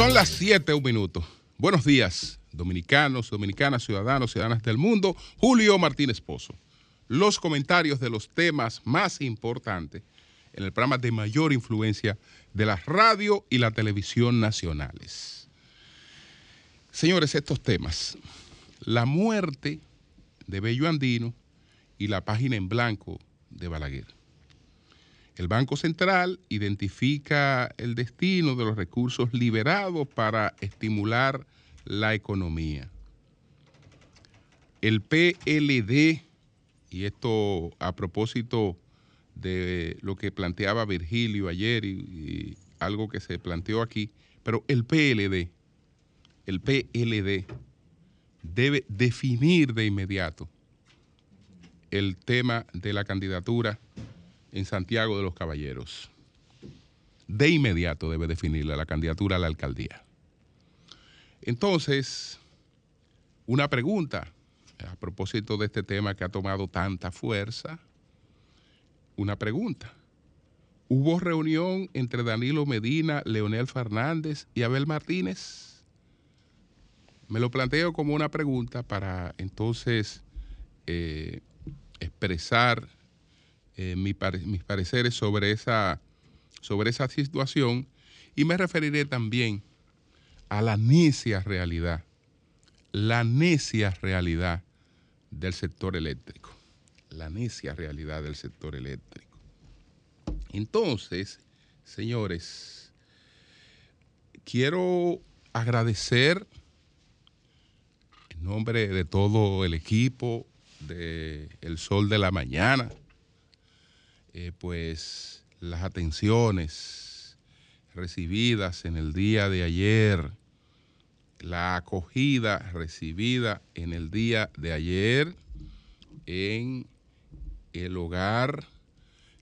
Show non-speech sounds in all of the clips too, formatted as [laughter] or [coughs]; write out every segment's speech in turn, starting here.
Son las 7, un minuto. Buenos días, dominicanos, dominicanas, ciudadanos, ciudadanas del mundo. Julio Martínez Pozo. Los comentarios de los temas más importantes en el programa de mayor influencia de la radio y la televisión nacionales. Señores, estos temas. La muerte de Bello Andino y la página en blanco de Balaguer. El Banco Central identifica el destino de los recursos liberados para estimular la economía. El PLD, y esto a propósito de lo que planteaba Virgilio ayer y, algo que se planteó aquí, pero el PLD, el PLD debe definir de inmediato el tema de la candidatura en Santiago de los Caballeros. De inmediato debe definirla la candidatura a la alcaldía. Entonces, una pregunta a propósito de este tema que ha tomado tanta fuerza. Una pregunta. ¿Hubo reunión entre Danilo Medina, Leonel Fernández y Abel Martínez? Me lo planteo como una pregunta para entonces eh, expresar eh, mi pare- mis pareceres sobre esa, sobre esa situación y me referiré también a la necia realidad, la necia realidad del sector eléctrico, la necia realidad del sector eléctrico. Entonces, señores, quiero agradecer en nombre de todo el equipo de El Sol de la Mañana, eh, pues las atenciones recibidas en el día de ayer, la acogida recibida en el día de ayer en el hogar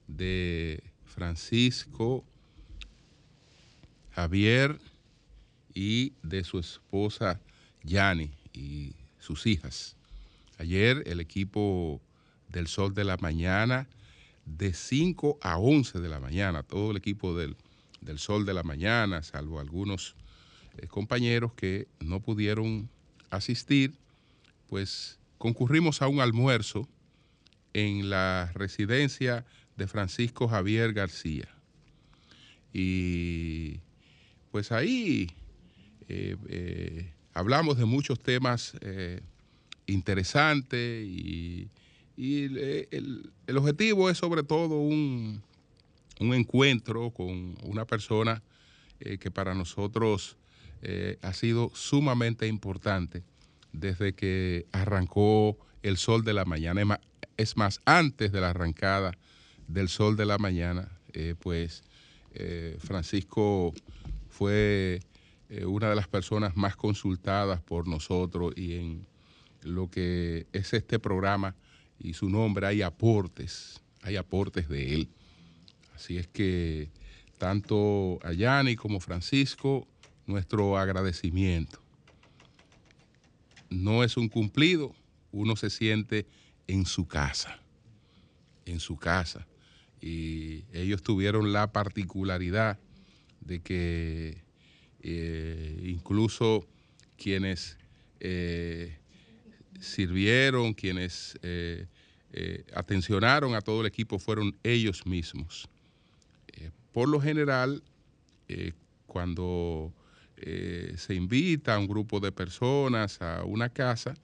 de Francisco Javier y de su esposa Yani y sus hijas. Ayer el equipo del Sol de la Mañana, de 5 a 11 de la mañana, todo el equipo del, del Sol de la Mañana, salvo algunos eh, compañeros que no pudieron asistir, pues concurrimos a un almuerzo en la residencia de Francisco Javier García. Y pues ahí eh, eh, hablamos de muchos temas interesantes y, y el, el- objetivo es sobre todo un, un encuentro con una persona eh, que para nosotros eh, ha sido sumamente importante desde que arrancó el sol de la mañana. Es más, es más, antes de la arrancada del sol de la mañana, eh, pues Francisco fue una de las personas más consultadas por nosotros y en lo que es este programa y su nombre hay aportes, hay aportes de él. Así es que tanto a Yanni como Francisco, nuestro agradecimiento. No es un cumplido, uno se siente en su casa, en su casa. Y ellos tuvieron la particularidad de que eh, incluso quienes eh, sirvieron, quienes eh, eh, atencionaron a todo el equipo fueron ellos mismos. Eh, por lo general, cuando se invita a un grupo de personas a una casa,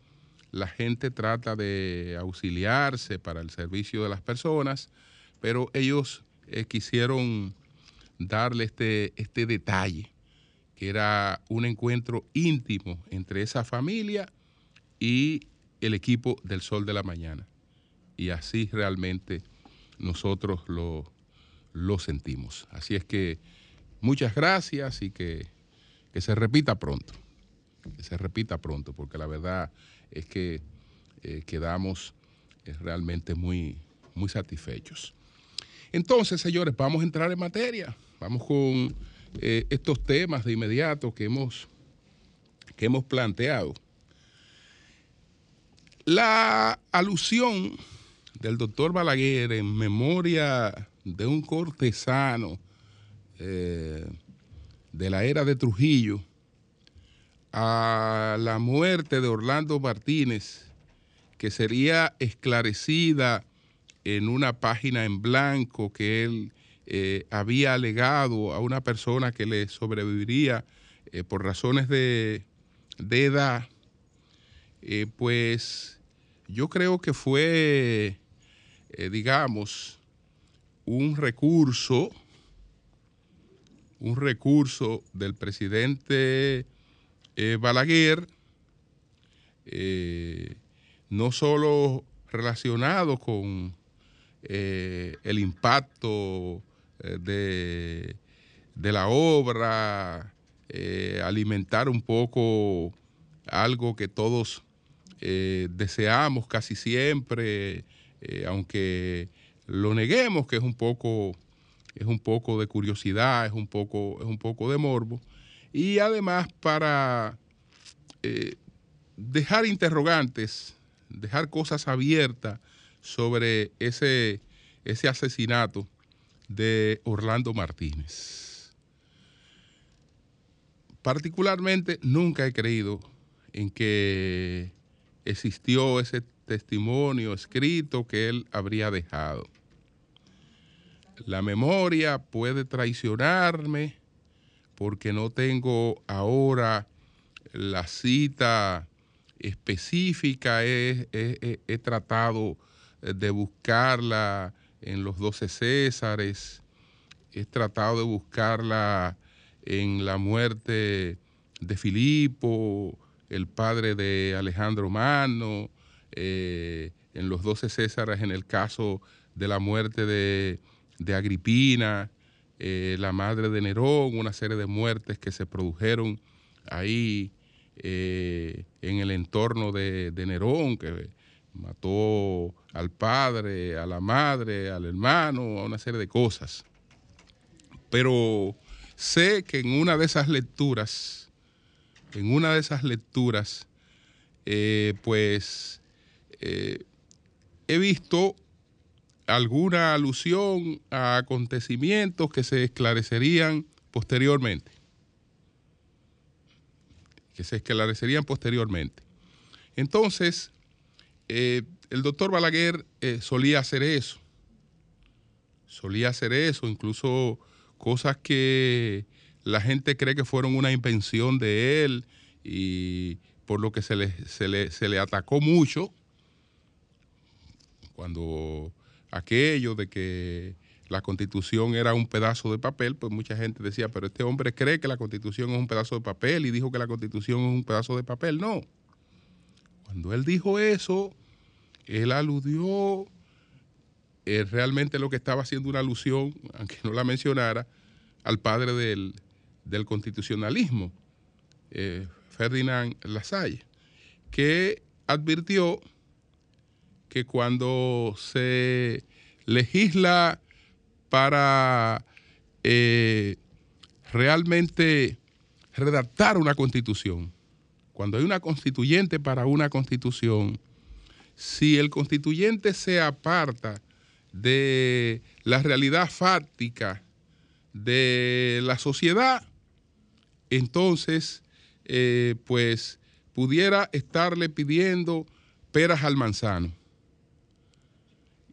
la gente trata de auxiliarse para el servicio de las personas, pero ellos quisieron darle este, este detalle, que era un encuentro íntimo entre esa familia y el equipo del Sol de la Mañana. Y así realmente nosotros lo, lo sentimos. Así es que muchas gracias y que, que se repita pronto. Que se repita pronto, porque la verdad es que eh, quedamos eh, realmente muy, muy satisfechos. Entonces, señores, vamos a entrar en materia. Vamos con eh, estos temas de inmediato que hemos, que hemos planteado. La alusión del doctor Balaguer en memoria de un cortesano eh, de la era de Trujillo a la muerte de Orlando Martínez, que sería esclarecida en una página en blanco que él eh, había alegado a una persona que le sobreviviría eh, por razones de, de edad, pues yo creo que fue eh, digamos, un recurso, un recurso del presidente eh, Balaguer, eh, no solo relacionado con el impacto de, de, la obra, alimentar un poco algo que todos deseamos casi siempre, eh, aunque lo neguemos, que es un poco, es un poco de curiosidad, es un poco, es un poco de morbo, y además para eh, dejar interrogantes, dejar cosas abiertas sobre ese, ese asesinato de Orlando Martínez. Particularmente nunca he creído en que existió ese testimonio escrito que él habría dejado. La memoria puede traicionarme porque no tengo ahora la cita específica. He, tratado de buscarla en los doce Césares, he tratado de buscarla en la muerte de Filipo, el padre de Alejandro Mano, eh, en los doce Césares en el caso de la muerte de, Agripina, eh, la madre de Nerón, una serie de muertes que se produjeron ahí eh, en el entorno de, de, Nerón, que mató al padre, a la madre, al hermano, a una serie de cosas. Pero sé que en una de esas lecturas, en una de esas lecturas, pues eh, he visto alguna alusión a acontecimientos que se esclarecerían posteriormente. Que se esclarecerían posteriormente. Entonces, eh, el doctor Balaguer eh, solía hacer eso. Solía hacer eso, incluso cosas que la gente cree que fueron una invención de él y por lo que se le, se le, se le atacó mucho cuando aquello de que la constitución era un pedazo de papel, pues mucha gente decía, pero este hombre cree que la constitución es un pedazo de papel y dijo que la constitución es un pedazo de papel. No. Cuando él dijo eso, él aludió, eh, realmente lo que estaba haciendo una alusión, [laughs] aunque no la mencionara, al padre del, constitucionalismo, eh, Ferdinand Lasalle, que advirtió que cuando se legisla para eh, realmente redactar una constitución, cuando hay una constituyente para una constitución, si el constituyente se aparta de la realidad fáctica de la sociedad, entonces, eh, pues, pudiera estarle pidiendo peras al manzano.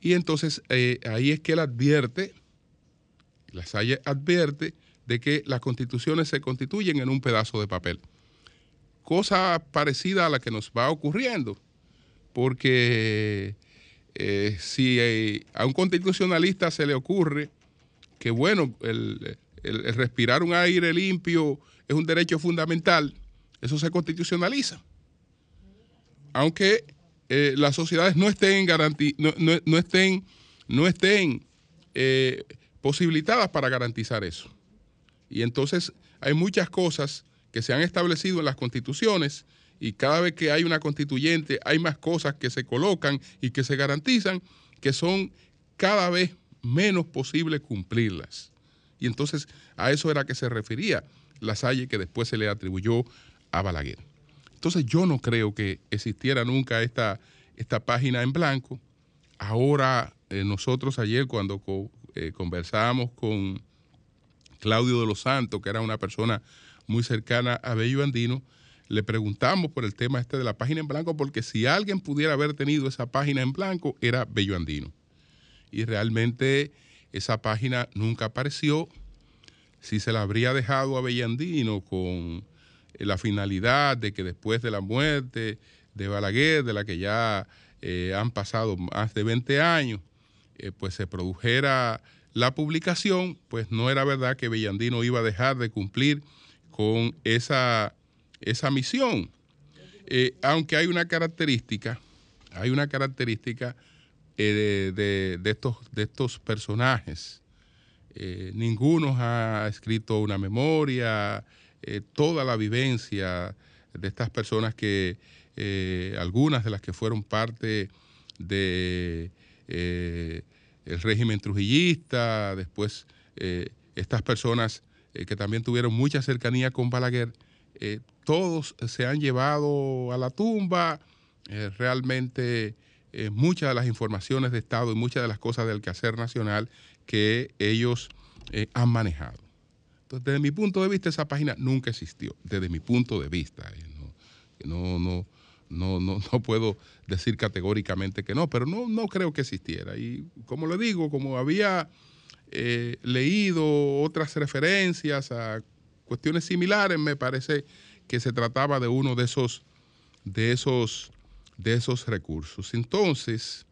Y entonces eh, ahí es que él advierte, la Salle advierte de que las constituciones se constituyen en un pedazo de papel. Cosa parecida a la que nos va ocurriendo, porque eh, si a un constitucionalista se le ocurre que, bueno, el respirar un aire limpio es un derecho fundamental, eso se constitucionaliza. Aunque eh, las sociedades no estén, no, estén, no estén eh, posibilitadas para garantizar eso. Y entonces hay muchas cosas que se han establecido en las constituciones y cada vez que hay una constituyente hay más cosas que se colocan y que se garantizan que son cada vez menos posible cumplirlas. Y entonces a eso era que se refería la Salle que después se le atribuyó a Balaguer. Entonces yo no creo que existiera nunca esta, esta página en blanco, ahora nosotros ayer cuando conversábamos con Claudio de los Santos, que era una persona muy cercana a Bello Andino, le preguntamos por el tema este de la página en blanco, porque si alguien pudiera haber tenido esa página en blanco, era Bello Andino. Y realmente esa página nunca apareció. Si se la habría dejado a Bellandino con la finalidad de que después de la muerte de Balaguer, de la que ya eh, han pasado más de 20 años, eh, pues se produjera la publicación, pues no era verdad que Bellandino iba a dejar de cumplir con esa esa misión. Eh, aunque hay una característica, hay una característica eh, de, estos, de estos personajes. Eh, ninguno ha escrito una memoria, toda la vivencia de estas personas que, algunas de las que fueron parte de el régimen trujillista, después estas personas que también tuvieron mucha cercanía con Balaguer, todos se han llevado a la tumba. Eh, realmente eh, muchas de las informaciones de Estado y muchas de las cosas del quehacer nacional que ellos eh, han manejado. Entonces, desde mi punto de vista, esa página nunca existió, desde mi punto de vista. No, no, no, no, no puedo decir categóricamente que no, pero no, no creo que existiera. Y como le digo, como había leído otras referencias a cuestiones similares, me parece que se trataba de uno de esos, de esos, de esos recursos. Entonces,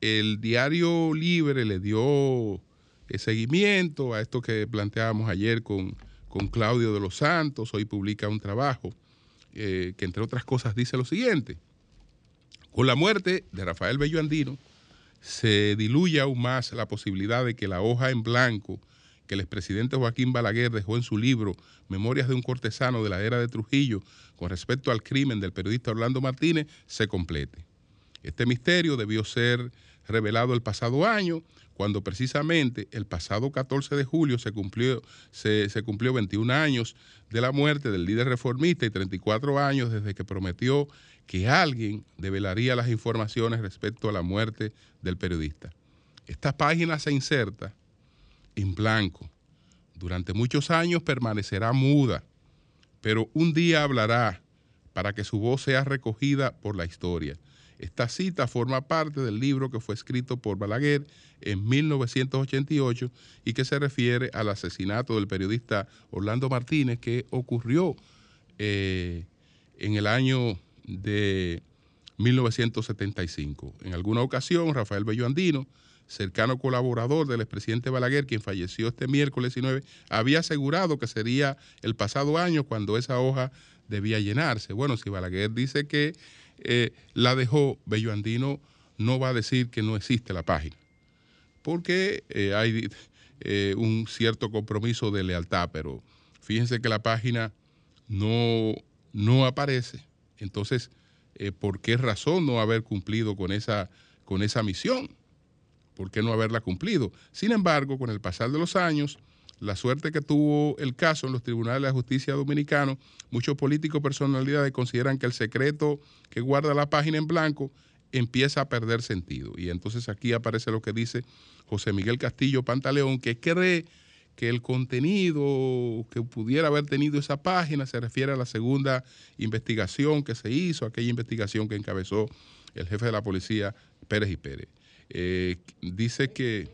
el diario Libre le dio eh, seguimiento a esto que planteábamos ayer con, con Claudio de los Santos. Hoy publica un trabajo eh, que, entre otras cosas, dice lo siguiente. Con la muerte de Rafael Bello Andino, se diluye aún más la posibilidad de que la hoja en blanco que el expresidente Joaquín Balaguer dejó en su libro Memorias de un cortesano de la era de Trujillo con respecto al crimen del periodista Orlando Martínez se complete. Este misterio debió ser revelado el pasado año, cuando precisamente el pasado 14 de julio se cumplió, se, cumplió 21 años de la muerte del líder reformista y 34 años desde que prometió que alguien develaría las informaciones respecto a la muerte del periodista. Esta página se inserta en blanco. Durante muchos años permanecerá muda, pero un día hablará para que su voz sea recogida por la historia. Esta cita forma parte del libro que fue escrito por Balaguer en 1988 y que se refiere al asesinato del periodista Orlando Martínez que ocurrió eh, en el año de 1975. En alguna ocasión, Rafael Bello Andino cercano colaborador del expresidente Balaguer, quien falleció este miércoles 19, había asegurado que sería el pasado año cuando esa hoja debía llenarse. Bueno, si Balaguer dice que eh, la dejó, Bello Andino no va a decir que no existe la página, porque eh, hay eh, un cierto compromiso de lealtad, pero fíjense que la página no, no aparece. Entonces, ¿por qué razón no haber cumplido con esa, con esa misión? ¿por qué no haberla cumplido? Sin embargo, con el pasar de los años, la suerte que tuvo el caso en los tribunales de justicia dominicanos, muchos políticos personalidades consideran que el secreto que guarda la página en blanco empieza a perder sentido. Y entonces aquí aparece lo que dice José Miguel Castillo Pantaleón, que cree que el contenido que pudiera haber tenido esa página se refiere a la segunda investigación que se hizo, aquella investigación que encabezó el jefe de la policía, Pérez y Pérez. Eh, dice que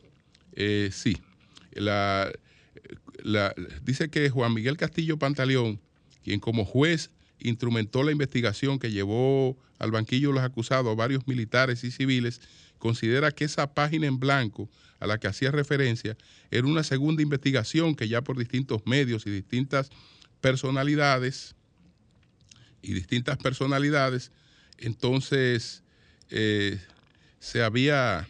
eh, sí, la, dice que Juan Miguel Castillo Pantaleón, quien como juez instrumentó la investigación que llevó al banquillo los acusados a varios militares y civiles, considera que esa página en blanco a la que hacía referencia era una segunda investigación que ya por distintos medios y distintas personalidades y distintas personalidades, entonces eh, se había,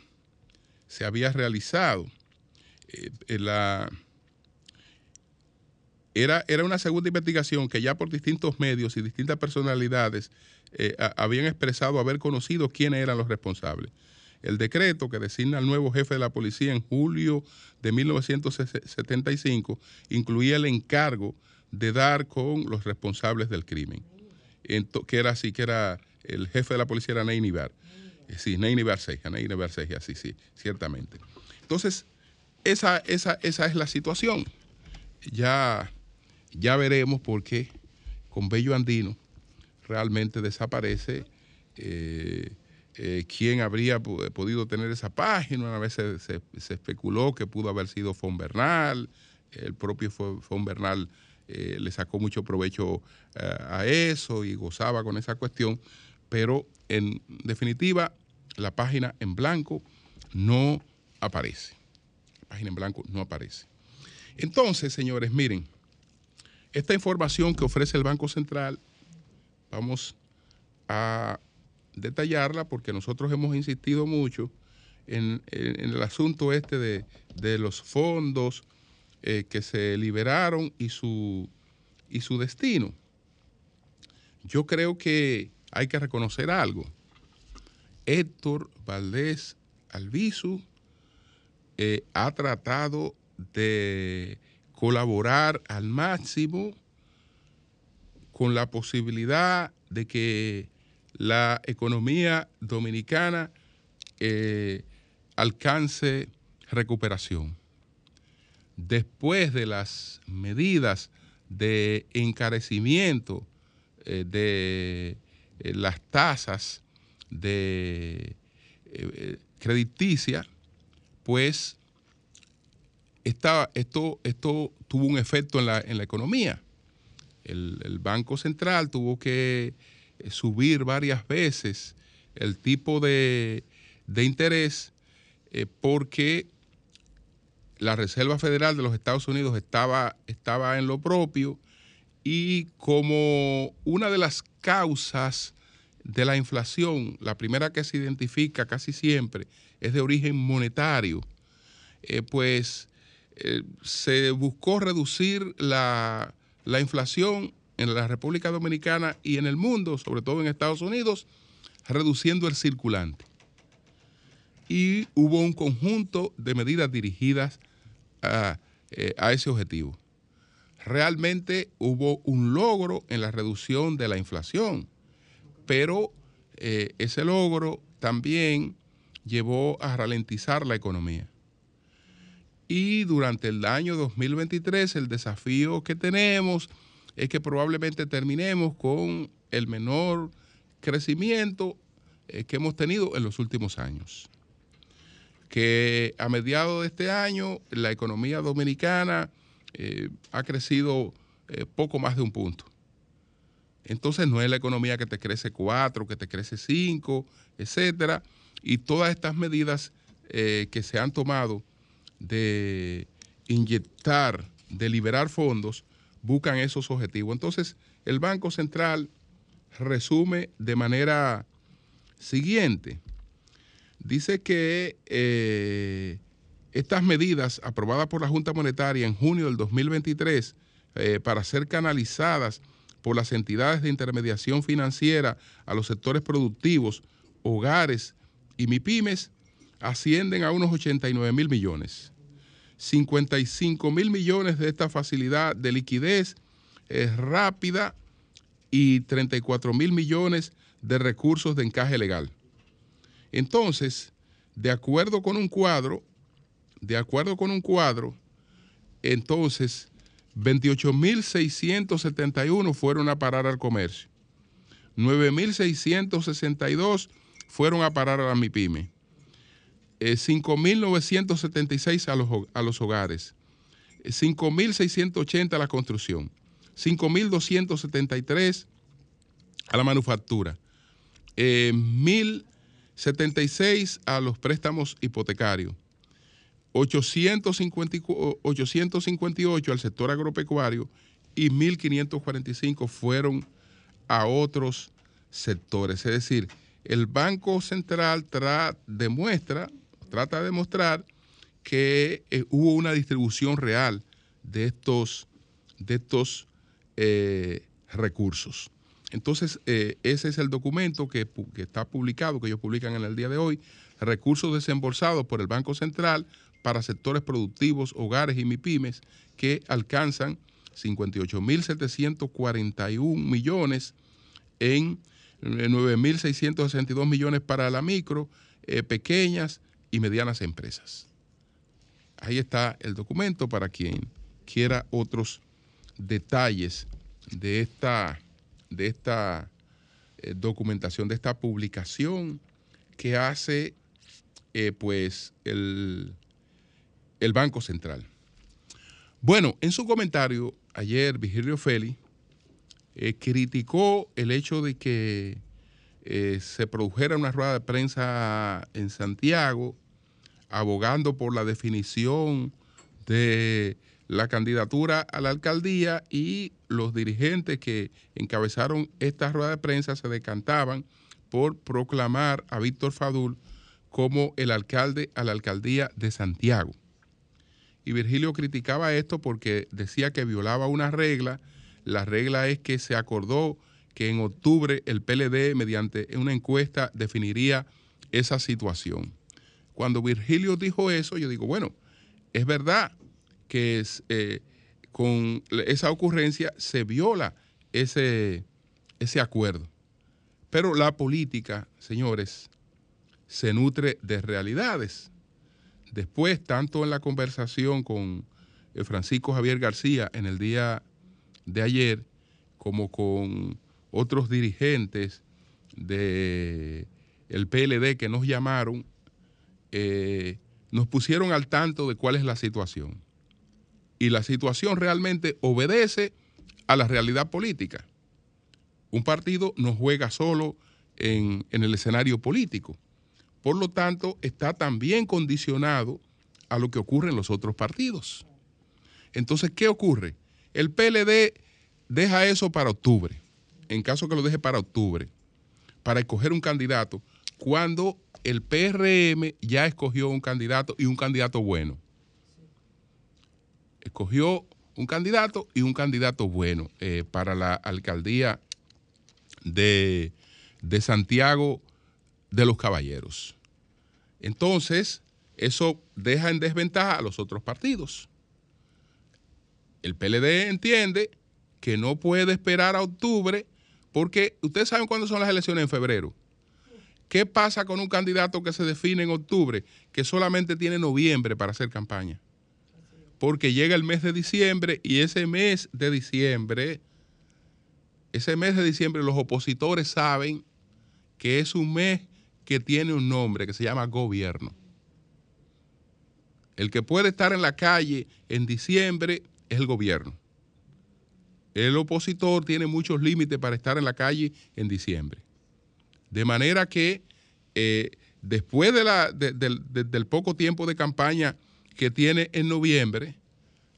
se había realizado. Eh, la, era, era, una segunda investigación que ya por distintos medios y distintas personalidades eh, habían expresado haber conocido quiénes eran los responsables. El decreto que designa al nuevo jefe de la policía en julio de 1975 incluía el encargo de dar con los responsables del crimen, que era así, que era el jefe de la policía era Ney Nibar. Sí, Neini Barceja, Neini Barceja, sí, sí, ciertamente. Entonces, esa, esa, esa es la situación. Ya, ya veremos por qué con Bello Andino realmente desaparece. Eh, eh, quién habría podido tener esa página. Una vez se, especuló que pudo haber sido Fon Bernal, el propio Fon Bernal eh, le sacó mucho provecho a eso y gozaba con esa cuestión, pero en definitiva la página en blanco no aparece. La página en blanco no aparece. Entonces, señores, miren, esta información que ofrece el Banco Central, vamos a detallarla porque nosotros hemos insistido mucho en, el asunto este de, los fondos eh, que se liberaron y su, y su destino. Yo creo que hay que reconocer algo. Héctor Valdés Albizu eh, ha tratado de colaborar al máximo con la posibilidad de que la economía dominicana eh, alcance recuperación. Después de las medidas de encarecimiento eh, de eh, las tasas de crediticia, pues esto, esto tuvo un efecto en la, en la economía. El, Banco Central tuvo que eh, subir varias veces el tipo de, interés eh, porque la Reserva Federal de los Estados Unidos estaba, estaba en lo propio y como una de las causas de la inflación, la primera que se identifica casi siempre es de origen monetario, eh, pues eh, se buscó reducir la, inflación en la República Dominicana y en el mundo, sobre todo en Estados Unidos, reduciendo el circulante. Y hubo un conjunto de medidas dirigidas a, eh, ese objetivo. Realmente hubo un logro en la reducción de la inflación, pero eh, ese logro también llevó a ralentizar la economía. Y durante el año 2023 el desafío que tenemos es que probablemente terminemos con el menor crecimiento eh, que hemos tenido en los últimos años. Que a mediados de este año la economía dominicana eh, ha crecido eh, poco más de un punto. Entonces no es la economía que te crece cuatro, que te crece cinco, etcétera. Y todas estas medidas que se han tomado de inyectar, de liberar fondos, buscan esos objetivos. Entonces, el Banco Central resume de manera siguiente. Dice que eh, estas medidas aprobadas por la Junta Monetaria en junio del 2023 eh, para ser canalizadas por las entidades de intermediación financiera a los sectores productivos, hogares y MIPIMES ascienden a unos 89 mil millones. 55 mil millones de esta facilidad de liquidez es rápida y 34 mil millones de recursos de encaje legal. Entonces, de acuerdo con un cuadro, de acuerdo con un cuadro, entonces 28.671 fueron a parar al comercio, 9.662 fueron a parar a la MIPYME, 5.976 eh, a los, a los hogares, 5.680 a la construcción, 5.273 a la manufactura, 1.076 eh, a los préstamos hipotecarios, 858 al sector agropecuario y 1.545 fueron a otros sectores. Es decir, el Banco Central demuestra trata de demostrar que eh, hubo una distribución real de estos, de estos eh, recursos. Entonces, eh, ese es el documento que, está publicado, que ellos publican en el día de hoy, recursos desembolsados por el Banco Central para sectores productivos, hogares y MIPIMES, que alcanzan 58.741 millones en 9.662 millones para la micro, pequeñas y medianas empresas. Ahí está el documento para quien quiera otros detalles de esta, de esta eh, documentación, de esta publicación que hace eh, pues el, el, Banco Central. Bueno, en su comentario ayer Virgilio Feli eh, criticó el hecho de que se produjera una rueda de prensa en Santiago abogando por la definición de la candidatura a la alcaldía y los dirigentes que encabezaron esta rueda de prensa se decantaban por proclamar a Víctor Fadul como el alcalde a la alcaldía de Santiago. Y Virgilio criticaba esto porque decía que violaba una regla. La regla es que se acordó que en octubre el PLD, mediante una encuesta, definiría esa situación. Cuando Virgilio dijo eso, yo digo, bueno, es verdad, que eh, con esa ocurrencia se viola ese, ese acuerdo. Pero la política, señores, se nutre de realidades. Después, tanto en la conversación con eh, Francisco Javier García en el día de ayer, como con otros dirigentes del el PLD que nos llamaron, eh, nos pusieron al tanto de cuál es la situación y la situación realmente obedece a la realidad política. Un partido no juega solo en, el escenario político. Por lo tanto, está también condicionado a lo que ocurre en los otros partidos. Entonces, ¿qué ocurre? El PLD deja eso para octubre, en caso que lo deje para octubre, para escoger un candidato, cuando el PRM ya escogió un candidato y un candidato bueno escogió un candidato y un candidato bueno eh, para la alcaldía de, de Santiago de los Caballeros. Entonces, eso deja en desventaja a los otros partidos. El PLD entiende que no puede esperar a octubre porque ustedes saben cuándo son las elecciones en febrero. ¿Qué pasa con un candidato que se define en octubre que solamente tiene noviembre para hacer campaña? porque llega el mes de diciembre y ese mes de diciembre, ese mes de diciembre los opositores saben que es un mes que tiene un nombre que se llama gobierno. El que puede estar en la calle en diciembre es el gobierno. El opositor tiene muchos límites para estar en la calle en diciembre. De manera que eh, después de la, del poco tiempo de campaña que tiene en noviembre,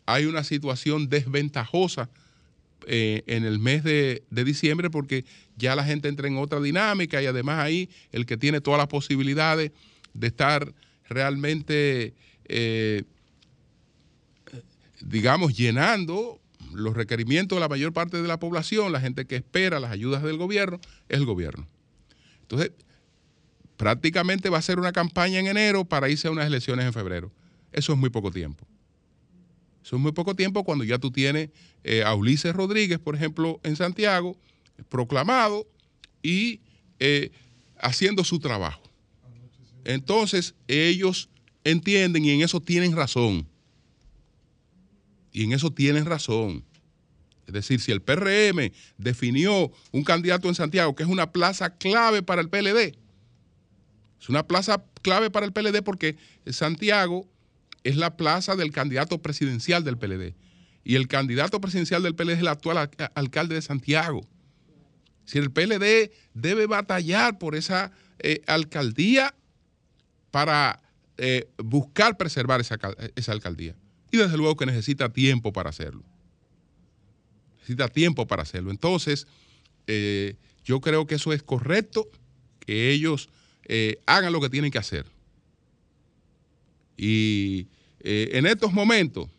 hay una situación desventajosa eh, en el mes de, diciembre porque ya la gente entra en otra dinámica y además ahí el que tiene todas las posibilidades de estar realmente, eh, digamos, llenando los requerimientos de la mayor parte de la población, la gente que espera las ayudas del gobierno, es el gobierno. Entonces, prácticamente va a ser una campaña en enero para irse a unas elecciones en febrero. Eso es muy poco tiempo. Eso es muy poco tiempo cuando ya tú tienes eh, a Ulises Rodríguez, por ejemplo, en Santiago, proclamado y eh, haciendo su trabajo. Entonces, ellos entienden y en eso tienen razón. Y en eso tienen razón. Es decir, si el PRM definió un candidato en Santiago, que es una plaza clave para el PLD, es una plaza clave para el PLD porque Santiago es la plaza del candidato presidencial del PLD. Y el candidato presidencial del PLD es el actual alcalde de Santiago. Si el PLD debe batallar por esa eh, alcaldía para eh, buscar preservar esa, alcaldía. Y desde luego que necesita tiempo para hacerlo. Necesita tiempo para hacerlo. Entonces, eh, yo creo que eso es correcto, que ellos hagan lo que tienen que hacer. Y eh, en estos momentos,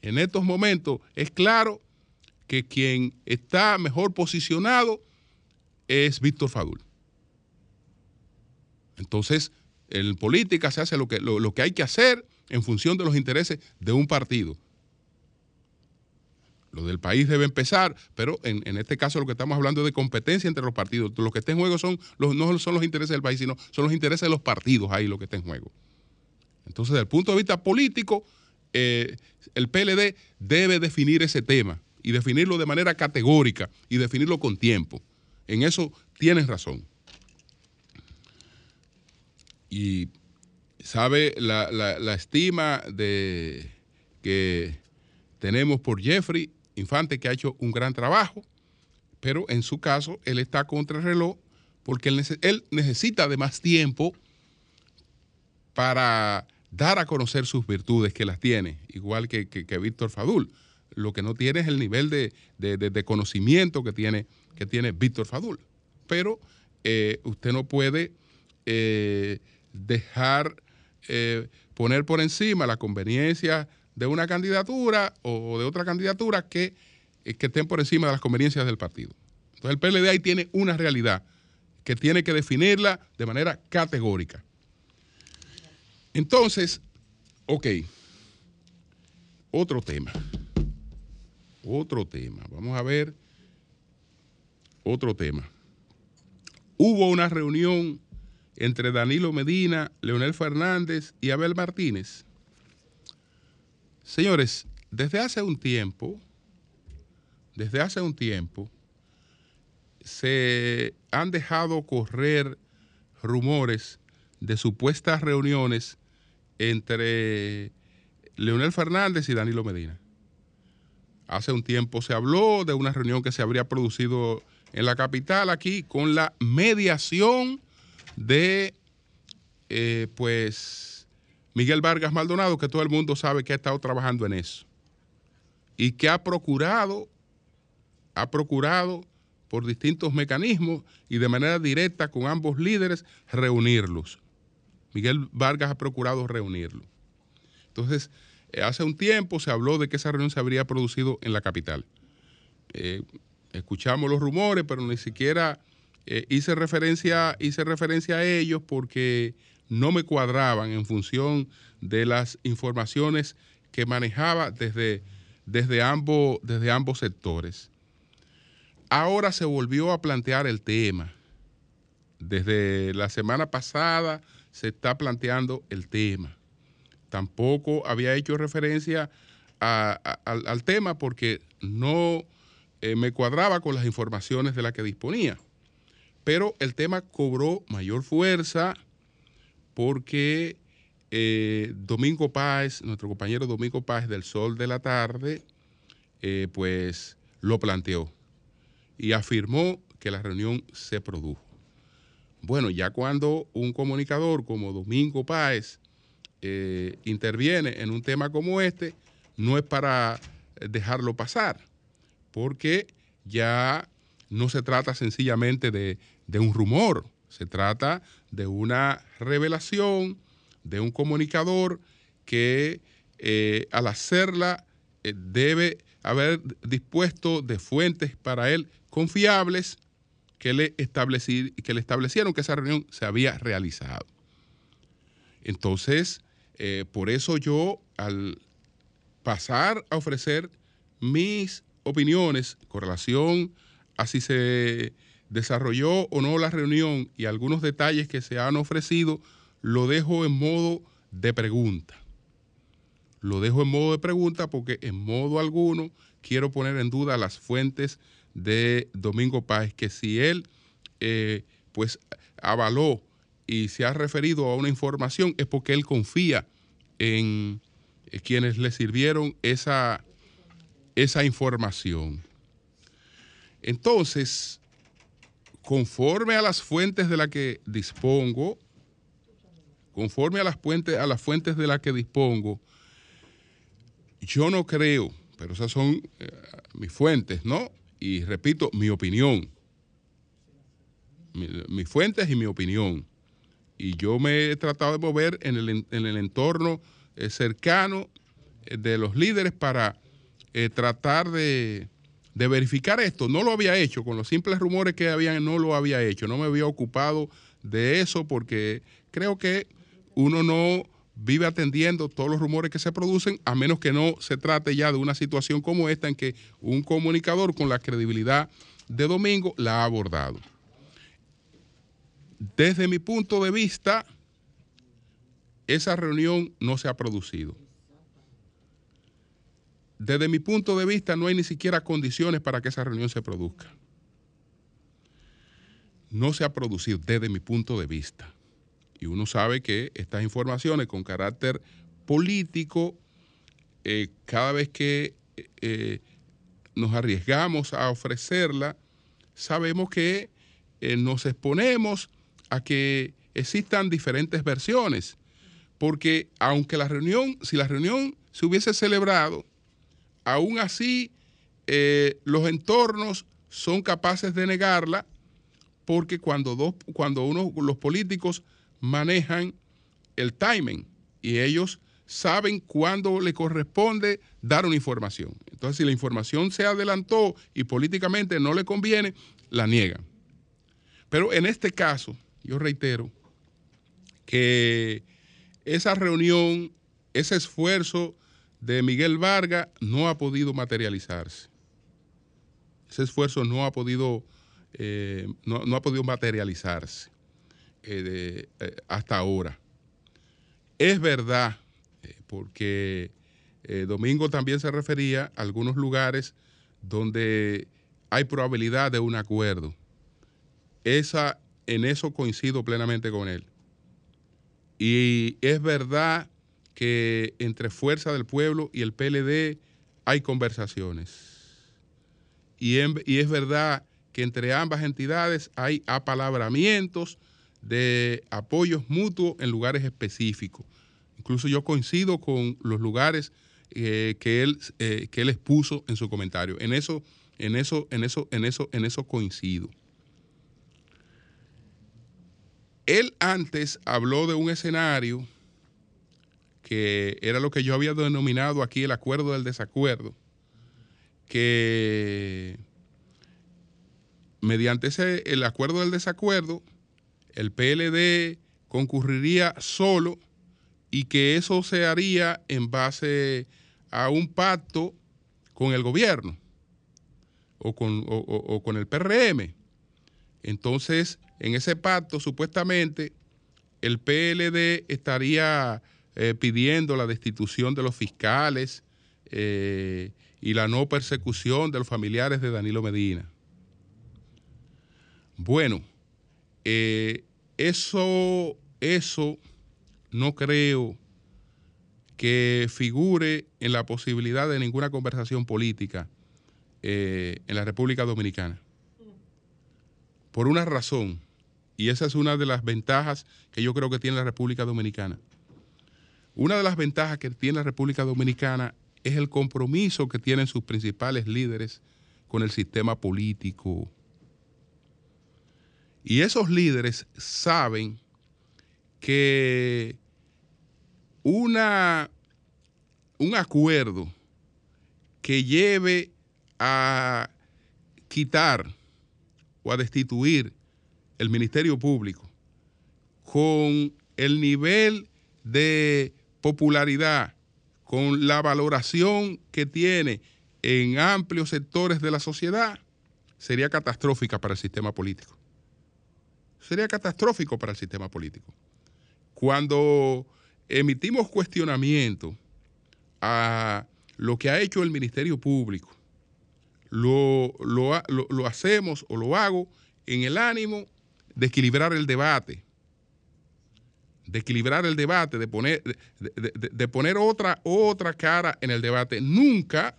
en estos momentos es claro que quien está mejor posicionado es Víctor Fadul. Entonces, en política se hace lo que, lo, que hay que hacer en función de los intereses de un partido. Lo del país debe empezar, pero en, este caso lo que estamos hablando es de competencia entre los partidos. Lo que está en juego son los, no son los intereses del país, sino son los intereses de los partidos ahí lo que está en juego. Entonces, desde el punto de vista político, eh, el PLD debe definir ese tema y definirlo de manera categórica y definirlo con tiempo. En eso tienes razón. Y sabe la, la estima de que tenemos por Jeffrey Infante que ha hecho un gran trabajo, pero en su caso él está contra el reloj porque él, necesita de más tiempo para dar a conocer sus virtudes que las tiene, igual que, Víctor Fadul. Lo que no tiene es el nivel de, conocimiento que tiene, que tiene Víctor Fadul. Pero eh, usted no puede eh, dejar eh, poner por encima la conveniencia de una candidatura o de otra candidatura que, eh, que estén por encima de las conveniencias del partido. Entonces el PLD ahí tiene una realidad que tiene que definirla de manera categórica. Entonces, ok, otro tema, otro tema, vamos a ver otro tema. Hubo una reunión entre Danilo Medina, Leonel Fernández y Abel Martínez Señores, desde hace un tiempo, desde hace un tiempo, se han dejado correr rumores de supuestas reuniones entre Leonel Fernández y Danilo Medina. Hace un tiempo se habló de una reunión que se habría producido en la capital aquí con la mediación de, eh, pues, Miguel Vargas Maldonado, que todo el mundo sabe que ha estado trabajando en eso y que ha procurado, ha procurado por distintos mecanismos y de manera directa con ambos líderes reunirlos. Miguel Vargas ha procurado reunirlos. Entonces, eh, hace un tiempo se habló de que esa reunión se habría producido en la capital. Eh, escuchamos los rumores, pero ni siquiera eh, hice, referencia, hice referencia a ellos porque no me cuadraban en función de las informaciones que manejaba desde, desde, ambos, desde ambos sectores. Ahora se volvió a plantear el tema. Desde la semana pasada se está planteando el tema. Tampoco había hecho referencia al, tema porque no eh, me cuadraba con las informaciones de las que disponía. Pero el tema cobró mayor fuerza porque eh, Domingo Páez, nuestro compañero Domingo Páez del Sol de la Tarde, eh, pues lo planteó y afirmó que la reunión se produjo. Bueno, ya cuando un comunicador como Domingo Páez eh, interviene en un tema como este, no es para dejarlo pasar, porque ya no se trata sencillamente de, de un rumor, se trata de una revelación de un comunicador que eh, al hacerla eh, debe haber dispuesto de fuentes para él confiables que le, establecieron que esa reunión se había realizado. Entonces, eh, por eso yo al pasar a ofrecer mis opiniones con relación a si se desarrolló o no la reunión y algunos detalles que se han ofrecido, lo dejo en modo de pregunta. Lo dejo en modo de pregunta porque en modo alguno quiero poner en duda las fuentes de Domingo Páez, que si él eh, pues avaló y se ha referido a una información es porque él confía en eh, quienes le sirvieron esa, esa información. Entonces, conforme a las fuentes de las que dispongo, conforme a las, fuentes, a las fuentes de las que dispongo, yo no creo, pero esas son eh, mis fuentes, ¿no? Y repito, mi opinión. mis fuentes y mi opinión. Y yo me he tratado de mover en el, en el entorno eh, cercano eh, de los líderes para tratar de, de verificar esto. No lo había hecho, con los simples rumores que habían, no lo había hecho. No me había ocupado de eso porque creo que uno no vive atendiendo todos los rumores que se producen, a menos que no se trate ya de una situación como esta en que un comunicador con la credibilidad de Domingo la ha abordado. Desde mi punto de vista, esa reunión no se ha producido. Desde mi punto de vista, no hay ni siquiera condiciones para que esa reunión se produzca. No se ha producido desde mi punto de vista. Y uno sabe que estas informaciones con carácter político, eh, cada vez que eh, nos arriesgamos a ofrecerla, sabemos que eh, nos exponemos a que existan diferentes versiones. Porque aunque la reunión, si la reunión se hubiese celebrado, aún así los entornos son capaces de negarla, porque cuando, dos, cuando uno, los políticos manejan el timing y ellos saben cuándo le corresponde dar una información. Entonces, si la información se adelantó y políticamente no le conviene, la niegan. Pero en este caso, yo reitero que esa reunión, ese esfuerzo de Miguel Vargas no ha podido materializarse. Ese esfuerzo no ha podido, eh, no ha podido materializarse. Eh, eh, hasta ahora. Es verdad, porque Domingo también se refería a algunos lugares donde hay probabilidad de un acuerdo. Esa, en eso coincido plenamente con él. Y es verdad que entre Fuerza del Pueblo y el PLD hay conversaciones. Y, es verdad que entre ambas entidades hay apalabramientos de apoyos mutuos en lugares específicos. Incluso yo coincido con los lugares eh, que, él, eh, que él expuso en su comentario. En eso, en eso, en eso, en eso, en eso coincido. Él antes habló de un escenario que era lo que yo había denominado aquí el acuerdo del desacuerdo, que mediante ese, el acuerdo del desacuerdo, el PLD concurriría solo y que eso se haría en base a un pacto con el gobierno o con, el PRM. Entonces, en ese pacto, supuestamente, el PLD estaría eh, pidiendo la destitución de los fiscales eh, y la no persecución de los familiares de Danilo Medina. Bueno, eh, eso, eso no creo que figure en la posibilidad de ninguna conversación política en la República Dominicana. Por una razón, y esa es una de las ventajas que yo creo que tiene la República Dominicana. Una de las ventajas que tiene la República Dominicana es el compromiso que tienen sus principales líderes con el sistema político, y esos líderes saben que una, un acuerdo que lleve a quitar o a destituir el Ministerio Público con el nivel de popularidad, con la valoración que tiene en amplios sectores de la sociedad, sería catastrófica para el sistema político sería catastrófico para el sistema político. Cuando emitimos cuestionamiento a lo que ha hecho el Ministerio Público, lo, hacemos o lo hago en el ánimo de equilibrar el debate, de equilibrar el debate, de poner, de, poner otra, otra cara en el debate. Nunca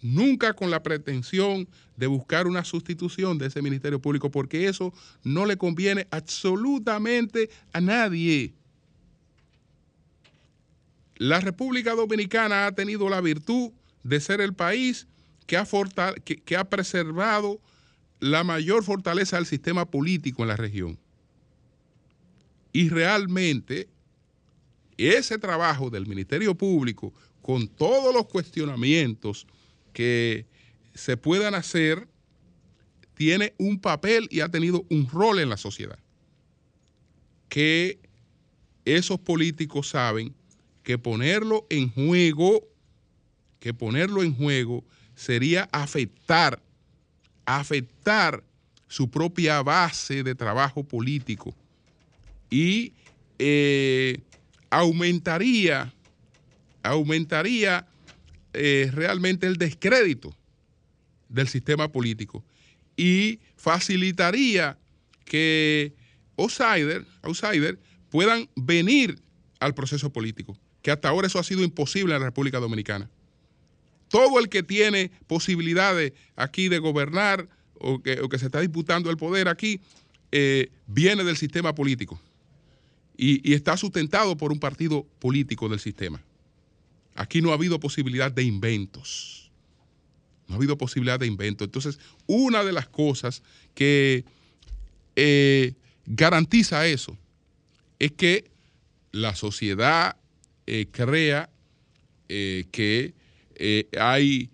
nunca con la pretensión de buscar una sustitución de ese Ministerio Público, porque eso no le conviene absolutamente a nadie. La República Dominicana ha tenido la virtud de ser el país que ha, que ha preservado la mayor fortaleza del sistema político en la región. Y realmente ese trabajo del Ministerio Público, con todos los cuestionamientos, que se puedan hacer tiene un papel y ha tenido un rol en la sociedad. Que esos políticos saben que ponerlo en juego, que ponerlo en juego sería afectar, afectar su propia base de trabajo político y eh, aumentaría, aumentaría eh, realmente el descrédito del sistema político y facilitaría que outsiders outsider puedan venir al proceso político, que hasta ahora eso ha sido imposible en la República Dominicana. Todo el que tiene posibilidades aquí de gobernar o que, se está disputando el poder aquí, eh, viene del sistema político y, está sustentado por un partido político del sistema. Aquí no ha habido posibilidad de inventos. No ha habido posibilidad de inventos. Entonces, una de las cosas que eh, garantiza eso es que la sociedad eh, crea eh, que hay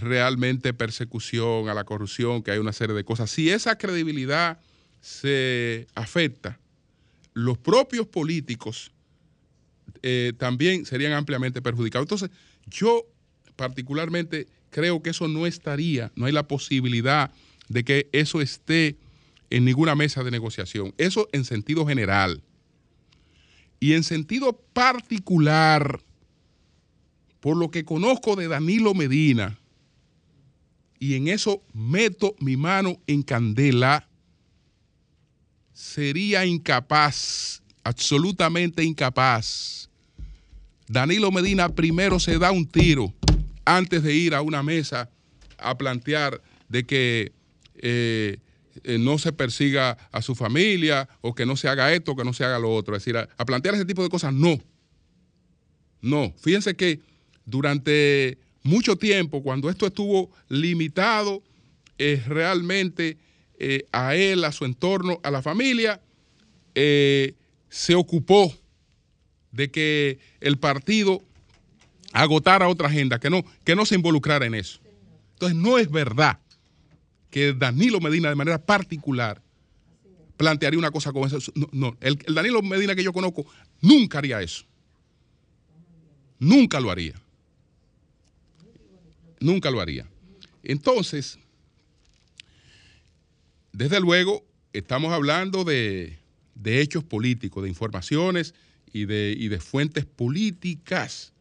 realmente persecución a la corrupción, que hay una serie de cosas. Si esa credibilidad se afecta, los propios políticos también serían ampliamente perjudicados. Entonces, yo particularmente creo que eso no estaría, no hay la posibilidad de que eso esté en ninguna mesa de negociación. Eso en sentido general. Y en sentido particular, por lo que conozco de Danilo Medina, y en eso meto mi mano en candela, sería incapaz, absolutamente incapaz. Danilo Medina primero se da un tiro antes de ir a una mesa a plantear de que eh, eh, no se persiga a su familia o que no se haga esto, que no se haga lo otro. Es decir, a, plantear ese tipo de cosas, no. No. Fíjense que durante mucho tiempo, cuando esto estuvo limitado eh, realmente eh, a él, a su entorno, a la familia, se ocupó de que el partido agotara otra agenda, que no, que no se involucrara en eso. Entonces, no es verdad que Danilo Medina de manera particular plantearía una cosa como esa. No, el, Danilo Medina que yo conozco nunca haría eso. Nunca lo haría. Nunca lo haría. Entonces, desde luego, estamos hablando de, hechos políticos, de informaciones y de, de fuentes políticas.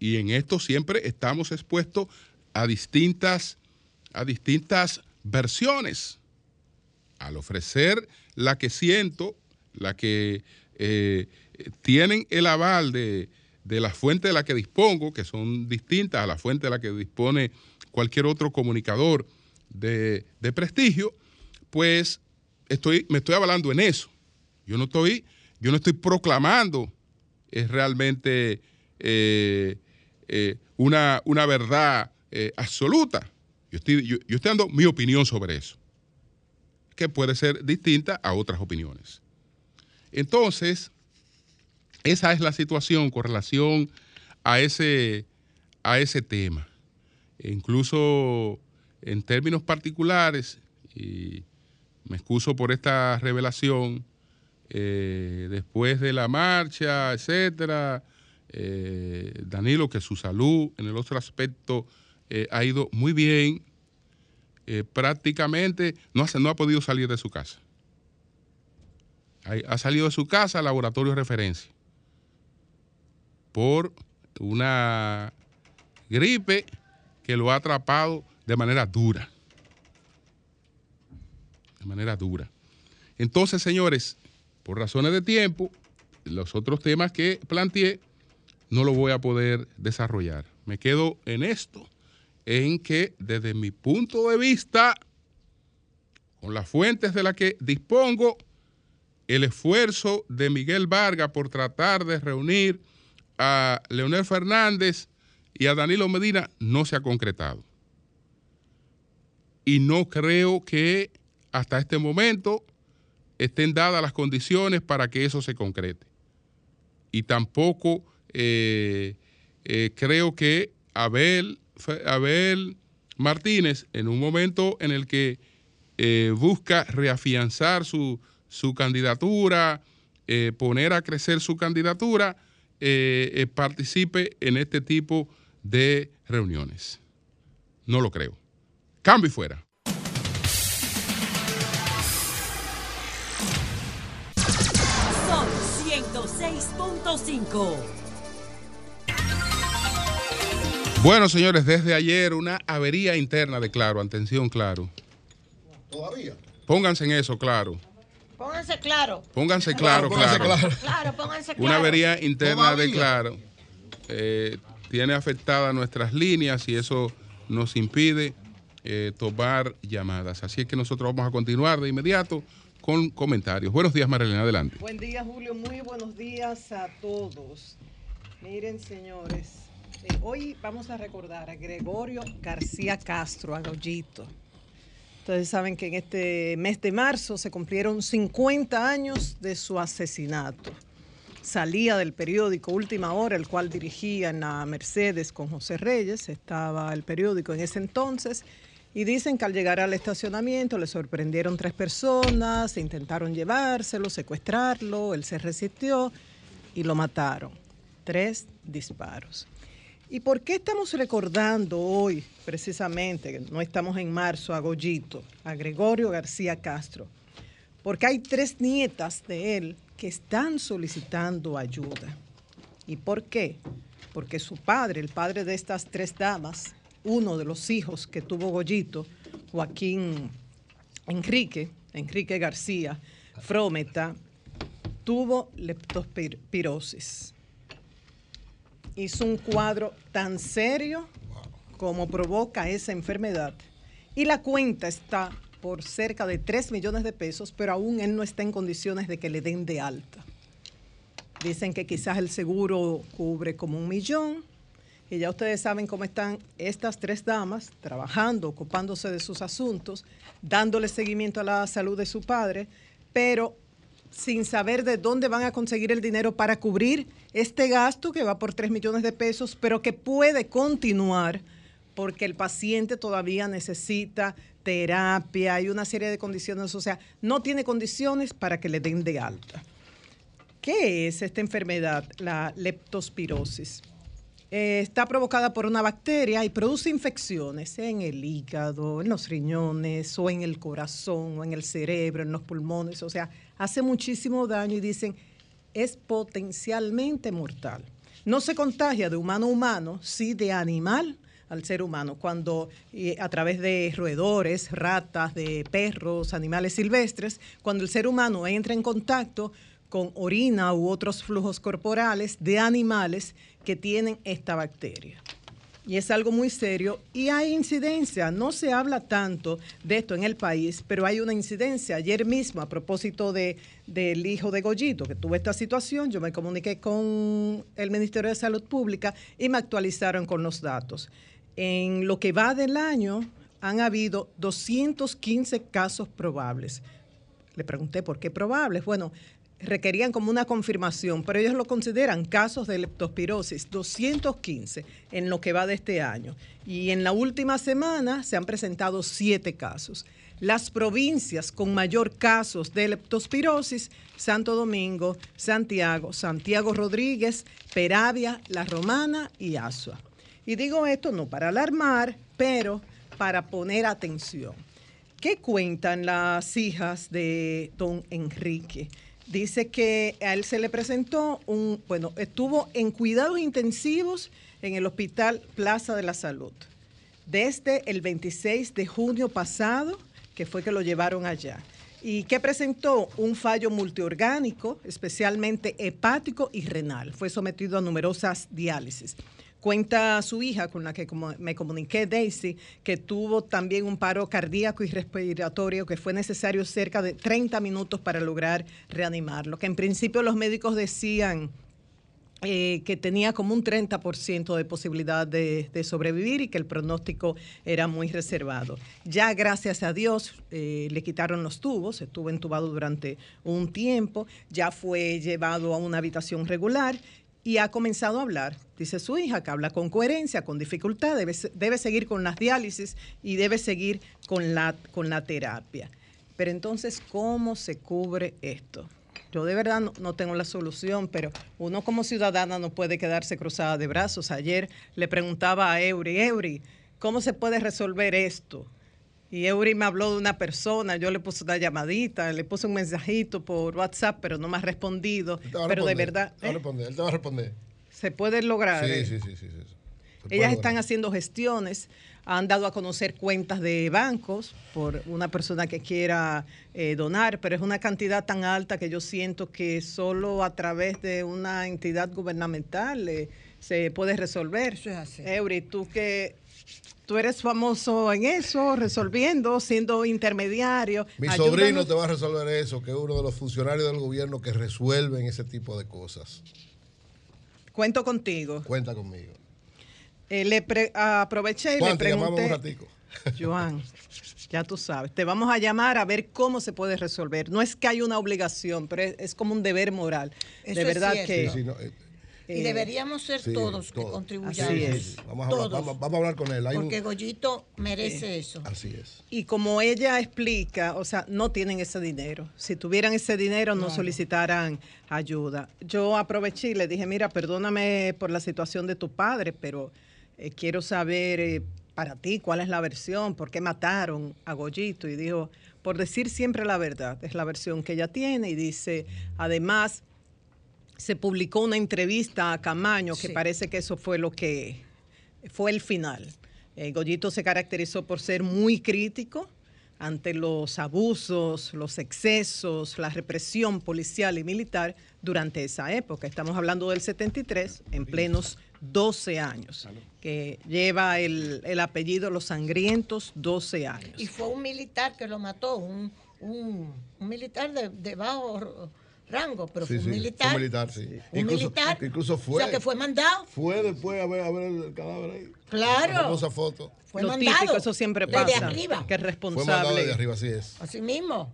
Y en esto siempre estamos expuestos a distintas, a distintas versiones. Al ofrecer la que siento, la que eh, tienen el aval de, la fuente de la que dispongo, que son distintas a la fuente de la que dispone cualquier otro comunicador de, prestigio, pues estoy, me estoy avalando en eso. Yo no estoy, yo no estoy proclamando es realmente eh, eh, una, una, verdad absoluta. Yo estoy, dando mi opinión sobre eso, que puede ser distinta a otras opiniones. Entonces, esa es la situación con relación a ese, a ese tema. E incluso en términos particulares, y me excuso por esta revelación, eh, después de la marcha, etcétera, eh, Danilo, que su salud en el otro aspecto eh, ha ido muy bien. Prácticamente no, ha podido salir de su casa. Ha, salido de su casa al laboratorio de referencia por una gripe que lo ha atrapado de manera dura. Manera dura. Entonces, señores, por razones de tiempo, los otros temas que planteé no lo voy a poder desarrollar. Me quedo en esto en que desde mi punto de vista, con las fuentes de las que dispongo, el esfuerzo de Miguel Vargas por tratar de reunir a Leonel Fernández y a Danilo Medina no se ha concretado. Y no creo que hasta este momento estén dadas las condiciones para que eso se concrete. Y tampoco eh, eh, creo que Abel Abel Martínez en un momento en el que eh, busca reafianzar su, candidatura eh, poner a crecer su candidatura, participe en este tipo de reuniones. No lo creo. Cambio y fuera. 106.5. Bueno, señores, desde ayer una avería interna de Claro. Atención, Claro. ¿Todavía? Pónganse en eso, Claro. Pónganse claro. Pónganse claro, Pónganse claro. claro. Claro, pónganse claro. Una avería interna de. Claro eh, tiene afectadas nuestras líneas y eso nos impide eh, tomar llamadas. Así es que nosotros vamos a continuar de inmediato con comentarios. Buenos días, Marilena, adelante. Buen día, Julio. Muy buenos días a todos. Miren, señores, eh, hoy vamos a recordar a Gregorio García Castro, a. Ustedes saben que en este mes de marzo se cumplieron 50 años de su asesinato. Salía del periódico Última Hora, el cual dirigía en la Mercedes con José Reyes, estaba el periódico en ese entonces, y dicen que al llegar al estacionamiento le sorprendieron tres personas, intentaron llevárselo, secuestrarlo, él se resistió y lo mataron. Tres disparos. ¿Y por qué estamos recordando hoy, precisamente, no estamos en marzo, a Goyito, a Gregorio García Castro? Porque hay tres nietas de él que están solicitando ayuda. ¿Y por qué? Porque su padre, el padre de estas tres damas, uno de los hijos que tuvo Goyito, Joaquín Enrique, Enrique García Frometa, tuvo leptospirosis hizo un cuadro tan serio como provoca esa enfermedad. Y la cuenta está por cerca de 3 millones de pesos, pero aún él no está en condiciones de que le den de alta. Dicen que quizás el seguro cubre como un millón. Y ya ustedes saben cómo están estas tres damas trabajando, ocupándose de sus asuntos, dándole seguimiento a la salud de su padre, pero sin saber de dónde van a conseguir el dinero para cubrir este gasto que va por 3 millones de pesos, pero que puede continuar porque el paciente todavía necesita terapia y una serie de condiciones, o sea, no tiene condiciones para que le den de alta. ¿Qué es esta enfermedad, la leptospirosis? Eh, está provocada por una bacteria y produce infecciones en el hígado, en los riñones, o en el corazón, o en el cerebro, en los pulmones. O sea, hace muchísimo daño y dicen es potencialmente mortal. No se contagia de humano a humano, sí de animal al ser humano, cuando eh, a través de roedores, ratas, de perros, animales silvestres, cuando el ser humano entra en contacto con orina u otros flujos corporales de animales que tienen esta bacteria. Y es algo muy serio y hay incidencia. No se habla tanto de esto en el país, pero hay una incidencia. Ayer mismo, a propósito de, del hijo de Goyito, que tuvo esta situación, yo me comuniqué con el Ministerio de Salud Pública y me actualizaron con los datos. En lo que va del año, han habido 215 casos probables. Le pregunté por qué probables. Bueno, requerían como una confirmación, pero ellos lo consideran casos de leptospirosis, 215 en lo que va de este año. Y en la última semana se han presentado siete casos. Las provincias con mayor casos de leptospirosis, Santo Domingo, Santiago, Santiago Rodríguez, Peravia, La Romana y Asua. Y digo esto no para alarmar, pero para poner atención. ¿Qué cuentan las hijas de don Enrique? Dice que a él se le presentó un, bueno, estuvo en cuidados intensivos en el Hospital Plaza de la Salud desde el 26 de junio pasado, que fue que lo llevaron allá. Y que presentó un fallo multiorgánico, especialmente hepático y renal. Fue sometido a numerosas diálisis. Cuenta su hija, con la que como me comuniqué, Daisy, que tuvo también un paro cardíaco y respiratorio que fue necesario cerca de 30 minutos para lograr reanimarlo. Que en principio los médicos decían eh, que tenía como un 30% de posibilidad de, sobrevivir y que el pronóstico era muy reservado. Ya gracias a Dios eh, le quitaron los tubos, estuvo entubado durante un tiempo, ya fue llevado a una habitación regular y ha comenzado a hablar. Dice su hija que habla con coherencia, con dificultad, debe, debe seguir con las diálisis y debe seguir con la, con la terapia. Pero entonces, ¿cómo se cubre esto? Yo de verdad no, tengo la solución, pero uno como ciudadana no puede quedarse cruzada de brazos. Ayer le preguntaba a Eury, Eury, ¿cómo se puede resolver esto? Y Eury me habló de una persona, yo le puse una llamadita, le puse un mensajito por WhatsApp, pero no me ha respondido. Él te va a Pero de verdad, te va a ¿eh? responder, él te va a responder. se puede lograr. Sí, ¿eh? sí, sí, sí, Ellas lograr. están haciendo gestiones, han dado a conocer cuentas de bancos por una persona que quiera eh, donar, pero es una cantidad tan alta que yo siento que solo a través de una entidad gubernamental eh, se puede resolver. Eso es así. Eury, tú que tú eres famoso en eso, resolviendo, siendo intermediario. Mi ayúdanos. sobrino te va a resolver eso, que es uno de los funcionarios del gobierno que resuelven ese tipo de cosas. Cuento contigo. Cuenta conmigo. Eh, le pre- aproveché y Juan, le te llamamos pregunté. un ratico. [laughs] Joan, ya tú sabes, te vamos a llamar a ver cómo se puede resolver. No es que hay una obligación, pero es, es como un deber moral. Eso de verdad que Sí, sí, no, eh, Y eh, deberíamos ser sí, todos que contribuyamos. Así es. Vamos, a hablar, Todos. vamos, vamos a hablar con él. Hay un- Porque Goyito merece eso. Así es. y como ella explica, o sea, no tienen ese dinero. Si tuvieran ese dinero, no solicitaran ayuda. Yo aproveché y le dije, mira, perdóname por la situación de tu padre, pero eh, quiero saber eh, para ti cuál es la versión, por qué mataron a Goyito. Y dijo, por decir siempre la verdad, es la versión que ella tiene. Y dice, además, se publicó una entrevista a Camaño que Sí. parece que eso fue lo que fue el final. Eh, Goyito se caracterizó por ser muy crítico ante los abusos, los excesos, la represión policial y militar durante esa época. Estamos hablando del 73, en plenos 12 años, que lleva el, el apellido Los Sangrientos 12 años. Y fue un militar que lo mató, un, un, un militar de, de bajo rango, pero Sí, fue un sí, militar. fue un militar, sí. Un Incluso- militar. incluso fue. O sea, que fue mandado. Fue después a ver, a ver el cadáver ahí. Claro. La famosa foto. Fue Lo mandado. típico, eso siempre Desde pasa. arriba. Que es Fue mandado responsable. desde arriba, así es. Así mismo.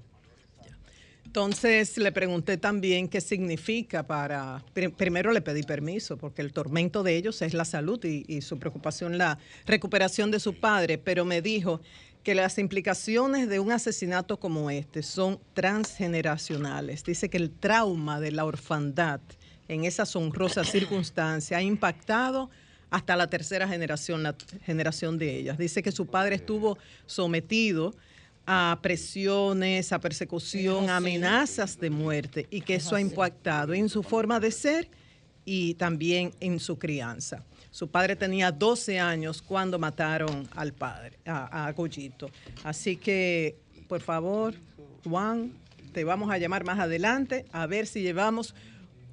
Entonces le pregunté también qué significa para... pri- Primero le pedí permiso porque el tormento de ellos es la salud y, y su preocupación la recuperación de su padre, pero me dijo que las implicaciones de un asesinato como este son transgeneracionales. Dice que el trauma de la orfandad en esas honrosas circunstancias ha impactado hasta la tercera generación, la generación de ellas. Dice que su padre estuvo sometido a presiones, a persecución, a amenazas de muerte y que eso ha impactado en su forma de ser y también en su crianza. Su padre tenía 12 años cuando mataron al padre, a, a Goyito. Así que, por favor, Juan, te vamos a llamar más adelante a ver si llevamos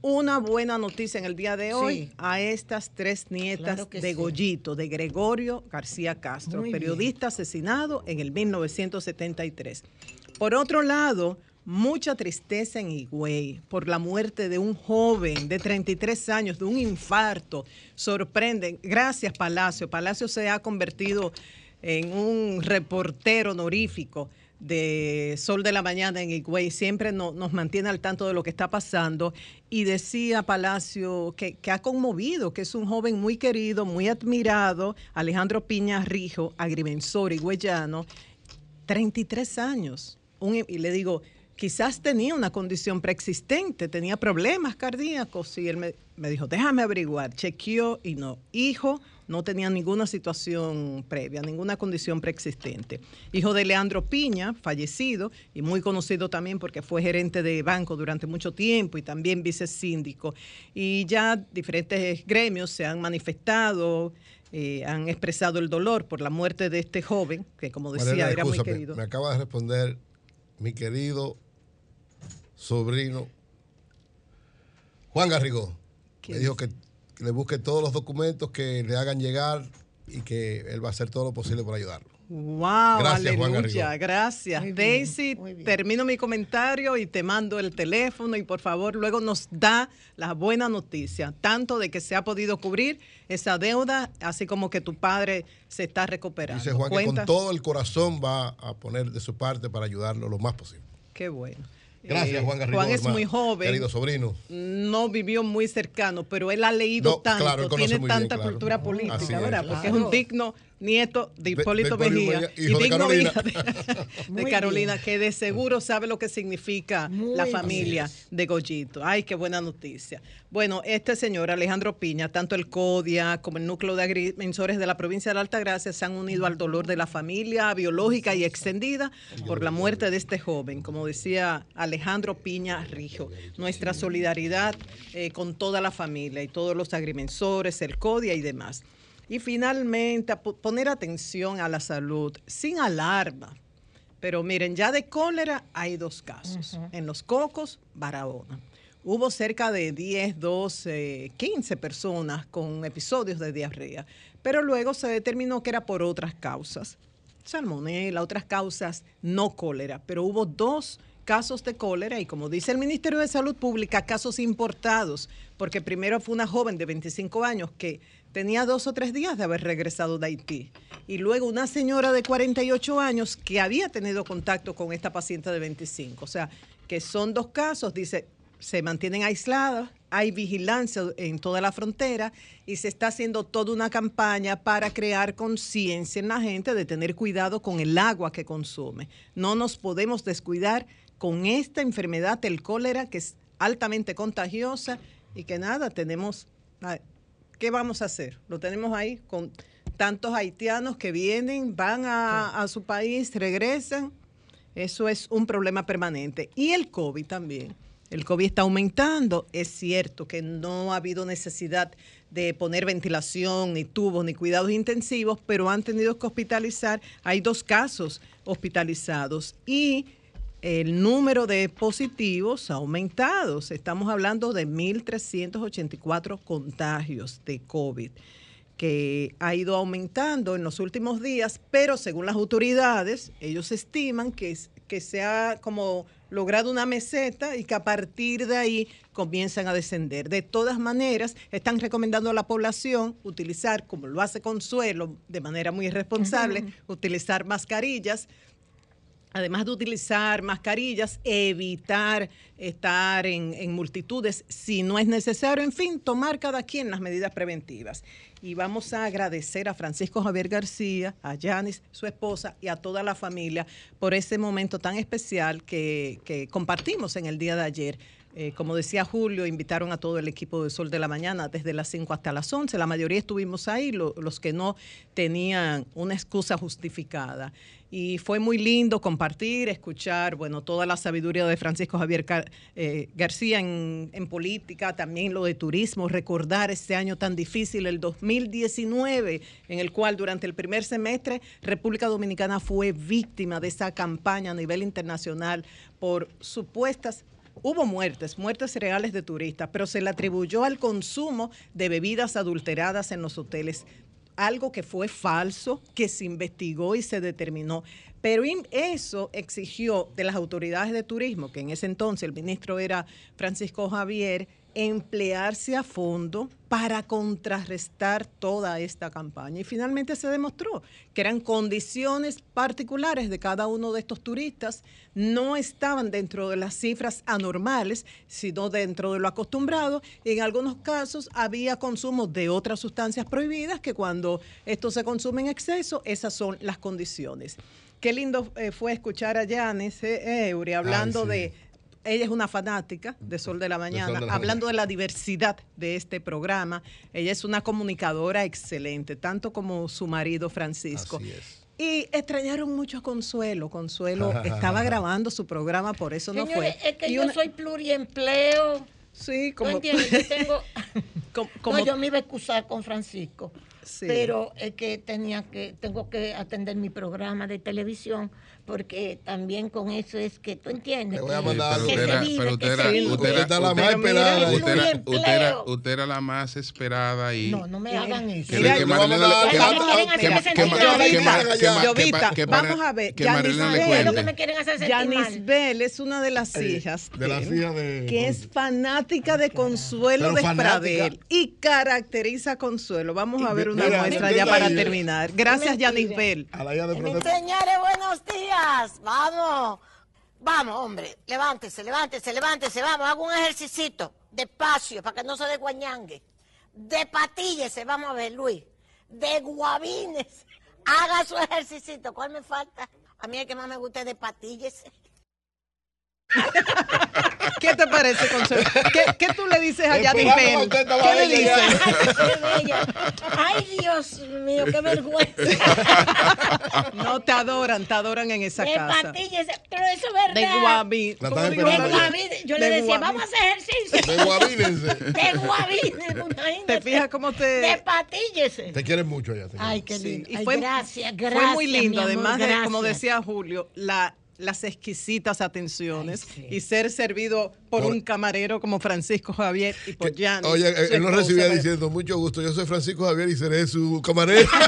una buena noticia en el día de hoy Sí. a estas tres nietas Claro de sí. Goyito, de Gregorio García Castro, Muy bien. periodista asesinado en el 1973. Por otro lado, mucha tristeza en Higüey por la muerte de un joven de 33 años, de un infarto. Sorprenden. Gracias, Palacio. Palacio se ha convertido en un reportero honorífico de Sol de la Mañana en Higüey, siempre no- nos mantiene al tanto de lo que está pasando y decía Palacio que, ha conmovido, que es un joven muy querido, muy admirado, Alejandro Piña Rijo, agrimensor higüeyano, 33 años. Y le digo, quizás tenía una condición preexistente, tenía problemas cardíacos. Y él me, me dijo, déjame averiguar. Chequeó y no. Hijo, no tenía ninguna situación previa, ninguna condición preexistente. Hijo de Leandro Piña, fallecido y muy conocido también porque fue gerente de banco durante mucho tiempo y también vicesíndico. Y ya diferentes gremios se han manifestado. eh, han expresado el dolor por la muerte de este joven, que como decía Mariela, era muy querido. Me acaba de responder mi querido sobrino Juan Garrigó. Me dijo que, que le busque todos los documentos que le hagan llegar y que él va a hacer todo lo posible por ayudarlo. Wow, Gracias, Juan aleluya, Garrigó. gracias. Muy Daisy, bien. termino mi comentario y te mando el teléfono y por favor luego nos da la buena noticia, tanto de que se ha podido cubrir esa deuda, así como que tu padre se está recuperando. Dice Juan que con todo el corazón va a poner de su parte para ayudarlo lo más posible. Qué bueno. Gracias, Eh, Juan Garrigó. Juan es hermano. muy joven, Querido sobrino. no vivió muy cercano, pero él ha leído No, tanto, claro, tiene muy bien, tanta claro. cultura política, Así es. ¿verdad? Porque es Claro. un digno nieto de Hipólito de Mejía Mejía, y digno Carolina. de, [laughs] Carolina, bien. que de seguro sabe lo que significa Muy la familia de Goyito. Ay, qué buena noticia. Bueno, este señor Alejandro Piña, tanto el CODIA como el núcleo de agrimensores de la provincia de la Altagracia se han unido al dolor de la familia biológica y extendida por la muerte de este joven, como decía Alejandro Piña Rijo. Nuestra solidaridad eh, con toda la familia y todos los agrimensores, el CODIA y demás. Y finalmente, poner atención a la salud sin alarma. Pero miren, ya de cólera hay dos casos. En Los Cocos, Barahona. Hubo cerca de 10, 12, 15 personas con episodios de diarrea, pero luego se determinó que era por otras causas. Salmonela, otras causas, no cólera, pero hubo dos casos de cólera y como dice el Ministerio de Salud Pública, casos importados, porque primero fue una joven de 25 años que tenía dos o tres días de haber regresado de Haití y luego una señora de 48 años que había tenido contacto con esta paciente de 25. O sea, que son dos casos, dice, se mantienen aisladas, hay vigilancia en toda la frontera y se está haciendo toda una campaña para crear conciencia en la gente de tener cuidado con el agua que consume. No nos podemos descuidar con esta enfermedad del cólera que es altamente contagiosa y que nada, tenemos... ¿Qué vamos a hacer? Lo tenemos ahí con tantos haitianos que vienen, van a, a su país, regresan. Eso es un problema permanente. Y el COVID también. El COVID está aumentando. Es cierto que no ha habido necesidad de poner ventilación, ni tubos, ni cuidados intensivos, pero han tenido que hospitalizar. Hay dos casos hospitalizados y el número de positivos ha aumentado. Estamos hablando de 1.384 contagios de COVID que ha ido aumentando en los últimos días, pero según las autoridades, ellos estiman que, que se ha como logrado una meseta y que a partir de ahí comienzan a descender. De todas maneras, están recomendando a la población utilizar, como lo hace Consuelo, de manera muy irresponsable, utilizar mascarillas, además de utilizar mascarillas, evitar estar en, multitudes si no es necesario, en fin, tomar cada quien las medidas preventivas. Y vamos a agradecer a Francisco Javier García, a Yanis, su esposa, y a toda la familia por ese momento tan especial que compartimos en el día de ayer. Eh, como decía Julio, invitaron a todo el equipo de Sol de la Mañana desde las 5 hasta las 11. La mayoría estuvimos ahí, lo- los que no tenían una excusa justificada. Y fue muy lindo compartir, escuchar, bueno, toda la sabiduría de Francisco Javier eh, García en política, también lo de turismo, recordar este año tan difícil, el 2019, en el cual durante el primer semestre República Dominicana fue víctima de esa campaña a nivel internacional por supuestas Hubo muertes, muertes reales de turistas, pero se le atribuyó al consumo de bebidas adulteradas en los hoteles, algo que fue falso, que se investigó y se determinó. Pero eso exigió de las autoridades de turismo, que en ese entonces el ministro era Francisco Javier, emplearse a fondo para contrarrestar toda esta campaña. Y finalmente se demostró que eran condiciones particulares de cada uno de estos turistas, no estaban dentro de las cifras anormales, sino dentro de lo acostumbrado. Y en algunos casos había consumo de otras sustancias prohibidas que cuando esto se consume en exceso, esas son las condiciones. Qué lindo eh, fue escuchar a Yanis eh, Eury hablando sí. de ella es una fanática de Sol de la Mañana, de la hablando de la diversidad de este programa. Ella es una comunicadora excelente, tanto como su marido Francisco. Así es. Y extrañaron mucho a Consuelo. Consuelo [laughs] estaba grabando su programa, por eso no fue. es que Y yo una- soy pluriempleo. Sí, ¿Tú como, entiendes? Yo tengo... [laughs] como- como- no, yo me iba a excusar con Francisco. Sí. Pero es que tenía que, tengo que atender mi programa de televisión, porque también con eso es que tú entiendes. Le voy a que- mandar pero que usted se era, vive, pero que usted era, usted la más esperada. es usted era- pluriempleo. usted era- usted era la más esperada y No, no me hagan eso. que, Mira, que yo- Marilena le- Vamos a ver, Yanis Bell. ¿Qué es lo que cuente. me quieren hacer sentir mal? Yanis Bell es una de las Eh, hijas de las hijas de- que es fanática de Consuelo de. Pradel y caracteriza a Consuelo. Vamos a ver una muestra ya para terminar. Gracias. Yanis Bell. A la hija de protesta. Señores, buenos días. Vamos. Vamos, hombre. Levántese, levántese, levántese. Vamos, haga un ejercicito. Despacio, para que no se desguañangue. De patíllese, vamos a ver, Luis. De guabines. Haga su ejercicio. ¿Cuál me falta? A mí el que más me gusta es de patillas. ¿Qué te parece, Consuelo? ¿Qué, qué tú le dices a usted estaba ¿Qué le dices? Ay, qué bella. Ay, Dios mío, qué vergüenza. No, te adoran, te adoran en esa De casa. patillas, pero eso es verdad. De guabi. La ¿Cómo están digo? De yo le De decía, guabi. vamos a hacer ejercicio. De guabínense. De guabines, imagínate. ¿Te fijas cómo te...? De patillas. Te quieren mucho ya. Ay, qué Sí, lindo. y Ay, fue, gracias, fue gracias. muy lindo, mi amor, además de, como gracias. decía Julio, la, las exquisitas atenciones Ay, sí. y ser servido por, Por- un camarero como Francisco Javier y por Gianni. Oye, él no esposa, recibía pero- diciendo mucho gusto. Yo soy Francisco Javier y seré su camarero. [laughs]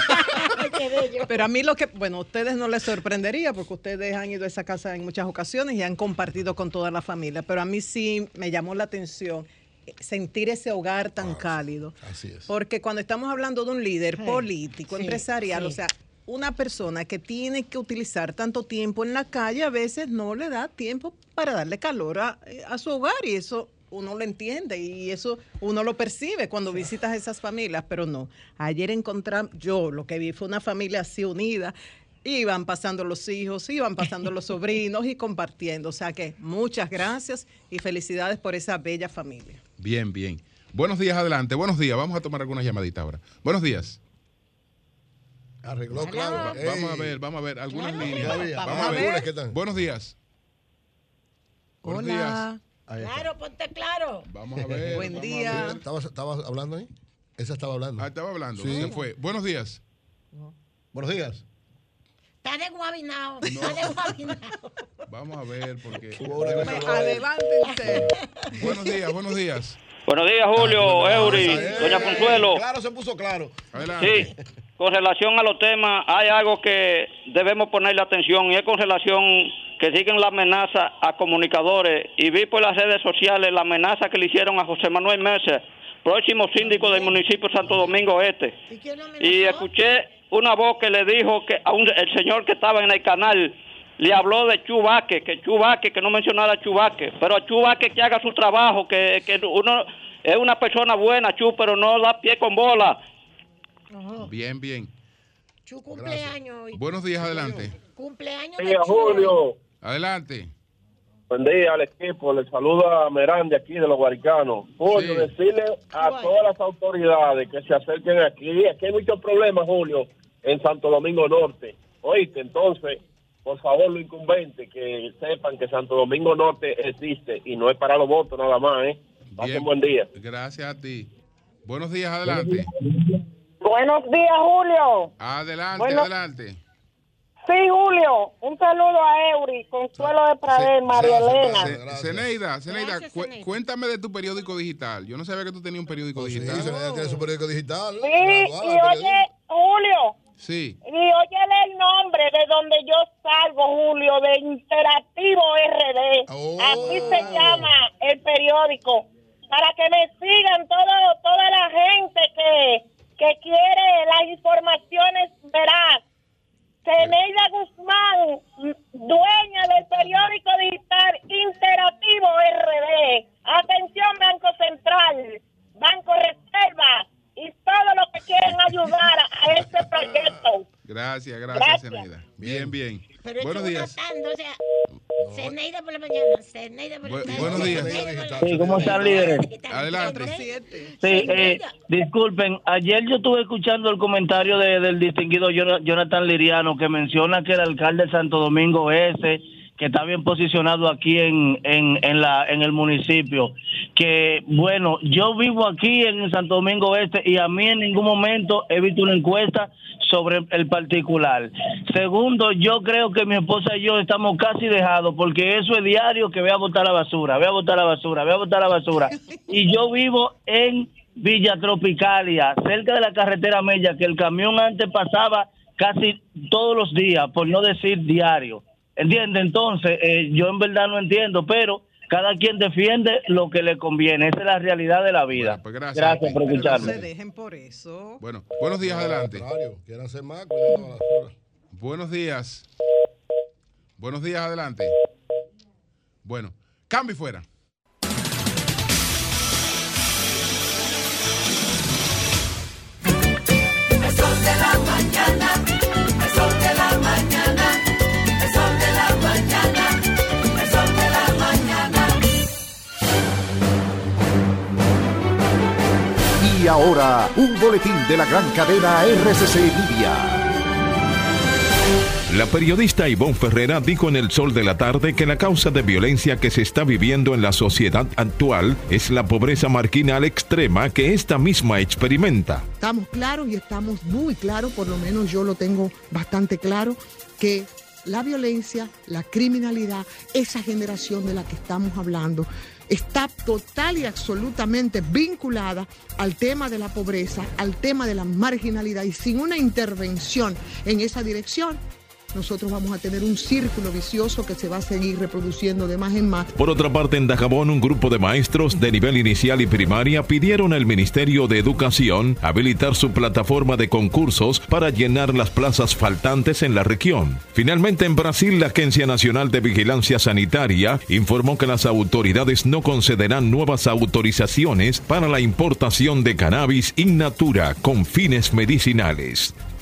Pero a mí lo que, bueno, a ustedes no les sorprendería porque ustedes han ido a esa casa en muchas ocasiones y han compartido con toda la familia, pero a mí sí me llamó la atención eh, sentir ese hogar tan cálido. Así es. Porque cuando estamos hablando de un líder Sí, político, sí, empresarial, sí. o sea, una persona que tiene que utilizar tanto tiempo en la calle, a veces no le da tiempo para darle calor a, eh, a su hogar y eso uno lo entiende y eso uno lo percibe cuando visitas esas familias, pero no. Ayer encontramos, yo lo que vi fue una familia así unida. Iban pasando los hijos, iban pasando los [laughs] sobrinos y compartiendo. O sea que muchas gracias y felicidades por esa bella familia. Bien, bien. Buenos días, adelante. Buenos días. Vamos a tomar alguna llamadita ahora. Buenos días. Arregló claro. Va- Vamos a ver, vamos a ver. Algunas Claro. líneas. Vamos Vamos a ver. ver. ¿Qué tal? Buenos días. Buenos días. Claro, ponte claro. Vamos a ver. Buen día. ver. ¿Estabas estabas hablando ahí? Esa estaba hablando. Ah, estaba hablando. Sí. Se fue. Buenos días. Buenos días. Está de guabinao. Está de guabinao. Vamos a ver porque. Adelántense. buenos días, buenos días. Buenos días, Julio, Eury, Eh, Doña Consuelo. Claro, se puso claro. Adelante. Sí, con relación a los temas, hay algo que debemos ponerle atención y es con relación que siguen la amenaza a comunicadores. Y vi por las redes sociales la amenaza que le hicieron a José Manuel Mesa, próximo síndico del municipio de Santo Domingo Este. ¿Y escuché una voz que le dijo que a un- el señor que estaba en el canal le habló de Chubaque, que Chubaque, que no mencionara a Chubaque, pero a Chubaque que haga su trabajo, que, que uno es una persona buena, Chu, pero no da pie con bola. Bien, bien. Chu cumpleaños hoy. Buenos días, adelante. Cumpleaños de. Julio. Adelante. Buen día al equipo. Les saluda Merán de aquí, de los Guaricanos. Julio, Sí. decirle a Bueno. todas las autoridades que se acerquen aquí. Aquí hay muchos problemas, Julio, en Santo Domingo Norte. Oíste, entonces, por favor, lo incumbente, que sepan que Santo Domingo Norte existe y no es para los votos nada más, ¿eh? Pasen buen día. Gracias a ti. Buenos días, adelante. Buenos días, Julio. Adelante, Bueno. adelante. Sí, Julio. Un saludo a Eury, Consuelo de Pradel, Sí, María sí, sí, Elena. sí. Zeneida, Zeneida, cu- Zeneida. cuéntame de tu periódico digital. Yo no sabía que tú tenías un periódico Pues sí, digital. Zenaida tiene su periódico digital. Sí, y oye. Julio, Sí. y óyele el nombre de donde yo salgo, Julio, de Interactivo RD. Oh. Así se llama el periódico. Para que me sigan todo, toda la gente que, que quiere las informaciones veraz. Zeneida Guzmán, dueña del periódico digital Interactivo RD. Atención, Banco Central, Banco Reserva y todos los que quieren ayudar a este proyecto. Gracias, gracias, Gracias. Bien, bien. Pero es Buenos días. o sea, Zeneida por la mañana, Zeneida por la Bu- tarde. buenos días. Sí, ¿cómo están, líderes? Adelante. Sí, eh, disculpen, ayer yo estuve escuchando el comentario de- del distinguido Jona- Jonathan Liriano que menciona que el alcalde de Santo Domingo ese, que está bien posicionado aquí en, en, en, la, en el municipio, que bueno, yo vivo aquí en Santo Domingo Este y a mí en ningún momento he visto una encuesta sobre el particular. Segundo, yo creo que mi esposa y yo estamos casi dejados porque eso es diario que voy a botar la basura, voy a botar la basura, voy a botar la basura. Y yo vivo en Villa Tropicalia, cerca de la carretera Mella, que el camión antes pasaba casi todos los días, por no decir diario. ¿Entiende? Entonces, eh, yo en verdad no entiendo, pero cada quien defiende lo que le conviene. Esa es la realidad de la vida. Bueno, pues gracias por no escucharme. se dejen por eso. Bueno, buenos días, adelante. más. Buenos días. Buenos días, adelante. Bueno, cambio y fuera. El sol de la mañana Y ahora, un boletín de la gran cadena RCC Media. La periodista Ivonne Ferrera dijo en El Sol de la Tarde que la causa de violencia que se está viviendo en la sociedad actual es la pobreza marginal extrema que esta misma experimenta. Estamos claros y estamos muy claros, por lo menos yo lo tengo bastante claro, que la violencia, la criminalidad, esa generación de la que estamos hablando, está total y absolutamente vinculada al tema de la pobreza, al tema de la marginalidad y sin una intervención en esa dirección, nosotros vamos a tener un círculo vicioso que se va a seguir reproduciendo de más en más. Por otra parte, en Dajabón, un grupo de maestros de nivel inicial y primaria pidieron al Ministerio de Educación habilitar su plataforma de concursos para llenar las plazas faltantes en la región. Finalmente, en Brasil, la Agencia Nacional de Vigilancia Sanitaria informó que las autoridades no concederán nuevas autorizaciones para la importación de cannabis in natura con fines medicinales.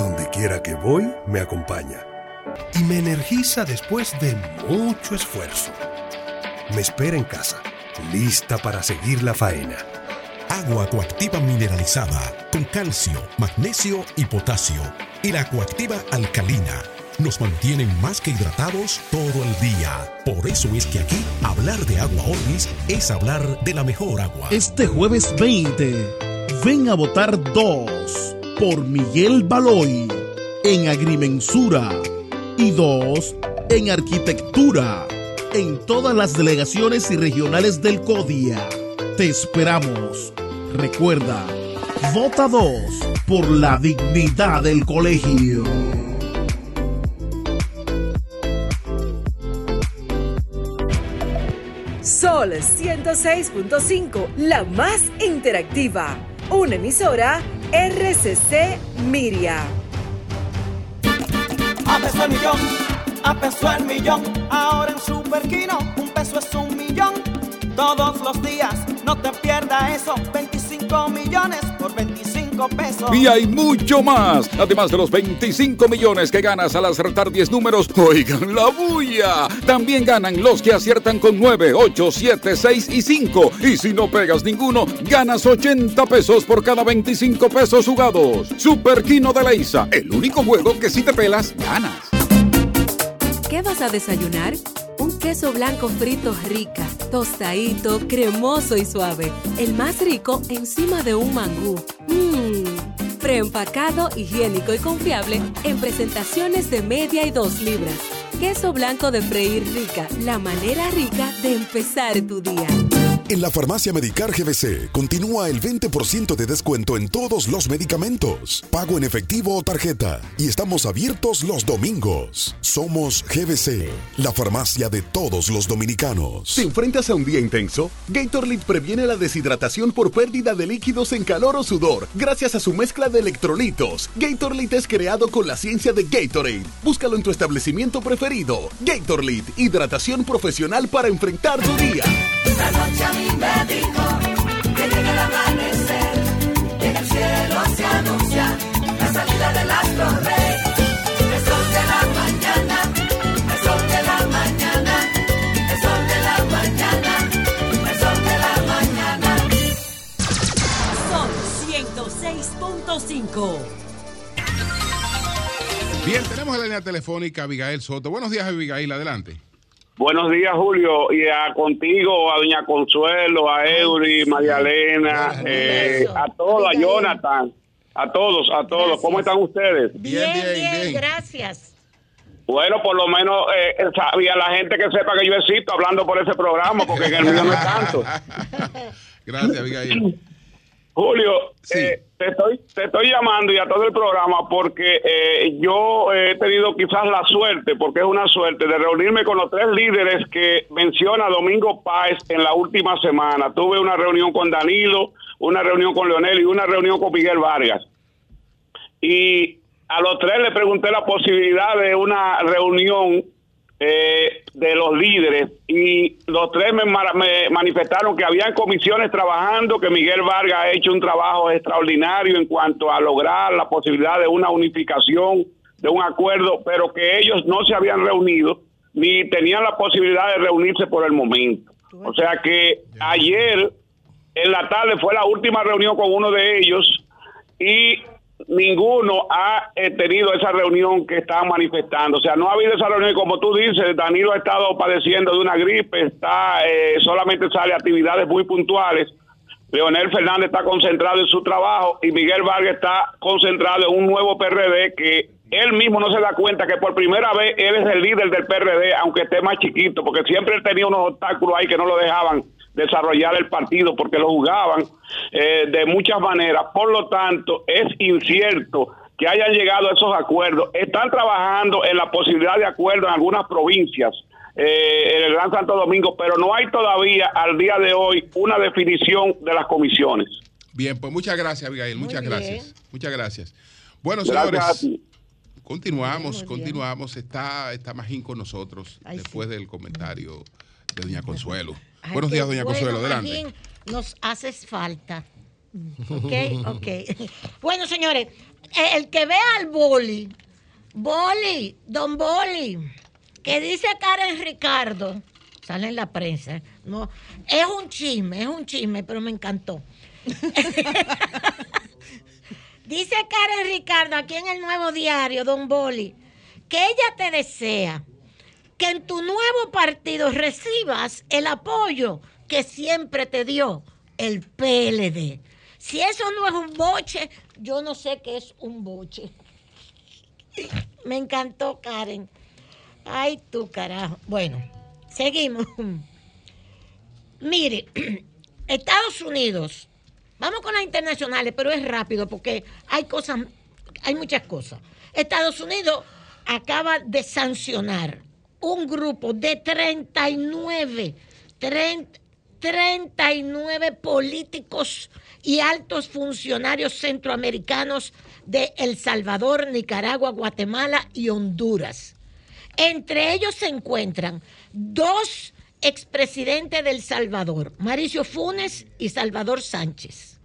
Donde quiera que voy, me acompaña. Y me energiza después de mucho esfuerzo. Me espera en casa, lista para seguir la faena. Agua coactiva mineralizada con calcio, magnesio y potasio. Y la coactiva alcalina nos mantienen más que hidratados todo el día. Por eso es que aquí hablar de agua Orvis es hablar de la mejor agua. Este jueves 20, ven a votar dos por Miguel Baloy en Agrimensura y dos en Arquitectura en todas las delegaciones y regionales del CODIA. Te esperamos. Recuerda, vota dos por la dignidad del colegio. Sol 106.5, la más interactiva. Una emisora RCC Miria. A peso el millón, a peso el millón. Ahora en Superquino, un peso es un millón. Todos los días, no te pierdas eso. 25 millones por 25 pesos. Y hay mucho más. Además de los 25 millones que ganas al acertar 10 números, oigan la bulla. También ganan los que aciertan con 9, 8, 7, 6 y 5. Y si no pegas ninguno, ganas 80 pesos por cada 25 pesos jugados. Super Kino de la ISA, el único juego que si te pelas, ganas. ¿Qué vas a desayunar? Queso blanco frito rica, tostadito, cremoso y suave. El más rico encima de un mangú. Mmm, preempacado, higiénico y confiable en presentaciones de media y dos libras. Queso blanco de freír rica, la manera rica de empezar tu día. En la farmacia Medicar GBC continúa el 20% de descuento en todos los medicamentos, pago en efectivo o tarjeta, y estamos abiertos los domingos. Somos GBC, la farmacia de todos los dominicanos. ¿Te enfrentas a un día intenso? Gatorade previene la deshidratación por pérdida de líquidos en calor o sudor, gracias a su mezcla de electrolitos. Gatorade es creado con la ciencia de Gatorade. Búscalo en tu establecimiento preferido. Gatorade, hidratación profesional para enfrentar tu día me dijo que llega el amanecer, que en el cielo se anuncia la salida del astro rey. El sol de la mañana, el sol de la mañana, el sol de la mañana, el sol de la mañana. Son 106.5. Bien, tenemos en la línea telefónica a Abigail Soto. Buenos días, Abigail, adelante. Buenos días, Julio, y a contigo, a Doña Consuelo, a Eury, María Elena, eh, a todos, a Jonathan, a todos, a todos. ¿Cómo están ustedes? Bien, bien, gracias. Bueno, por lo menos eh, sabía la gente que sepa que yo existo hablando por ese programa, porque en el mío no es tanto. [laughs] Gracias, Abigail. Julio, eh, te, estoy, te estoy llamando y a todo el programa porque eh, yo he tenido quizás la suerte, porque es una suerte, de reunirme con los tres líderes que menciona Domingo Páez en la última semana. Tuve una reunión con Danilo, una reunión con Leonel y una reunión con Miguel Vargas. Y a los tres le pregunté la posibilidad de una reunión eh, de los líderes y los tres me, me, manifestaron que habían comisiones trabajando, que Miguel Vargas ha hecho un trabajo extraordinario en cuanto a lograr la posibilidad de una unificación, de un acuerdo, pero que ellos no se habían reunido ni tenían la posibilidad de reunirse por el momento. O sea que ayer en la tarde fue la última reunión con uno de ellos y ninguno ha eh, tenido esa reunión que están manifestando. O sea, no ha habido esa reunión. Como tú dices, Danilo ha estado padeciendo de una gripe, está eh, solamente sale actividades muy puntuales. Leonel Fernández está concentrado en su trabajo y Miguel Vargas está concentrado en un nuevo PRD que él mismo no se da cuenta que por primera vez él es el líder del PRD, aunque esté más chiquito, porque siempre él tenía unos obstáculos ahí que no lo dejaban desarrollar el partido porque lo jugaban eh, de muchas maneras. Por lo tanto, es incierto que hayan llegado a esos acuerdos. Están trabajando en la posibilidad de acuerdo en algunas provincias, eh, en el Gran Santo Domingo, pero no hay todavía al día de hoy una definición de las comisiones. Bien, pues muchas gracias, Abigail. muchas gracias. Muchas gracias. Bueno, señores. Continuamos, continuamos. Está, está Magín con nosotros después del comentario de Doña Consuelo. Buenos días, doña Consuelo, adelante. Nos haces falta. Ok, ok. [laughs] Bueno, señores, el que vea al boli, boli, don boli, que dice Karen Ricardo, sale en la prensa, no, es un chisme, es un chisme, pero me encantó. [laughs] dice Karen Ricardo aquí en el nuevo diario, don Boli, que ella te desea que en tu nuevo partido recibas el apoyo que siempre te dio el PLD. Si eso no es un boche, yo no sé qué es un boche. [laughs] Me encantó, Karen. Ay, tú, carajo. Bueno, seguimos. [laughs] Mire, [clears throat] Estados Unidos, vamos con las internacionales, pero es rápido porque hay cosas, hay muchas cosas. Estados Unidos acaba de sancionar un grupo de 39, 39 políticos y altos funcionarios centroamericanos de El Salvador, Nicaragua, Guatemala y Honduras. Entre ellos se encuentran dos expresidentes del Salvador, Mauricio Funes y Salvador Sánchez.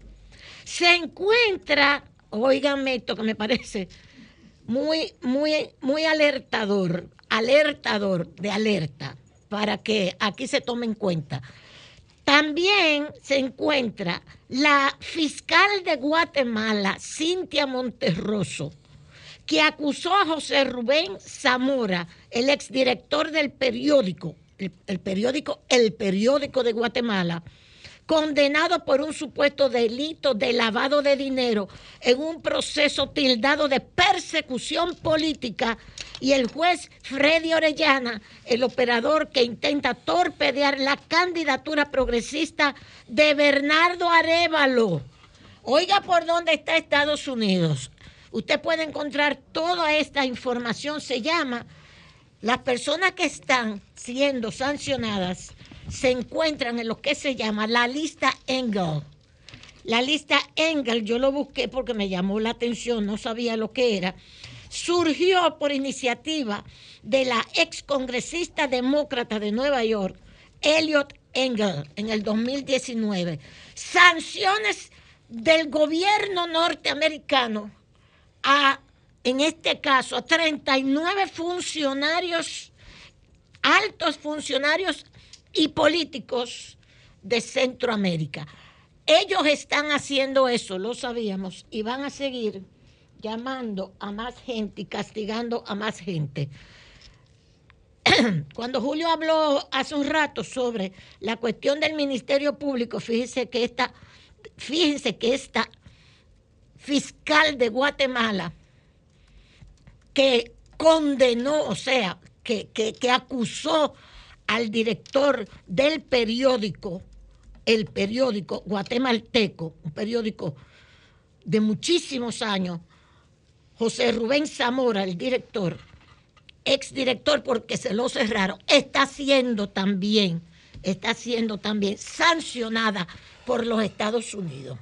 Se encuentra, oíganme esto que me parece muy, muy, muy alertador, alertador de alerta para que aquí se tome en cuenta. También se encuentra la fiscal de Guatemala, Cintia Monterroso, que acusó a José Rubén Zamora, el exdirector del periódico, el, el, periódico El Periódico de Guatemala, condenado por un supuesto delito de lavado de dinero en un proceso tildado de persecución política y el juez Freddy Orellana, el operador que intenta torpedear la candidatura progresista de Bernardo Arevalo. Oiga por dónde está Estados Unidos. Usted puede encontrar toda esta información. Se llama las personas que están siendo sancionadas se encuentran en lo que se llama la lista Engel. La lista Engel, yo lo busqué porque me llamó la atención, no sabía lo que era. Surgió por iniciativa de la ex congresista demócrata de Nueva York, Elliot Engel, en el 2019. Sanciones del gobierno norteamericano a, en este caso, a 39 funcionarios, altos funcionarios y políticos de Centroamérica. Ellos están haciendo eso, lo sabíamos, y van a seguir llamando a más gente y castigando a más gente. [clears throat] Cuando Julio habló hace un rato sobre la cuestión del Ministerio Público, fíjense que esta, fíjense que esta fiscal de Guatemala que condenó, o sea, que, que, que acusó al director del periódico, el periódico guatemalteco, un periódico de muchísimos años, José Rubén Zamora, el director, exdirector porque se lo cerraron, está siendo también, está siendo también sancionada por los Estados Unidos.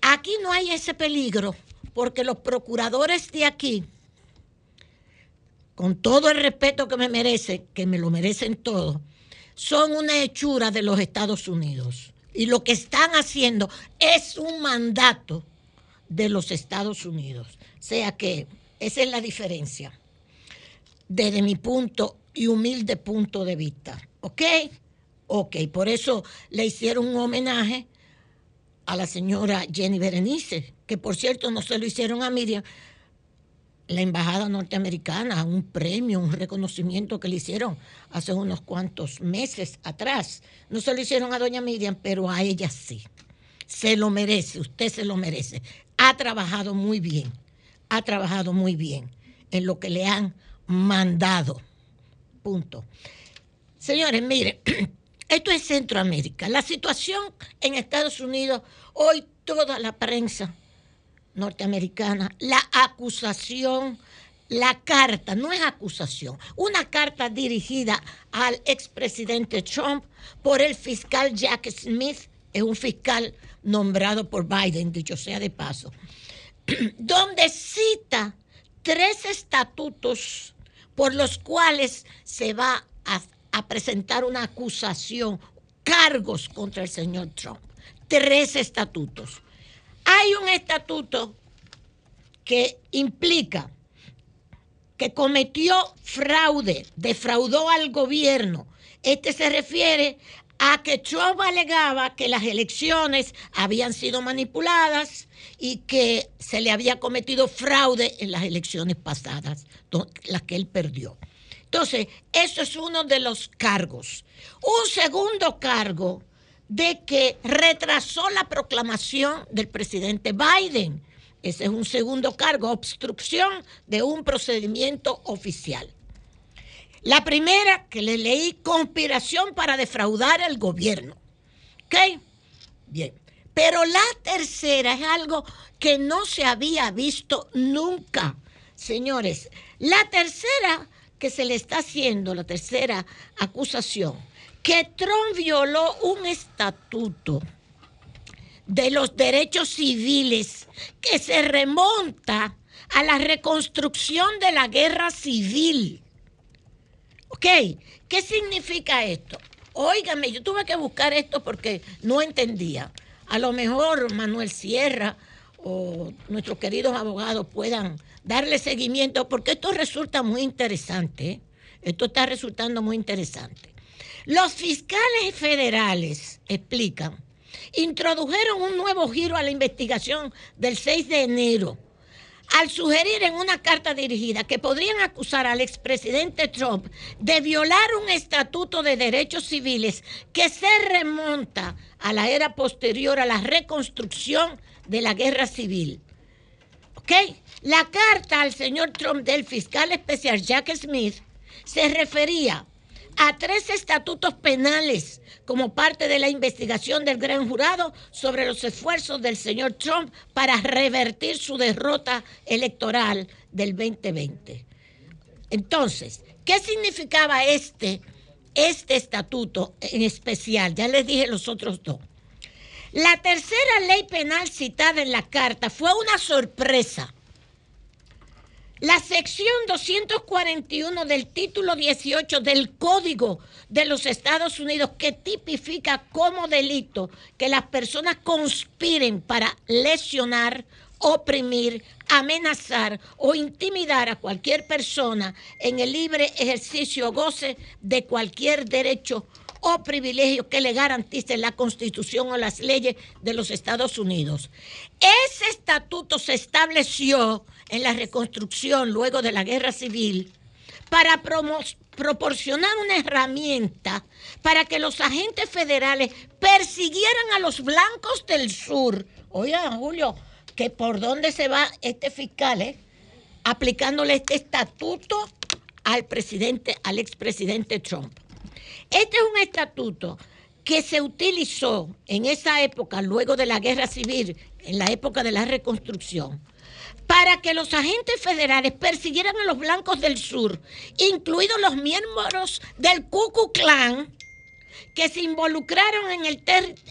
Aquí no hay ese peligro porque los procuradores de aquí, con todo el respeto que me merecen, que me lo merecen todos, son una hechura de los Estados Unidos. Y lo que están haciendo es un mandato de los Estados Unidos. Sea que esa es la diferencia desde mi punto y humilde punto de vista. ¿Ok? Ok, por eso le hicieron un homenaje a la señora Jenny Berenice, que por cierto no se lo hicieron a Miriam, la embajada norteamericana, un premio, un reconocimiento que le hicieron hace unos cuantos meses atrás. No se lo hicieron a doña Miriam, pero a ella sí. Se lo merece, usted se lo merece. Ha trabajado muy bien, ha trabajado muy bien en lo que le han mandado. Punto. Señores, miren, [clears throat] esto es Centroamérica. La situación en Estados Unidos, hoy toda la prensa norteamericana, la acusación, la carta, no es acusación, una carta dirigida al expresidente Trump por el fiscal Jack Smith, es un fiscal nombrado por Biden, dicho sea de paso, [clears throat] donde cita tres estatutos por los cuales se va a, presentar una acusación, cargos contra el señor Trump. Tres estatutos. Hay un estatuto que implica que cometió fraude, defraudó al gobierno. Este se refiere a que Trump alegaba que las elecciones habían sido manipuladas y que se le había cometido fraude en las elecciones pasadas, las que él perdió. Entonces, eso es uno de los cargos. Un segundo cargo de que retrasó la proclamación del presidente Biden. Ese es un segundo cargo, obstrucción de un procedimiento oficial. La primera que le leí, conspiración para defraudar al gobierno. ¿Ok? Bien. Pero la tercera es algo que no se había visto nunca. Señores, la tercera que se le está haciendo, la tercera acusación, que Trump violó un estatuto de los derechos civiles que se remonta a la reconstrucción de la guerra civil. ¿Ok? ¿Qué significa esto? Óigame, yo tuve que buscar esto porque no entendía. A lo mejor Manuel Sierra o nuestros queridos abogados puedan darle seguimiento porque esto resulta muy interesante. ¿eh? Esto está resultando muy interesante. Los fiscales federales, explican, introdujeron un nuevo giro a la investigación del 6 de enero al sugerir en una carta dirigida que podrían acusar al expresidente Trump de violar un estatuto de derechos civiles que se remonta a la era posterior a la reconstrucción de la guerra civil. ¿Ok? La carta al señor Trump del fiscal especial Jack Smith se refería a tres estatutos penales como parte de la investigación del gran jurado sobre los esfuerzos del señor Trump para revertir su derrota electoral del 2020. Entonces, ¿qué significaba este, este estatuto en especial? Ya les dije los otros dos. La tercera ley penal citada en la carta fue una sorpresa la sección 241 del título 18 del Código de los Estados Unidos que tipifica como delito que las personas conspiren para lesionar, oprimir, amenazar o intimidar a cualquier persona en el libre ejercicio o goce de cualquier derecho o privilegio que le garanticen la Constitución o las leyes de los Estados Unidos. Ese estatuto se estableció en la reconstrucción luego de la Guerra Civil para proporcionar una herramienta para que los agentes federales persiguieran a los blancos del sur. Oigan, Julio, que por dónde se va este fiscal, eh? aplicándole este estatuto al presidente, al expresidente Trump. Este es un estatuto que se utilizó en esa época, luego de la guerra civil, en la época de la reconstrucción, para que los agentes federales persiguieran a los blancos del sur, incluidos los miembros del Ku Klux Klan, que se involucraron en el,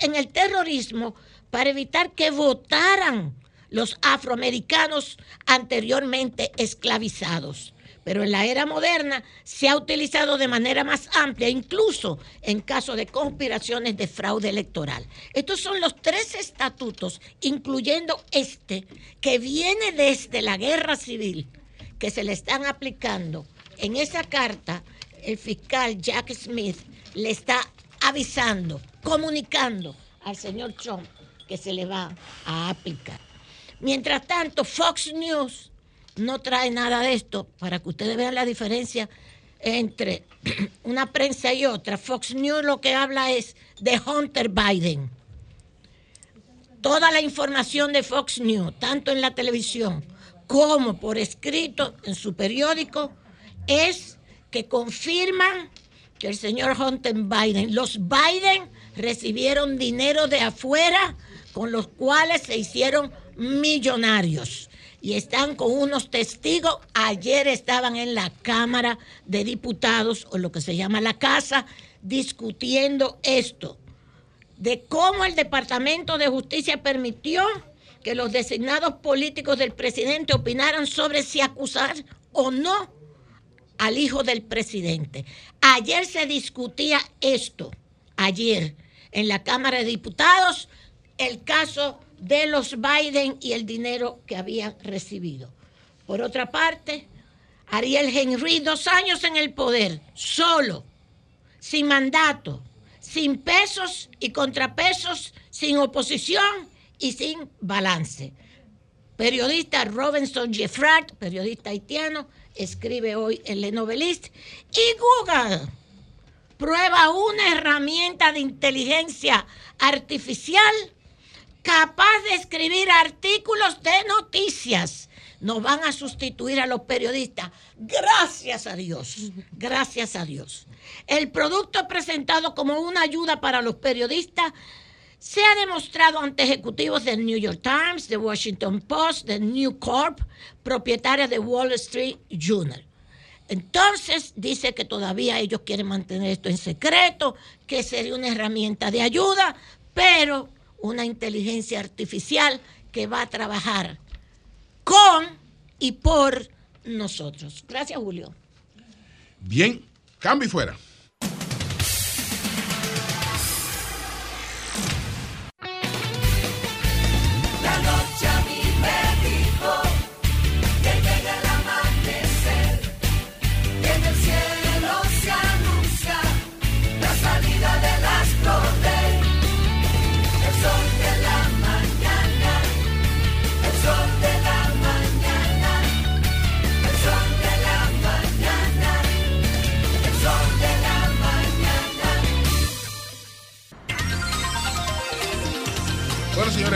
en el terrorismo para evitar que votaran los afroamericanos anteriormente esclavizados. Pero en la era moderna se ha utilizado de manera más amplia, incluso en caso de conspiraciones de fraude electoral. Estos son los tres estatutos, incluyendo este, que viene desde la guerra civil, que se le están aplicando. En esa carta, el fiscal Jack Smith le está avisando, comunicando al señor Trump que se le va a aplicar. Mientras tanto, Fox News no trae nada de esto para que ustedes vean la diferencia entre [clears throat] una prensa y otra. Fox News lo que habla es de Hunter Biden. Toda la información de Fox News, tanto en la televisión como por escrito en su periódico, es que confirman que el señor Hunter Biden, los Biden recibieron dinero de afuera con los cuales se hicieron millonarios y están con unos testigos. Ayer estaban en la Cámara de Diputados, o lo que se llama la Casa, discutiendo esto, de cómo el Departamento de Justicia permitió que los designados políticos del presidente opinaran sobre si acusar o no al hijo del presidente. Ayer se discutía esto, ayer, en la Cámara de Diputados, el caso de los Biden y el dinero que habían recibido. Por otra parte, Ariel Henry, dos años en el poder, solo, sin mandato, sin pesos y contrapesos, sin oposición y sin balance. Periodista Robinson Jeffrard, periodista haitiano, escribe hoy en Le Novelist. Y Google prueba una herramienta de inteligencia artificial capaz de escribir artículos de noticias. Nos van a sustituir a los periodistas. Gracias a Dios. Gracias a Dios. El producto presentado como una ayuda para los periodistas se ha demostrado ante ejecutivos del New York Times, The Washington Post, de New Corp, propietaria de Wall Street Journal. Entonces dice que todavía ellos quieren mantener esto en secreto, que sería una herramienta de ayuda, pero una inteligencia artificial que va a trabajar con y por nosotros. Gracias, Julio. Bien, cambio y fuera.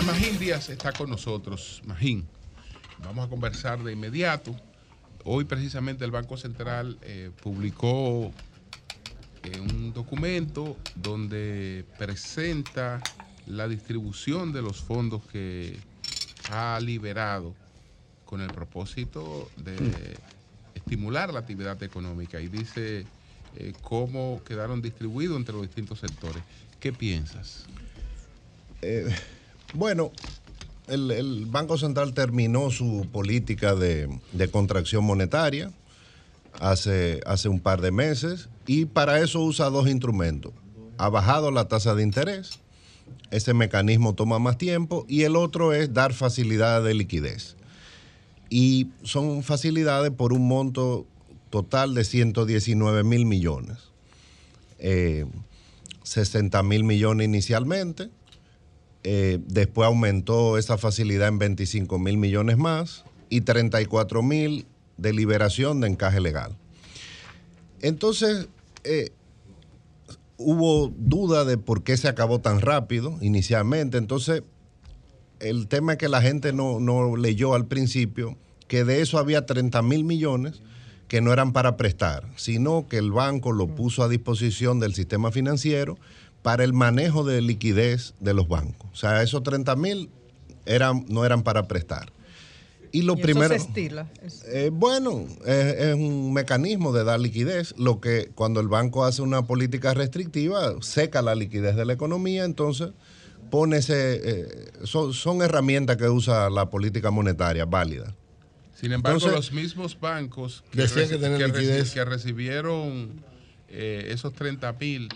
Magín Díaz está con nosotros. Magín, vamos a conversar de inmediato. Hoy precisamente el Banco Central eh, publicó eh, un documento donde presenta la distribución de los fondos que ha liberado con el propósito de estimular la actividad económica y dice eh, cómo quedaron distribuidos entre los distintos sectores. ¿Qué piensas? Bueno, el, Banco Central terminó su política de, contracción monetaria hace, hace un par de meses y para eso usa dos instrumentos. Ha bajado la tasa de interés, ese mecanismo toma más tiempo y el otro es dar facilidades de liquidez. Y son facilidades por un monto total de 119 mil millones. Eh, 60 mil millones inicialmente. Eh, después aumentó esa facilidad en 25 mil millones más y 34 mil de liberación de encaje legal. Entonces, eh, hubo duda de por qué se acabó tan rápido inicialmente. Entonces, el tema es que la gente no, no leyó al principio que de eso había 30 mil millones que no eran para prestar, sino que el banco lo puso a disposición del sistema financiero para el manejo de liquidez de los bancos. O sea, esos 30 mil eran, no eran para prestar. Y lo Y eso primero... se estila. Es- Eh, bueno, es, es un mecanismo de dar liquidez, lo que cuando el banco hace una política restrictiva, seca la liquidez de la economía, entonces pone ese... eh, son, son herramientas que usa la política monetaria válida. Sin embargo, Entonces, los mismos bancos que, Decían reci- que tenían que reci- liquidez. que recibieron eh, esos 30 mil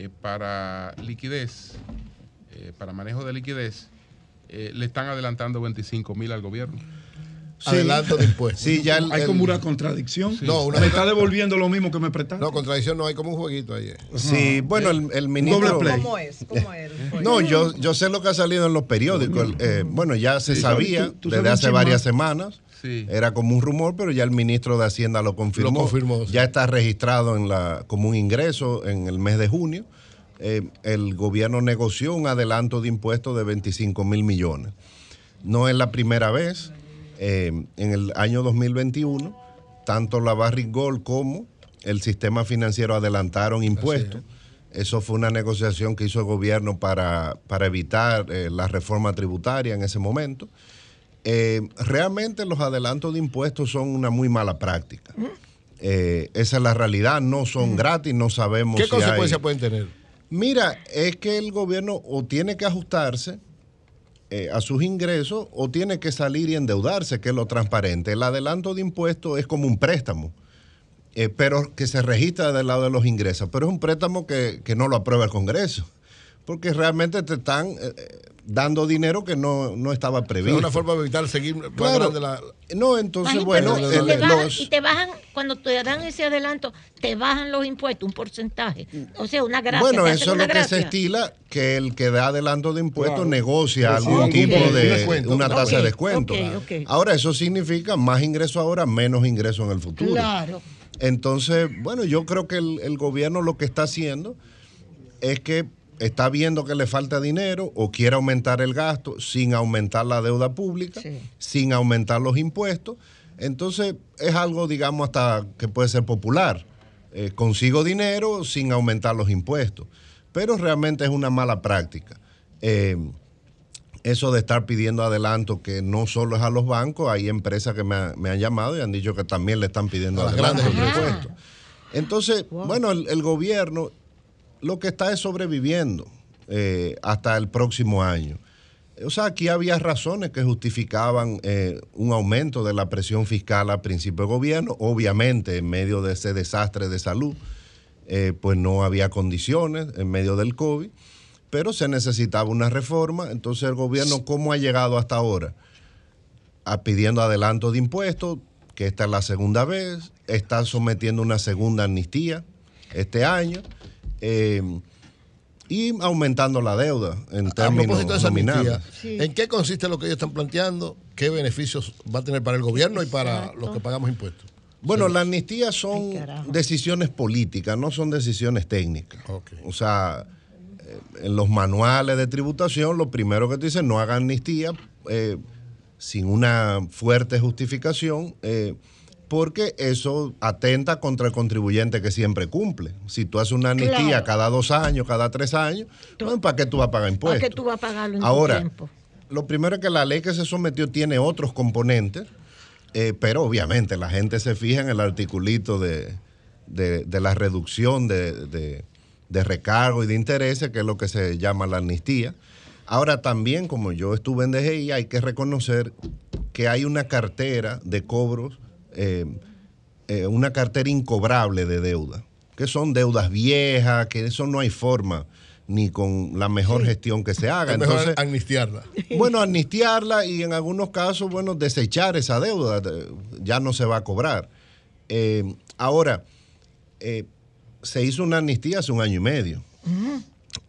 eh, para liquidez, eh, para manejo de liquidez, eh, le están adelantando 25 mil al gobierno. Adelanto de impuestos. Sí, ya Hay como una contradicción. No, una- me está devolviendo lo mismo que me prestaste. No, contradicción no hay como un jueguito ahí. Sí, bueno, el, el ministro... Doble play. ¿Cómo es? ¿Cómo es? No, yo, yo sé lo que ha salido en los periódicos. Eh, bueno, ya se Sí. sabía Tú- tú desde hace varias semanas. Sí. Era como un rumor, pero ya el ministro de Hacienda lo confirmó. Lo confirmó, sí. Ya está registrado en la, como un ingreso en el mes de junio. Eh, el gobierno negoció un adelanto de impuestos de 25 mil millones. No es la primera vez. Eh, en el año 2021, tanto la Barrick Gold como el sistema financiero adelantaron impuestos. Eso fue una negociación que hizo el gobierno para, para evitar eh, la reforma tributaria en ese momento. Eh, realmente los adelantos de impuestos son una muy mala práctica. Eh, esa es la realidad, no son gratis, no sabemos ¿Qué si consecuencias hay- pueden tener? Mira, es que el gobierno o tiene que ajustarse eh, a sus ingresos o tiene que salir y endeudarse, que es lo transparente. El adelanto de impuestos es como un préstamo, eh, pero que se registra del lado de los ingresos, pero es un préstamo que, que no lo aprueba el Congreso, porque realmente te están eh, eh, dando dinero que no, no estaba Es previsto. una forma de evitar seguir más Claro. grande la. No, entonces, bueno, pero el- te bajan- los- y te bajan, cuando te dan ese adelanto, te bajan los impuestos, un porcentaje. O sea, una gracia. Bueno, eso es lo que se estila, que el que da adelanto de impuestos Claro. negocia Sí, algún tipo de descuento. una tasa de descuento. Ahora, eso significa más ingreso ahora, menos ingreso en el futuro. Claro. Entonces, bueno, yo creo que el, el gobierno lo que está haciendo es que está viendo que le falta dinero o quiere aumentar el gasto sin aumentar la deuda pública, sin aumentar los impuestos. Entonces, es algo, digamos, hasta que puede ser popular. Eh, consigo dinero sin aumentar los impuestos. Pero realmente es una mala práctica. Eh, eso de estar pidiendo adelanto, que no solo es a los bancos, hay empresas que me, ha- me han llamado y han dicho que también le están pidiendo A las adelanto grandes de empresas. impuestos. Entonces, bueno, el, el gobierno lo que está es sobreviviendo eh, hasta el próximo año. O sea, aquí había razones que justificaban eh, un aumento de la presión fiscal al principio del gobierno. Obviamente, en medio de ese desastre de salud, eh, pues no había condiciones en medio del COVID, pero se necesitaba una reforma. Entonces, el gobierno, ¿cómo ha llegado hasta ahora? A pidiendo adelanto de impuestos, que esta es la segunda vez, está sometiendo una segunda amnistía este año. Eh, y aumentando la deuda en A términos propósito de esa amnistía, ¿en qué consiste lo que ellos están planteando? ¿Qué beneficios va a tener para el gobierno y para los que pagamos impuestos? Bueno, la amnistía son decisiones políticas, no son decisiones técnicas. O sea, eh, en los manuales de tributación, lo primero que te dicen, no haga amnistía eh, sin una fuerte justificación, eh, porque eso atenta contra el contribuyente que siempre cumple. Si tú haces una amnistía Claro. cada dos años, cada tres años, bueno, ¿para qué tú vas a pagar ¿Para impuestos? qué tú vas a pagarlo en Ahora, tiempo? lo primero es que la ley que se sometió tiene otros componentes, eh, pero obviamente la gente se fija en el articulito de, de- de la reducción de, de- de recargo y de intereses, que es lo que se llama la amnistía. Ahora también, como yo estuve en DGI, hay que reconocer que hay una cartera de cobros, eh, eh, una cartera incobrable de deuda, que son deudas viejas, que eso no hay forma ni con la mejor gestión que se haga. Es mejor Entonces, amnistiarla. bueno, amnistiarla y en algunos casos, bueno, desechar esa deuda, ya no se va a cobrar. Eh, ahora, eh, se hizo una amnistía hace un año y medio.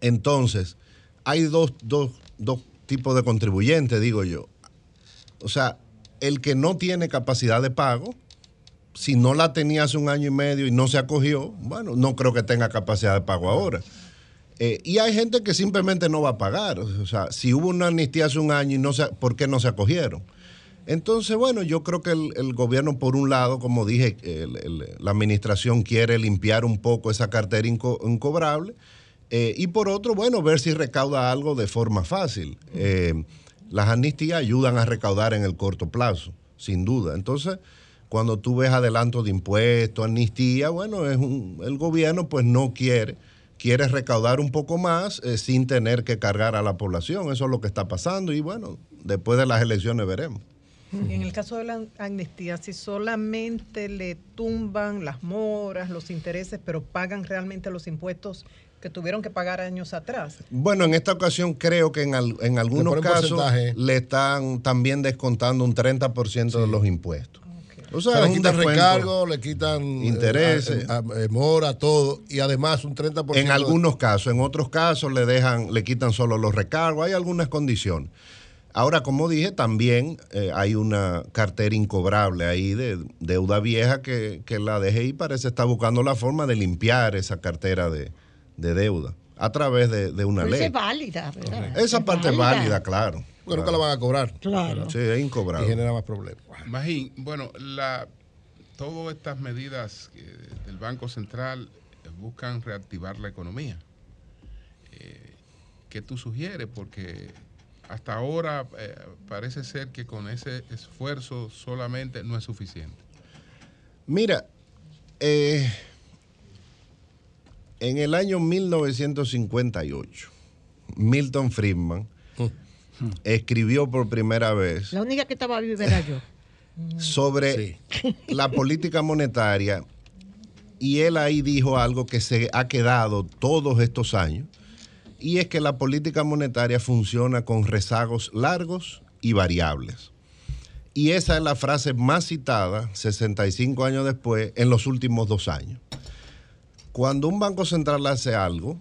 Entonces, hay dos, dos, dos tipos de contribuyentes, digo yo. O sea, el que no tiene capacidad de pago, si no la tenía hace un año y medio y no se acogió, bueno, no creo que tenga capacidad de pago ahora. Eh, y hay gente que simplemente no va a pagar. O sea, si hubo una amnistía hace un año y no se, ¿por qué no se acogieron? Entonces, bueno, yo creo que el, gobierno, por un lado, como dije, la administración quiere limpiar un poco esa cartera inco- incobrable. eh, y por otro, bueno, ver si recauda algo de forma fácil. Eh, las amnistías ayudan a recaudar en el corto plazo, sin duda. Entonces, cuando tú ves adelanto de impuestos, amnistía, bueno, es un- el gobierno pues no quiere, quiere recaudar un poco más eh, sin tener que cargar a la población. Eso es lo que está pasando y bueno, después de las elecciones veremos. Y en el caso de la amnistía, si solamente le tumban las moras, los intereses, pero pagan realmente los impuestos que tuvieron que pagar años atrás. Bueno, en esta ocasión creo que en, al- en algunos casos porcentaje. le están también descontando un 30% de los impuestos. O O sea, sea, es le quitan recargo, le quitan eh, Intereses. eh, mora, todo, y además un 30%. En algunos casos, en otros casos le dejan, le quitan solo los recargos, hay algunas condiciones. Ahora, como dije, también eh, hay una cartera incobrable ahí de deuda vieja que, que la DGI parece estar buscando la forma de limpiar esa cartera de, de deuda a través de, de una Pero esa ley. es válida, ¿verdad? Esa parte es válida, claro. Porque nunca la van a cobrar. Claro. Sí, es incobrable. Y genera más problemas. Magín, bueno, la, todas estas medidas que del Banco Central eh, buscan reactivar la economía. Eh, ¿Qué tú sugieres? Porque hasta ahora eh, parece ser que con ese esfuerzo solamente no es suficiente. Mira, eh, en el año 1958, Milton Friedman escribió por primera vez La única que estaba viva era yo. [laughs] sobre la política monetaria y él ahí dijo algo que se ha quedado todos estos años y es que la política monetaria funciona con rezagos largos y variables. Y esa es la frase más citada 65 años después en los últimos dos años. Cuando un banco central hace algo,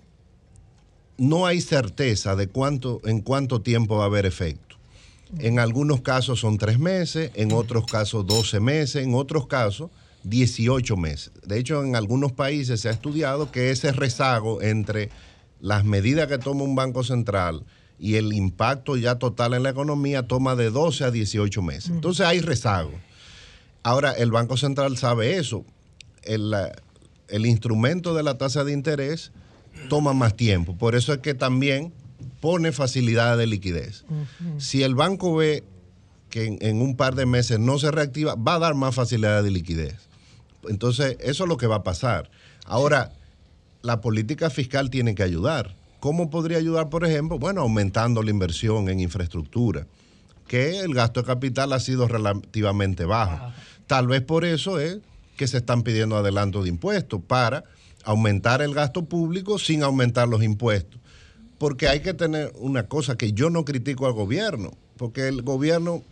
no hay certeza de cuánto, en cuánto tiempo va a haber efecto. En algunos casos son tres meses, en otros casos 12 meses, en otros casos 18 meses. De hecho, en algunos países se ha estudiado que ese rezago entre las medidas que toma un banco central y el impacto ya total en la economía toma de 12 a 18 meses. Entonces hay rezago. Ahora, el Banco Central sabe eso. El, el instrumento de la tasa de interés toma más tiempo. Por eso es que también pone facilidades de liquidez. Si el banco ve que en, en un par de meses no se reactiva, va a dar más facilidades de liquidez. Entonces, eso es lo que va a pasar. Ahora, la política fiscal tiene que ayudar. ¿Cómo podría ayudar, por ejemplo? Bueno, aumentando la inversión en infraestructura, que el gasto de capital ha sido relativamente bajo. Tal vez por eso es que se están pidiendo adelanto de impuestos para aumentar el gasto público sin aumentar los impuestos. Porque hay que tener una cosa que yo no critico al gobierno, porque el gobierno,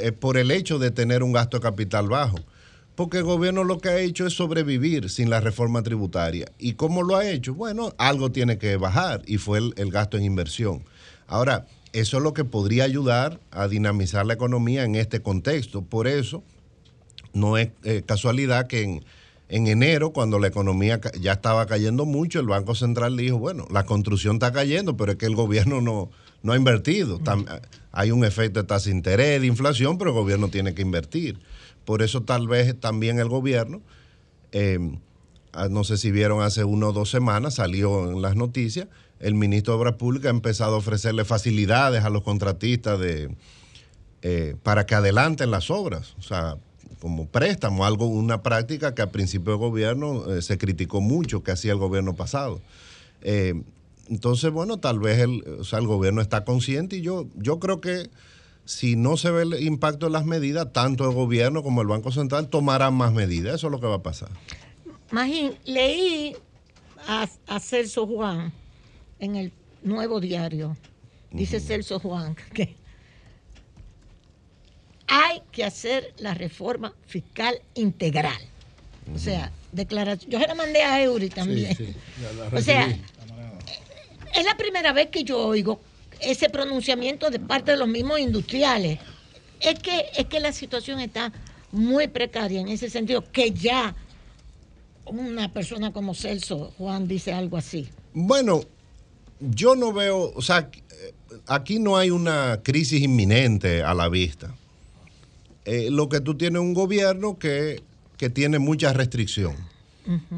eh, por el hecho de tener un gasto de capital bajo, porque el gobierno lo que ha hecho es sobrevivir sin la reforma tributaria. ¿Y cómo lo ha hecho? Bueno, algo tiene que bajar y fue el, el gasto en inversión. Ahora, eso es lo que podría ayudar a dinamizar la economía en este contexto. Por eso, no es eh, casualidad que en, en enero, cuando la economía ya estaba cayendo mucho, el Banco Central dijo, bueno, la construcción está cayendo, pero es que el gobierno no, no ha invertido. Tam- hay un efecto de tasa de interés, de inflación, pero el gobierno tiene que invertir. Por eso tal vez también el gobierno, eh, ah, no sé si vieron hace una o dos semanas, salió en las noticias, el ministro de Obras Públicas ha empezado a ofrecerle facilidades a los contratistas de, eh, para que adelanten las obras, o sea, como préstamo, algo, una práctica que al principio del gobierno eh, se criticó mucho que hacía el gobierno pasado. Eh, entonces, bueno, tal vez el, o sea, el gobierno está consciente y yo, yo creo que si no se ve el impacto de las medidas, tanto el gobierno como el Banco Central tomarán más medidas. Eso es lo que va a pasar. Magín, leí a, a Celso Juan en el nuevo diario. Dice Celso Juan [laughs] que hay que hacer la reforma fiscal integral. O sea, declaración. Yo se la mandé a Eury también. Sí, sí, o sea, es la primera vez que yo oigo ese pronunciamiento de parte de los mismos industriales. Es que, es que la situación está muy precaria en ese sentido, que ya una persona como Celso Juan dice algo así. Bueno, yo no veo, o sea, aquí no hay una crisis inminente a la vista. Eh, lo que tú tienes es un gobierno que, que tiene mucha restricción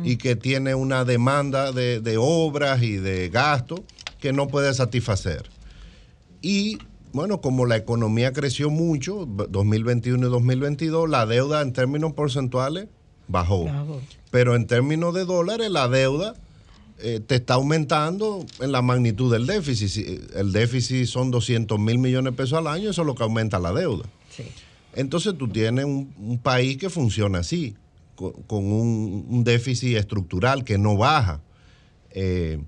y que tiene una demanda de, de obras y de gastos que no puede satisfacer. Y bueno, como la economía creció mucho, 2021 y 2022, la deuda en términos porcentuales bajó. Pero en términos de dólares, la deuda eh, te está aumentando en la magnitud del déficit. El déficit son 200 mil millones de pesos al año, eso es lo que aumenta la deuda. Entonces tú tienes un, un país que funciona así, con, con un, un déficit estructural que no baja, eh,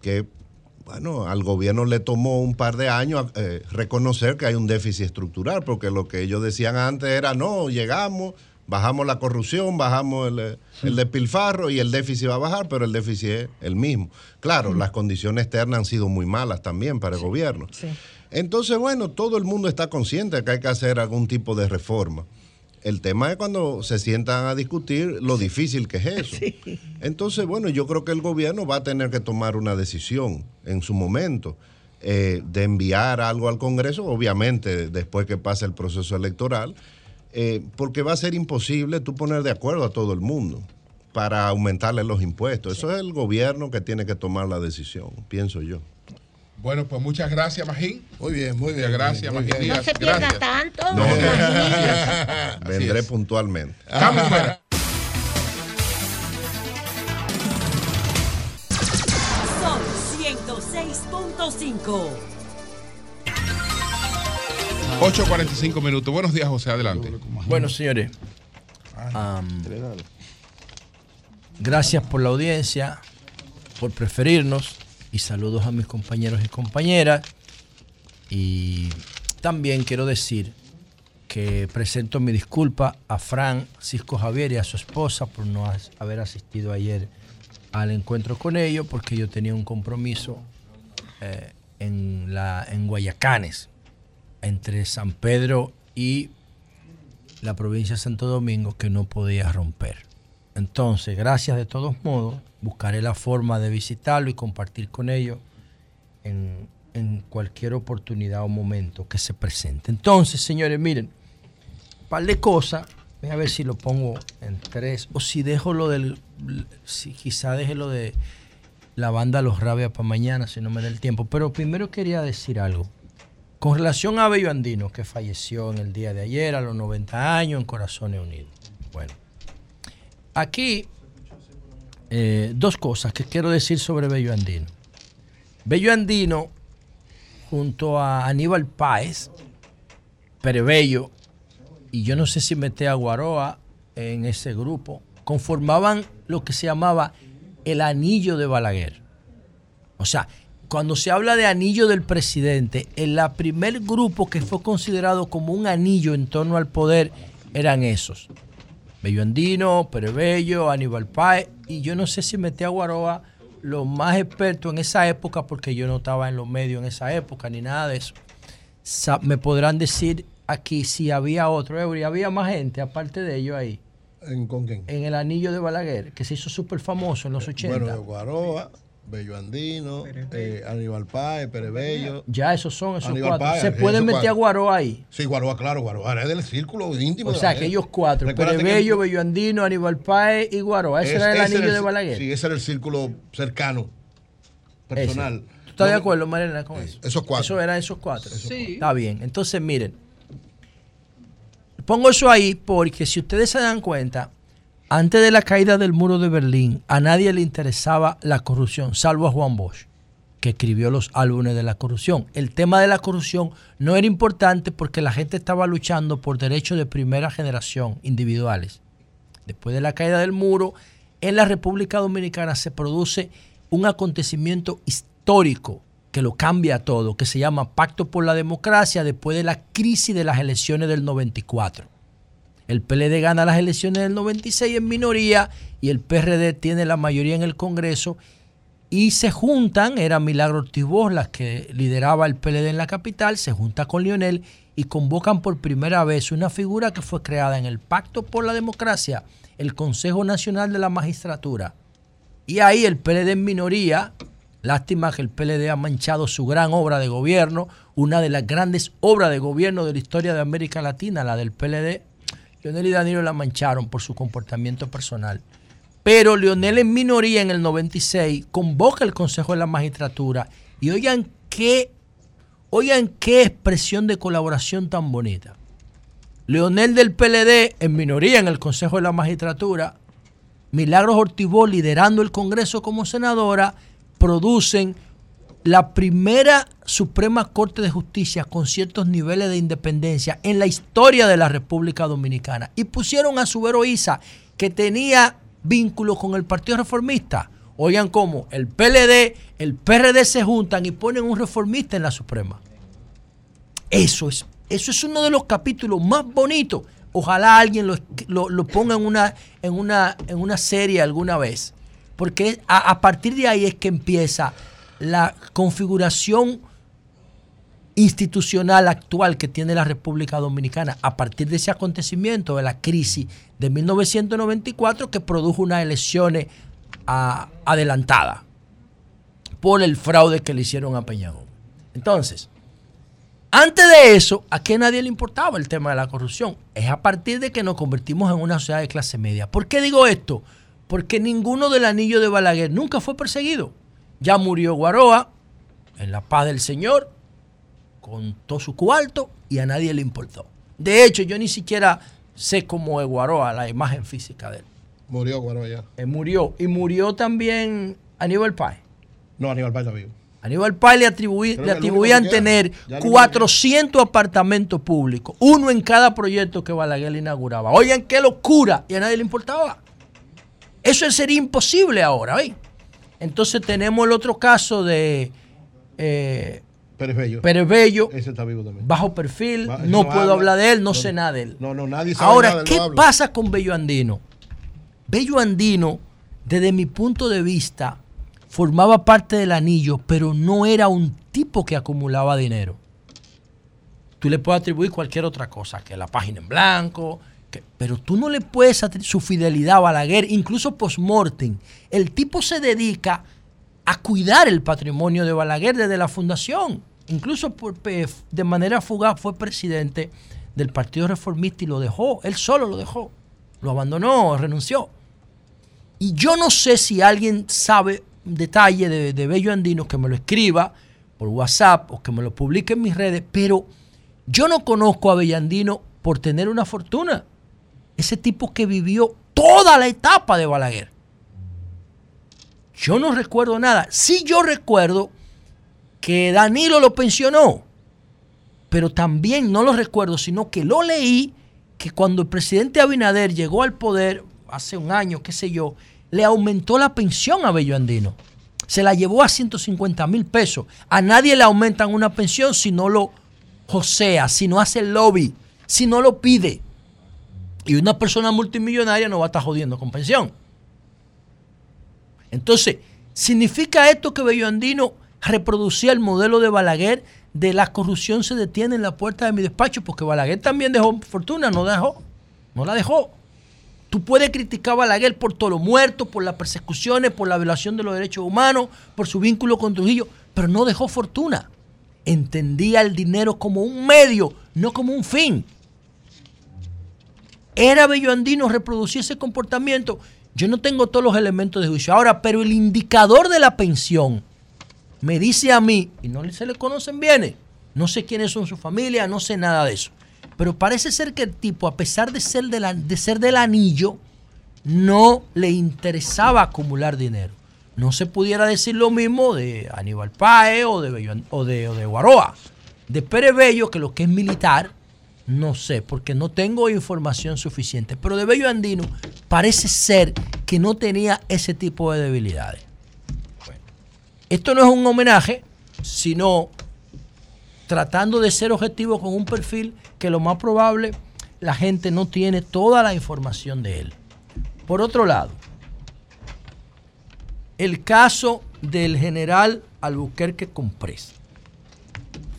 que bueno, al gobierno le tomó un par de años eh, reconocer que hay un déficit estructural, porque lo que ellos decían antes era, no, llegamos, bajamos la corrupción, bajamos el, eh, el despilfarro y el déficit va a bajar, pero el déficit es el mismo. Claro, las condiciones externas han sido muy malas también para el gobierno. Entonces, bueno, todo el mundo está consciente de que hay que hacer algún tipo de reforma. El tema es cuando se sientan a discutir lo difícil que es [laughs] eso. Entonces, bueno, yo creo que el gobierno va a tener que tomar una decisión en su momento eh, de enviar algo al Congreso, obviamente después que pase el proceso electoral, eh, porque va a ser imposible tú poner de acuerdo a todo el mundo para aumentarle los impuestos. Eso es el gobierno que tiene que tomar la decisión, pienso yo. Bueno, pues muchas gracias, Magín. Muy bien, muy Muchas gracias, muy Magín bien. No se pierda Gracias. tanto. No, Magín. vendré puntualmente. Estamos fuera. Son 106.5. 8.45 minutos. Buenos días, José. Adelante. Bueno, señores, am, gracias por la audiencia, por preferirnos y saludos a mis compañeros y compañeras. Y también quiero decir que presento mi disculpa a Fran Cisco Javier y a su esposa por no haber asistido ayer al encuentro con ellos, porque yo tenía un compromiso eh, en, la, en Guayacanes, entre San Pedro y la provincia de Santo Domingo que no podía romper. Entonces, gracias de todos modos, buscaré la forma de visitarlo y compartir con ellos en, cualquier oportunidad o momento que se presente. Entonces, señores, miren, un par de cosas, voy a ver si lo pongo en tres, o si dejo lo del, si quizá deje lo de la banda Los Rabias para mañana, si no me da el tiempo. Pero primero quería decir algo. Con relación a Bello Andino, que falleció en el día de ayer a los 90 años en Corazones Unidos. Bueno, aquí eh, dos cosas que quiero decir sobre Bello Andino. Bello Andino, junto a Aníbal Páez, Perebello, y yo no sé si mete a Guaroa en ese grupo, conformaban lo que se llamaba el anillo de Balaguer. O sea, cuando se habla de anillo del presidente, el primer grupo que fue considerado como un anillo en torno al poder eran esos. Bello Andino, Perebello, Aníbal Páez, y yo no sé si metí a Guaroa los más expertos en esa época, porque yo no estaba en los medios en esa época, ni nada de eso. Me podrán decir aquí si había otro, Eury, había más gente aparte de ellos ahí. ¿En, ¿Con quién? En el anillo de Balaguer, que se hizo súper famoso en los 80. Bueno, Guaroa, Bello Andino, eh, Aníbal Páez, Perebello. Ya esos son esos Aníbal cuatro. Páez, ¿Se puede esos meter a cuatro. Guaroa ahí? Sí, Guaroa, claro, Guaroa es del círculo íntimo. O de sea, Balaguer. aquellos cuatro, Recuérdate que- Perebello, Bello Andino, Aníbal Páez y Guaroa. Ese Es- era el ese anillo el- de Balaguer. Sí, ese era el círculo cercano, personal. ¿Tú estás de acuerdo, Mariana, con eso? Esos cuatro. Eso eran esos cuatro. Sí. Está bien. Entonces, miren. Pongo eso ahí porque si ustedes se dan cuenta, antes de la caída del muro de Berlín, a nadie le interesaba la corrupción, salvo a Juan Bosch, que escribió los álbumes de la corrupción. El tema de la corrupción no era importante porque la gente estaba luchando por derechos de primera generación, individuales. Después de la caída del muro, en la República Dominicana se produce un acontecimiento histórico que lo cambia todo, que se llama Pacto por la Democracia después de la crisis de las elecciones del 94. El PLD gana las elecciones del 96 en minoría y el PRD tiene la mayoría en el Congreso y se juntan, era Milagro Ortiz la que lideraba el PLD en la capital, se junta con Lionel y convocan por primera vez una figura que fue creada en el Pacto por la Democracia, el Consejo Nacional de la Magistratura. Y ahí el PLD en minoría, lástima que el PLD ha manchado su gran obra de gobierno, una de las grandes obras de gobierno de la historia de América Latina, la del PLD. Leonel y Danilo la mancharon por su comportamiento personal. Pero Leonel en minoría en el 96 convoca el Consejo de la Magistratura y oigan qué, oigan qué expresión de colaboración tan bonita. Leonel del PLD en minoría en el Consejo de la Magistratura, Milagros Ortibó liderando el Congreso como senadora, producen la primera Suprema Corte de Justicia con ciertos niveles de independencia en la historia de la República Dominicana. Y pusieron a Subero Isa, que tenía vínculos con el Partido Reformista. Oigan cómo el PLD, el PRD se juntan y ponen un reformista en la Suprema. Eso es, eso es uno de los capítulos más bonitos. Ojalá alguien lo, lo- ponga en una, en, una, en una serie alguna vez. Porque a partir de ahí es que empieza la configuración institucional actual que tiene la República Dominicana a partir de ese acontecimiento de la crisis de 1994 que produjo unas elecciones ah, adelantadas por el fraude que le hicieron a Peñagón. Entonces, antes de eso, ¿a qué nadie le importaba el tema de la corrupción? Es a partir de que nos convertimos en una sociedad de clase media. ¿Por qué digo esto? Porque ninguno del anillo de Balaguer nunca fue perseguido. Ya murió Guaroa en la paz del Señor, con todo su cuarto y a nadie le importó. De hecho, yo ni siquiera sé cómo es Guaroa, la imagen física de él. Murió Guaro ya. Él murió. Y murió también Aníbal Páez. No, Aníbal Páez está vivo. Aníbal Páez le, atribuí- le atribuían tener Ya el único 400 apartamentos públicos, uno en cada proyecto que Balaguer inauguraba. Oigan, qué locura, y a nadie le importaba. Eso sería imposible ahora, ¿veis? Entonces tenemos el otro caso de eh, Pérez Bello. Pérez Bello, Ese está vivo también. bajo perfil, no, no puedo habla. hablar de él, no, No, sé nada de él. No, no, nadie sabe Ahora, nada, ¿qué no pasa con Bello Andino? Bello Andino, desde mi punto de vista, formaba parte del anillo, pero no era un tipo que acumulaba dinero. Tú le puedes atribuir cualquier otra cosa, que la página en blanco, pero tú no le puedes su fidelidad a Balaguer, incluso post-mortem. El tipo se dedica a cuidar el patrimonio de Balaguer desde la fundación. Incluso de manera fugaz fue presidente del Partido Reformista y lo dejó, él solo lo dejó, lo abandonó, renunció. Y yo no sé si alguien sabe detalle de, de Bello Andino que me lo escriba por WhatsApp o que me lo publique en mis redes, pero yo no conozco a Bellandino por tener una fortuna. Ese tipo que vivió toda la etapa de Balaguer. Yo no recuerdo nada. Sí yo recuerdo que Danilo lo pensionó, pero también no lo recuerdo, sino que lo leí que cuando el presidente Abinader llegó al poder hace un año, qué sé yo, le aumentó la pensión a Bello Andino. Se la llevó a 150 mil pesos. A nadie le aumentan una pensión si no lo josea, si no hace el lobby, si no lo pide. Y una persona multimillonaria no va a estar jodiendo con pensión. Entonces, ¿significa esto que Bello Andino reproducía el modelo de Balaguer de la corrupción se detiene en la puerta de mi despacho? Porque Balaguer también dejó fortuna, no dejó, no la dejó. Tú puedes criticar a Balaguer por todo lo muerto, por las persecuciones, por la violación de los derechos humanos, por su vínculo con Trujillo, pero no dejó fortuna. Entendía el dinero como un medio, no como un fin. ¿Era Bello Andino reproducir ese comportamiento? Yo no tengo todos los elementos de juicio. Ahora, pero el indicador de la pensión me dice a mí, y no se le conocen bienes, no sé quiénes son su familia, no sé nada de eso. Pero parece ser que el tipo, a pesar de ser, de la- de ser del anillo, no le interesaba acumular dinero. No se pudiera decir lo mismo de Aníbal Páez o de, Bello- o de, o de Guaroa. De Pérez Bello, que lo que es militar, no sé, porque no tengo información suficiente. Pero de Bello Andino parece ser que no tenía ese tipo de debilidades. Bueno, esto no es un homenaje, sino tratando de ser objetivo con un perfil que lo más probable la gente no tiene toda la información de él. Por otro lado, el caso del general Albuquerque Comprés.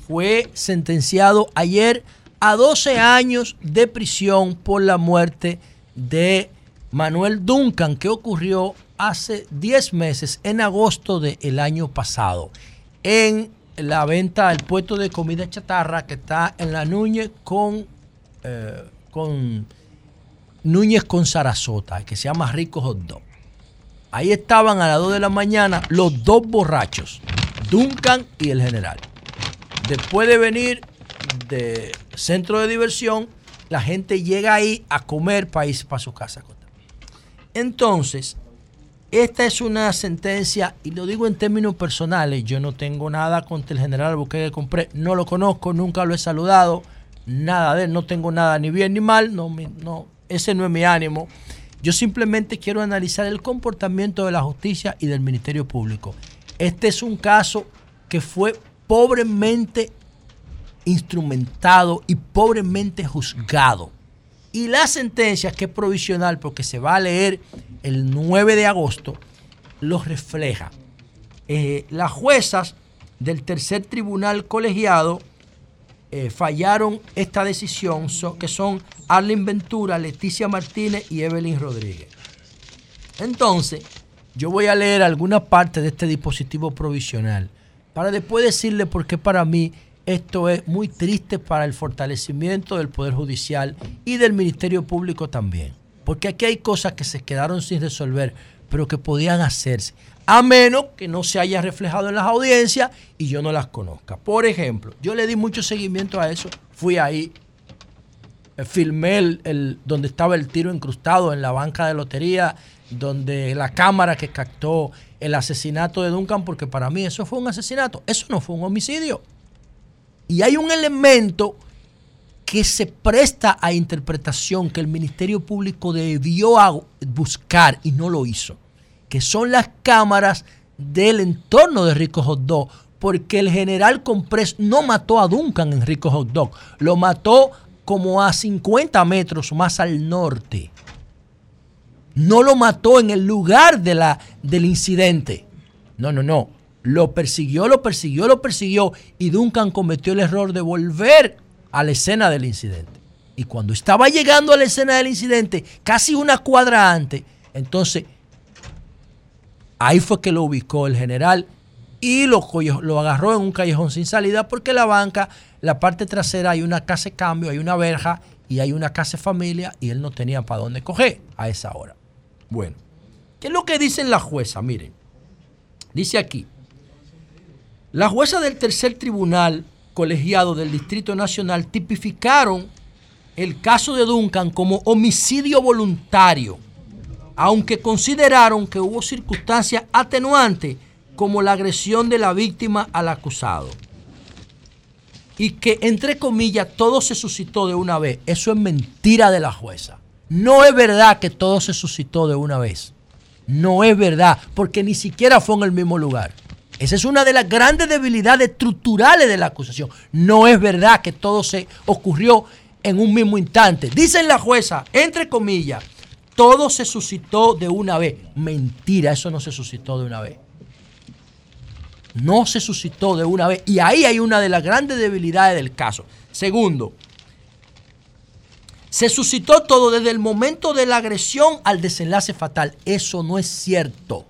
Fue sentenciado ayer a 12 años de prisión por la muerte de Manuel Duncan, que ocurrió hace 10 meses, en agosto del año pasado, en la venta del puesto de comida chatarra que está en la Núñez con, eh, con Núñez con Sarasota, que se llama Rico Hot Dog. Ahí estaban a las 2 de la mañana los dos borrachos, Duncan y el general. Después de venir de centro de diversión, la gente llega ahí a comer irse para su casa. Entonces, esta es una sentencia, y lo digo en términos personales, yo no tengo nada contra el general Albuquerque compré, no lo conozco, nunca lo he saludado, nada de él, no tengo nada ni bien ni mal, no, no, ese no es mi ánimo. Yo simplemente quiero analizar el comportamiento de la justicia y del Ministerio Público. Este es un caso que fue pobremente instrumentado y pobremente juzgado. Y la sentencia, que es provisional porque se va a leer el 9 de agosto, lo refleja. Eh, las juezas del tercer tribunal colegiado eh, fallaron esta decisión, que son Arlen Ventura, Leticia Martínez y Evelyn Rodríguez. Entonces, yo voy a leer alguna parte de este dispositivo provisional para después decirle por qué para mí esto es muy triste para el fortalecimiento del Poder Judicial y del Ministerio Público también. Porque aquí hay cosas que se quedaron sin resolver, pero que podían hacerse, a menos que no se haya reflejado en las audiencias y yo no las conozca. Por ejemplo, yo le di mucho seguimiento a eso, fui ahí, eh, filmé el, el- donde estaba el tiro incrustado en la banca de lotería, donde la cámara que captó el asesinato de Duncan, porque para mí eso fue un asesinato, eso no fue un homicidio. Y hay un elemento que se presta a interpretación que el Ministerio Público debió buscar y no lo hizo, que son las cámaras del entorno de Rico Hot Dog, porque el general Comprés no mató a Duncan en Rico Hot Dog, lo mató como a 50 metros más al norte. No lo mató en el lugar de la, del incidente. No, no, no. Lo persiguió, lo persiguió, lo persiguió y Duncan cometió el error de volver a la escena del incidente. Y cuando estaba llegando a la escena del incidente, casi una cuadra antes, entonces ahí fue que lo ubicó el general y lo, lo agarró en un callejón sin salida porque la banca, la parte trasera hay una casa de cambio, hay una verja y hay una casa de familia y él no tenía para dónde coger a esa hora. Bueno, ¿qué es lo que dicen la jueza? Miren, dice aquí, la jueza del tercer tribunal colegiado del Distrito Nacional tipificaron el caso de Duncan como homicidio voluntario, aunque consideraron que hubo circunstancias atenuantes como la agresión de la víctima al acusado. Y que, entre comillas, todo se suscitó de una vez. Eso es mentira de la jueza. No es verdad que todo se suscitó de una vez. No es verdad, porque ni siquiera fue en el mismo lugar. Esa es una de las grandes debilidades estructurales de la acusación. No es verdad que todo se ocurrió en un mismo instante. Dicen la jueza, entre comillas, todo se suscitó de una vez. Mentira, eso no se suscitó de una vez. No se suscitó de una vez. Y ahí hay una de las grandes debilidades del caso. Segundo, se suscitó todo desde el momento de la agresión al desenlace fatal. Eso no es cierto.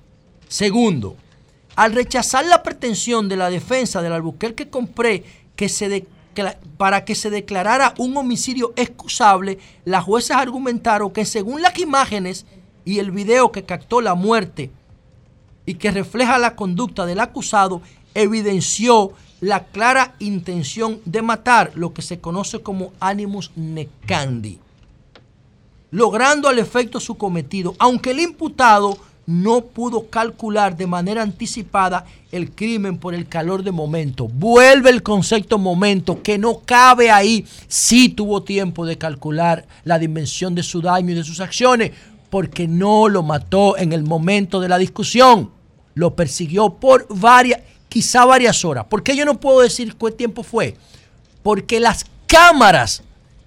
Segundo, al rechazar la pretensión de la defensa del Albuquerque Compré que se para que se declarara un homicidio excusable, las juezas argumentaron que según las imágenes y el video que captó la muerte y que refleja la conducta del acusado, evidenció la clara intención de matar, lo que se conoce como animus necandi, logrando al efecto su cometido, aunque el imputado no pudo calcular de manera anticipada el crimen por el calor de momento. Vuelve el concepto momento que no cabe ahí. Sí tuvo tiempo de calcular la dimensión de su daño y de sus acciones, porque no lo mató en el momento de la discusión. Lo persiguió por varias, quizá varias horas. ¿Por qué yo no puedo decir cuál tiempo fue? Porque las cámaras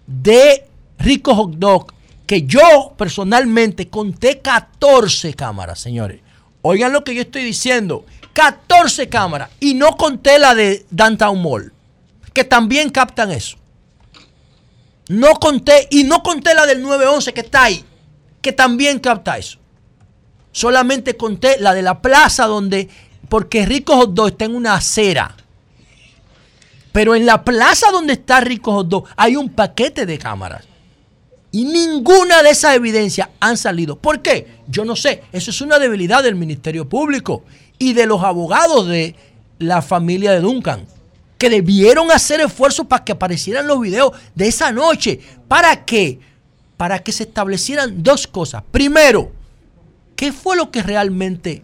de Rico Hot Dog, que yo personalmente conté 14 cámaras, señores. Oigan lo que yo estoy diciendo. 14 cámaras. Y no conté la de Downtown Mall, que también captan eso. No conté, y no conté la del 911 que está ahí, que también capta eso. Solamente conté la de la plaza donde, porque Rico Hot está en una acera. Pero en la plaza donde está Rico Hot hay un paquete de cámaras. Y ninguna de esas evidencias han salido. ¿Por qué? Yo no sé. Eso es una debilidad del Ministerio Público y de los abogados de la familia de Duncan. Que debieron hacer esfuerzos para que aparecieran los videos de esa noche. ¿Para qué? Para que se establecieran dos cosas. Primero, ¿qué fue lo que realmente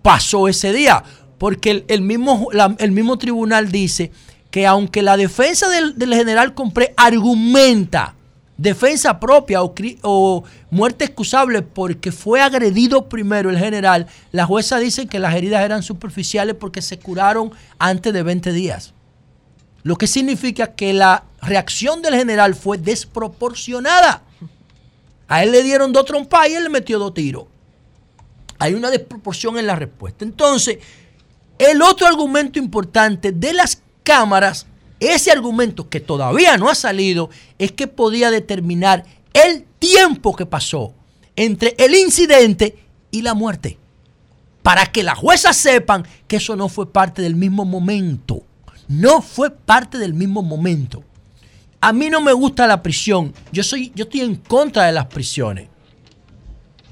pasó ese día? Porque el, mismo, el mismo tribunal dice que aunque la defensa del, del general Compré argumenta defensa propia o, muerte excusable porque fue agredido primero el general, la jueza dice que las heridas eran superficiales porque se curaron antes de 20 días. Lo que significa que la reacción del general fue desproporcionada. A él le dieron dos trompas y él le metió dos tiros. Hay una desproporción en la respuesta. Entonces, el otro argumento importante de las cámaras, ese argumento que todavía no ha salido, es que podía determinar el tiempo que pasó entre el incidente y la muerte. Para que las juezas sepan que eso no fue parte del mismo momento. No fue parte del mismo momento. A mí no me gusta la prisión. Yo, soy, yo estoy en contra de las prisiones.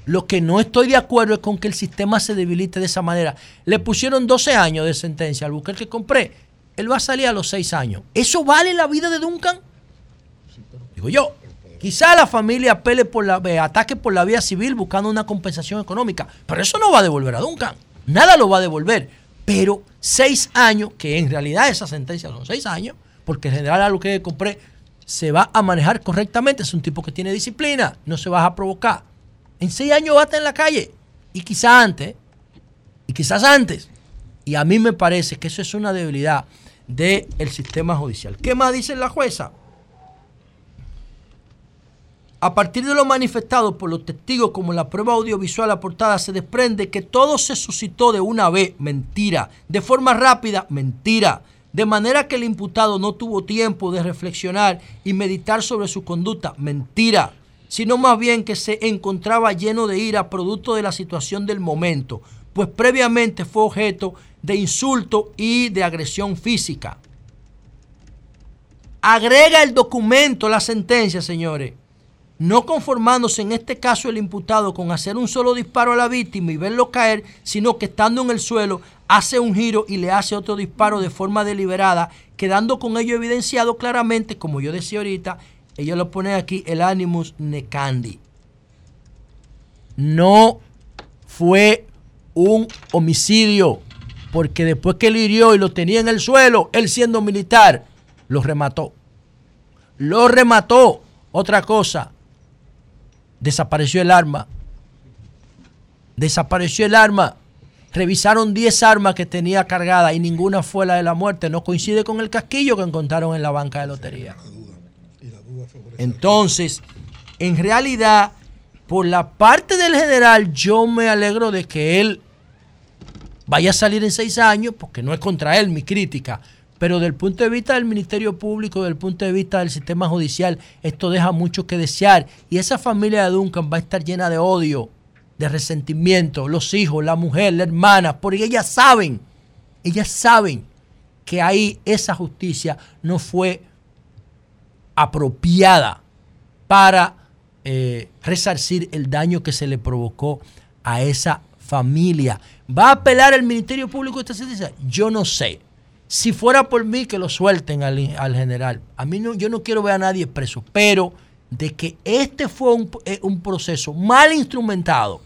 Lo que no estoy de acuerdo es con que el sistema se debilite de esa manera. Le pusieron 12 años de sentencia al buque que compré. Él va a salir a los 6 años. ¿Eso vale la vida de Duncan? Digo yo. Quizá la familia apele por la, eh, ataque por la vía civil buscando una compensación económica. Pero eso no va a devolver a Duncan. Nada lo va a devolver. Pero 6 años, que en realidad esa sentencia son 6 años, porque el general a lo que compré se va a manejar correctamente. Es un tipo que tiene disciplina. No se va a provocar. En seis años va a estar en la calle. Y quizás antes. Y quizás antes. Y a mí me parece que eso es una debilidad del sistema judicial. ¿Qué más dice la jueza? A partir de lo manifestado por los testigos como la prueba audiovisual aportada, se desprende que todo se suscitó de una vez, mentira. De forma rápida, mentira. De manera que el imputado no tuvo tiempo de reflexionar y meditar sobre su conducta, mentira. Sino más bien que se encontraba lleno de ira producto de la situación del momento, pues previamente fue objeto de insulto y de agresión física. Agrega el documento la sentencia, señores no conformándose en este caso el imputado con hacer un solo disparo a la víctima y verlo caer, sino que estando en el suelo hace un giro y le hace otro disparo de forma deliberada, quedando con ello evidenciado claramente, como yo decía ahorita, ella lo pone aquí, el animus necandi. No fue un homicidio, porque después que lo hirió y lo tenía en el suelo, él siendo militar, lo remató. Lo remató. Otra cosa, desapareció el arma. Desapareció el arma. Revisaron 10 armas que tenía cargada y ninguna fue la de la muerte. No coincide con el casquillo que encontraron en la banca de lotería. Entonces, en realidad, por la parte del general, yo me alegro de que él vaya a salir en seis años, porque no es contra él mi crítica. Pero del punto de vista del Ministerio Público, del punto de vista del sistema judicial, esto deja mucho que desear. Y esa familia de Duncan va a estar llena de odio, de resentimiento. Los hijos, la mujer, la hermana, porque ellas saben, ellas saben que ahí esa justicia no fue apropiada para eh, resarcir el daño que se le provocó a esa familia. ¿Va a apelar el Ministerio Público esta sentencia? Yo no sé. Si fuera por mí, que lo suelten al, al general. A mí no, yo no quiero ver a nadie preso, pero de que este fue un, eh, proceso mal instrumentado,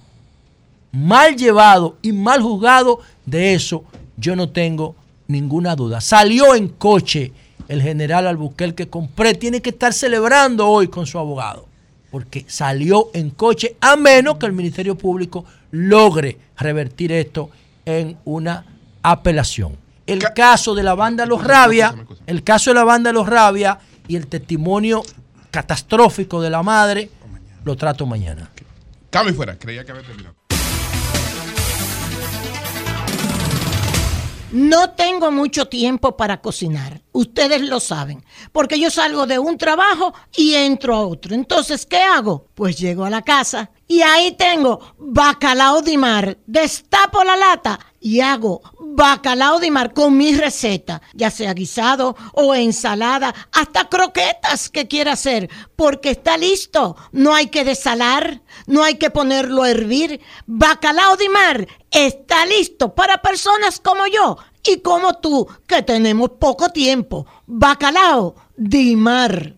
mal llevado y mal juzgado, de eso yo no tengo ninguna duda. Salió en coche el general Albuquerque compré, tiene que estar celebrando hoy con su abogado, porque salió en coche, a menos que el Ministerio Público logre revertir esto en una apelación. El caso de la banda Los Rabia, el caso de la banda Los Rabia y el testimonio catastrófico de la madre, lo trato mañana. Cambio y fuera, creía que había terminado. No tengo mucho tiempo para cocinar. Ustedes lo saben. Porque yo salgo de un trabajo y entro a otro. Entonces, ¿qué hago? Pues llego a la casa y ahí tengo bacalao de mar. Destapo la lata y hago bacalao de mar con mi receta, ya sea guisado o ensalada, hasta croquetas que quiera hacer, porque está listo. No hay que desalar, no hay que ponerlo a hervir. Bacalao de mar está listo para personas como yo y como tú, que tenemos poco tiempo. Bacalao de mar.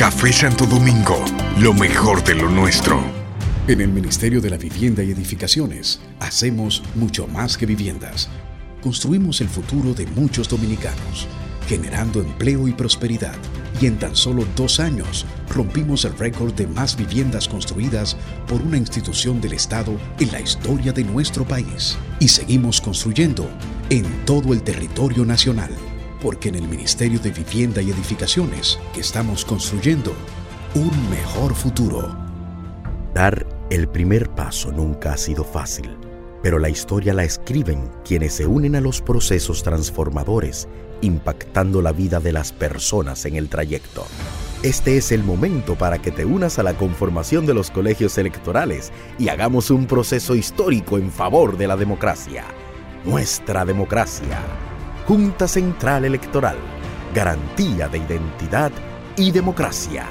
Café Santo Domingo, lo mejor de lo nuestro. En el Ministerio de la Vivienda y Edificaciones hacemos mucho más que viviendas. Construimos el futuro de muchos dominicanos, generando empleo y prosperidad. Y en tan solo dos años rompimos el récord de más viviendas construidas por una institución del Estado en la historia de nuestro país. Y seguimos construyendo en todo el territorio nacional, porque en el Ministerio de Vivienda y Edificaciones que estamos construyendo un mejor futuro. Dar el primer paso nunca ha sido fácil, pero la historia la escriben quienes se unen a los procesos transformadores, impactando la vida de las personas en el trayecto. Este es el momento para que te unas a la conformación de los colegios electorales y hagamos un proceso histórico en favor de la democracia. Nuestra democracia. Junta Central Electoral. Garantía de identidad y democracia.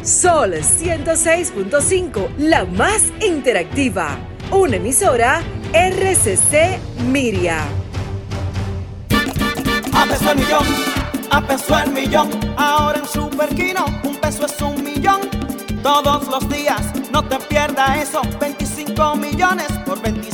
Sol 106.5, la más interactiva. Una emisora RCC Miria. A peso el millón, a peso el millón. Ahora en Superquino, un peso es un millón. Todos los días, no te pierdas eso. 25 millones por 25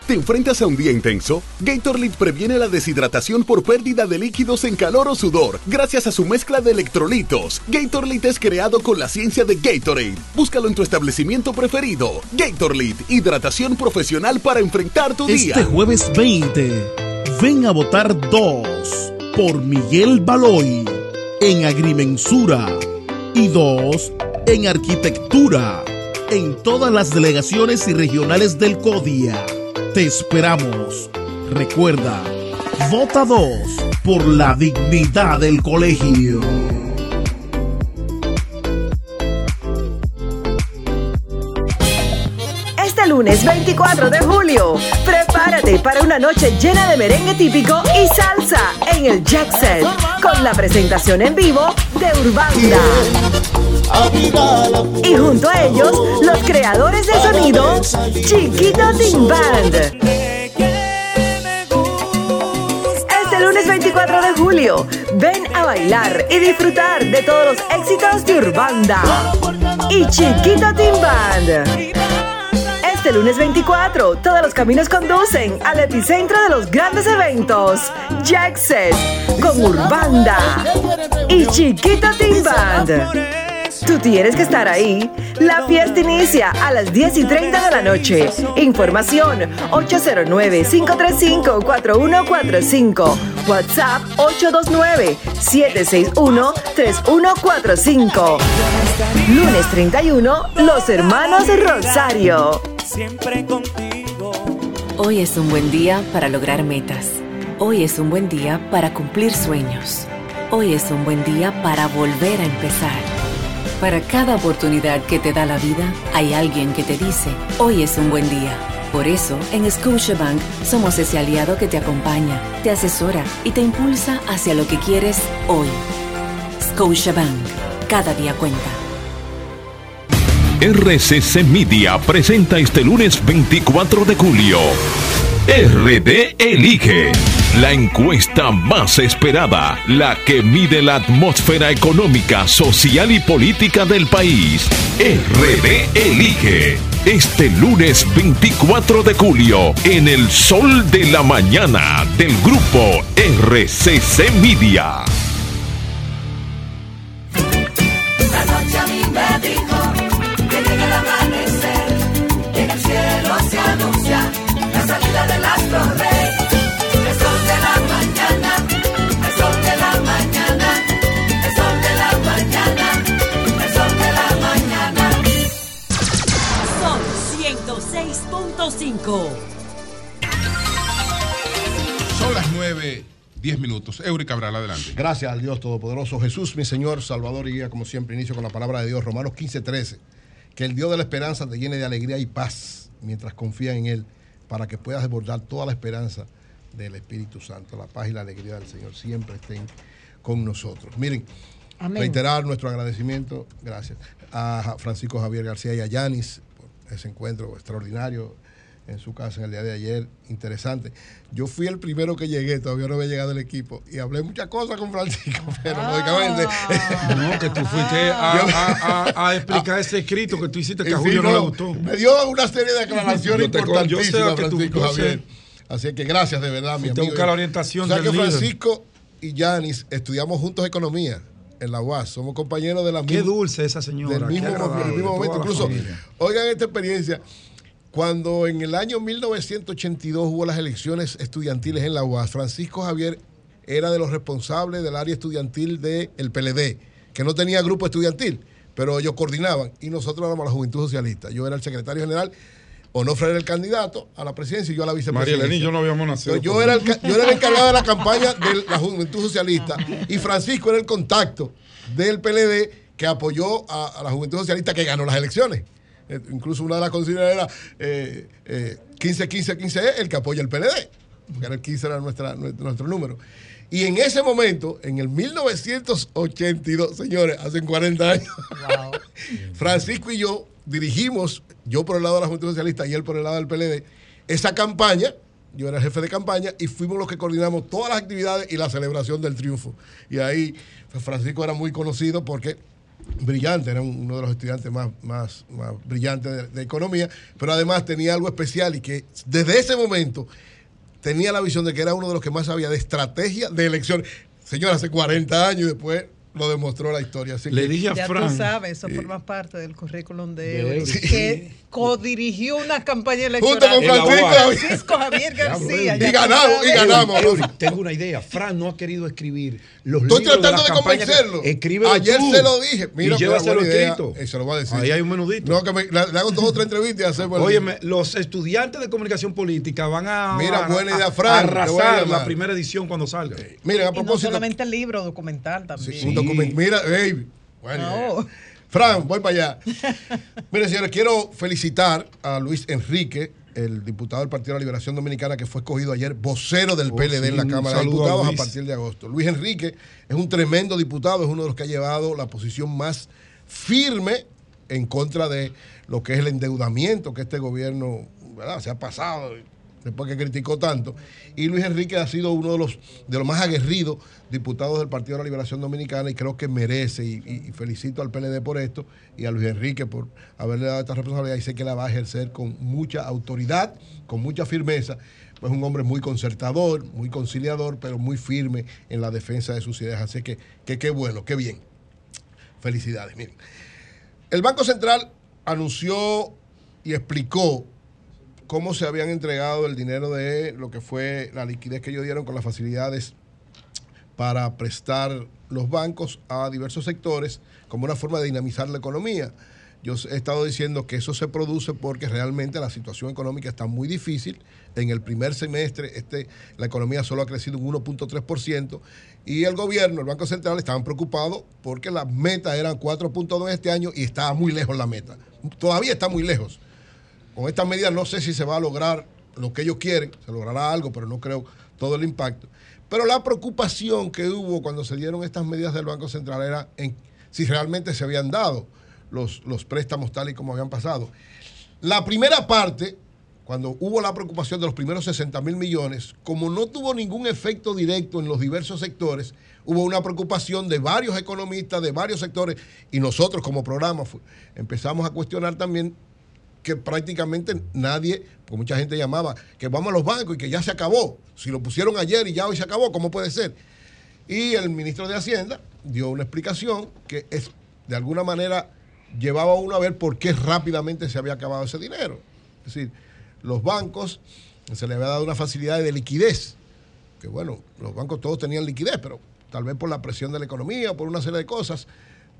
¿Te enfrentas a un día intenso? Gatorade previene la deshidratación por pérdida de líquidos en calor o sudor gracias a su mezcla de electrolitos. Gatorade es creado con la ciencia de Gatorade. Búscalo en tu establecimiento preferido. Gatorade, hidratación profesional para enfrentar tu día. Este jueves 20, ven a votar 2 por Miguel Baloy en Agrimensura y 2 en Arquitectura en todas las delegaciones y regionales del CODIA. Te esperamos. Recuerda, vota 2 por la dignidad del colegio. Este lunes 24 de julio, prepárate para una noche llena de merengue típico y salsa en el Set, con la presentación en vivo de Urbanda. Y junto a ellos, los creadores de sonido, Chiquito Team Band. Este lunes 24 de julio, ven a bailar y disfrutar de todos los éxitos de Urbanda y Chiquito Team Band. Este lunes 24, todos los caminos conducen al epicentro de los grandes eventos, Jackset, con Urbanda y Chiquito Team Band. Tú tienes que estar ahí. La fiesta inicia a las 10 y 30 de la noche. Información 809-535-4145 WhatsApp 829-761-3145. Lunes 31, Los Hermanos Rosario. Siempre contigo. Hoy es un buen día para lograr metas. Hoy es un buen día para cumplir sueños. Hoy es un buen día para volver a empezar. Para cada oportunidad que te da la vida, hay alguien que te dice, hoy es un buen día. Por eso, en Scotiabank somos ese aliado que te acompaña, te asesora y te impulsa hacia lo que quieres hoy. Scotiabank, cada día cuenta. RCC Media presenta este lunes 24 de julio. RD Elige. La encuesta más esperada, la que mide la atmósfera económica, social y política del país. RD Elige. Este lunes 24 de julio, en el sol de la mañana del grupo RCC Media. La noche a mí me Son las 9. 10 minutos. Eury Cabral, adelante. Gracias al Dios Todopoderoso. Jesús, mi Señor, Salvador y guía, como siempre, inicio con la palabra de Dios. Romanos 15, 13. Que el Dios de la esperanza te llene de alegría y paz mientras confía en Él, para que puedas desbordar toda la esperanza del Espíritu Santo. La paz y la alegría del Señor siempre estén con nosotros. Miren, Amén. reiterar nuestro agradecimiento, gracias, a Francisco Javier García y a Yanis por ese encuentro extraordinario en su casa en el día de ayer, interesante. Yo fui el primero que llegué, todavía no había llegado el equipo, y hablé muchas cosas con Francisco, [laughs] pero lógicamente... No, que tú fuiste [laughs] a, Yo- a- a- a explicar ese escrito que tú hiciste que a Julio fin, no le no, gustó. Me dio una serie de declaraciones Yo te con- yo sé importantísimas, que tú- Francisco sé. Javier. Así que gracias de verdad, mi amigo. buscar la orientación O sea que líder. Francisco y Yanis estudiamos juntos economía en la UAS. Somos compañeros de la Qué misma- dulce esa señora. del mismo, del mismo momento. Incluso, familia. oigan esta experiencia. Cuando en el año 1982 hubo las elecciones estudiantiles en la UAS, Francisco Javier era de los responsables del área estudiantil del PLD, que no tenía grupo estudiantil, pero ellos coordinaban y nosotros éramos la Juventud Socialista. Yo era el secretario general, Onofre era el candidato a la presidencia y yo a la María vicepresidencia. Elena y yo no habíamos nacido. Yo, yo era el, ca- yo era el encargado de la campaña de la Juventud Socialista y Francisco era el contacto del PLD que apoyó a, a la Juventud Socialista que ganó las elecciones. Eh, incluso una de las consignas era eh, eh, 15-15-15E, el que apoya el PLD. Porque era el 15 era nuestra, nuestro, nuestro número. Y en ese momento, en el 1982, señores, hace 40 años, [laughs] Francisco y yo dirigimos, yo por el lado de la Juventud Socialista y él por el lado del PLD, esa campaña. Yo era el jefe de campaña y fuimos los que coordinamos todas las actividades y la celebración del triunfo. Y ahí pues, Francisco era muy conocido porque brillante, era un- uno de los estudiantes más, más, brillantes de, de economía, pero además tenía algo especial y que desde ese momento tenía la visión de que era uno de los que más sabía de estrategia de elecciones. Señor, hace 40 años y después lo demostró la historia. Así Le que- dije a Ya Fran. tú sabes, eso forma parte del currículum de De Eury. que codirigió una campaña Junto electoral. con Francisco Javier. Francisco Javier García. Y ganamos, y ganamos. Eury, tengo una idea. Fran no ha querido escribir los Estoy libros tratando de, de, la que- convencerlo. Escríbelo Ayer tú. se lo dije. Mira, y llévaselo escrito. Eso lo voy a decir. Ahí hay un menudito. No, que me, le, le hago dos o tres entrevistas y hacemos el- Óyeme, los estudiantes de comunicación política van a, Mira, a- buena idea, Fran, arrasar la primera edición cuando salga. Miren, a propósito. solamente el libro, documental también. Mira, baby. Buena No. idea. Fran, voy para allá. Miren, señores, quiero felicitar a Luis Enrique, el diputado del Partido de la Liberación Dominicana, que fue escogido ayer vocero del Oh, PLD sí, en la Cámara de a Diputados a partir de agosto. Luis Enrique es un tremendo diputado, es uno de los que ha llevado la posición más firme en contra de lo que es el endeudamiento que este gobierno ¿verdad? se ha pasado después que criticó tanto. Y Luis Enrique ha sido uno de los, de los más aguerridos diputados del Partido de la Liberación Dominicana y creo que merece, y, felicito al PLD por esto y a Luis Enrique por haberle dado esta responsabilidad y sé que la va a ejercer con mucha autoridad, con mucha firmeza. Pues un hombre muy concertador, muy conciliador, pero muy firme en la defensa de sus ideas. Así que que qué bueno, qué bien. Felicidades. Miren, el Banco Central anunció y explicó cómo se habían entregado el dinero de lo que fue la liquidez que ellos dieron con las facilidades para prestar los bancos a diversos sectores como una forma de dinamizar la economía. Yo he estado diciendo que eso se produce porque realmente la situación económica está muy difícil. En el primer semestre este, la economía solo ha crecido un 1.3% y el gobierno, el Banco Central, estaban preocupados porque la meta era 4.2 este año y estaba muy lejos la meta. Todavía está muy lejos. Con estas medidas no sé si se va a lograr lo que ellos quieren, se logrará algo, pero no creo todo el impacto. Pero la preocupación que hubo cuando se dieron estas medidas del Banco Central era en si realmente se habían dado los, los préstamos tal y como habían pasado. La primera parte, cuando hubo la preocupación de los primeros 60 mil millones, como no tuvo ningún efecto directo en los diversos sectores, hubo una preocupación de varios economistas, de varios sectores, y nosotros como programa empezamos a cuestionar también que prácticamente nadie, porque mucha gente llamaba, que vamos a los bancos y que ya se acabó. Si lo pusieron ayer y ya hoy se acabó, ¿cómo puede ser? Y el ministro de Hacienda dio una explicación que es, de alguna manera llevaba a uno a ver por qué rápidamente se había acabado ese dinero. Es decir, los bancos se les había dado una facilidad de liquidez, que bueno, los bancos todos tenían liquidez, pero tal vez por la presión de la economía, por una serie de cosas,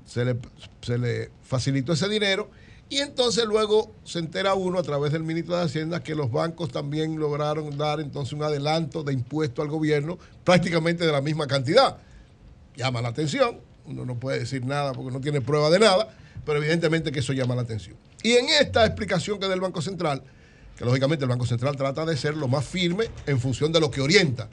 se le, se le facilitó ese dinero y entonces luego se entera uno a través del ministro de Hacienda que los bancos también lograron dar entonces un adelanto de impuesto al gobierno prácticamente de la misma cantidad. Llama la atención, uno no puede decir nada porque no tiene prueba de nada, pero evidentemente que eso llama la atención. Y en esta explicación que da el Banco Central, que lógicamente el Banco Central trata de ser lo más firme en función de lo que orienta,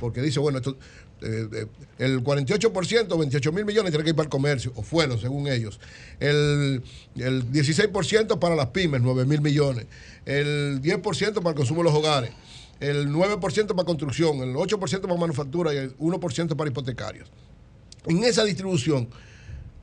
porque dice, bueno, esto, eh, el 48%, 28 mil millones, tiene que ir para el comercio, o fueron, según ellos. El, el 16% para las pymes, 9 mil millones. El 10% para el consumo de los hogares. El 9% para construcción, el 8% para manufactura y el 1% para hipotecarios. En esa distribución,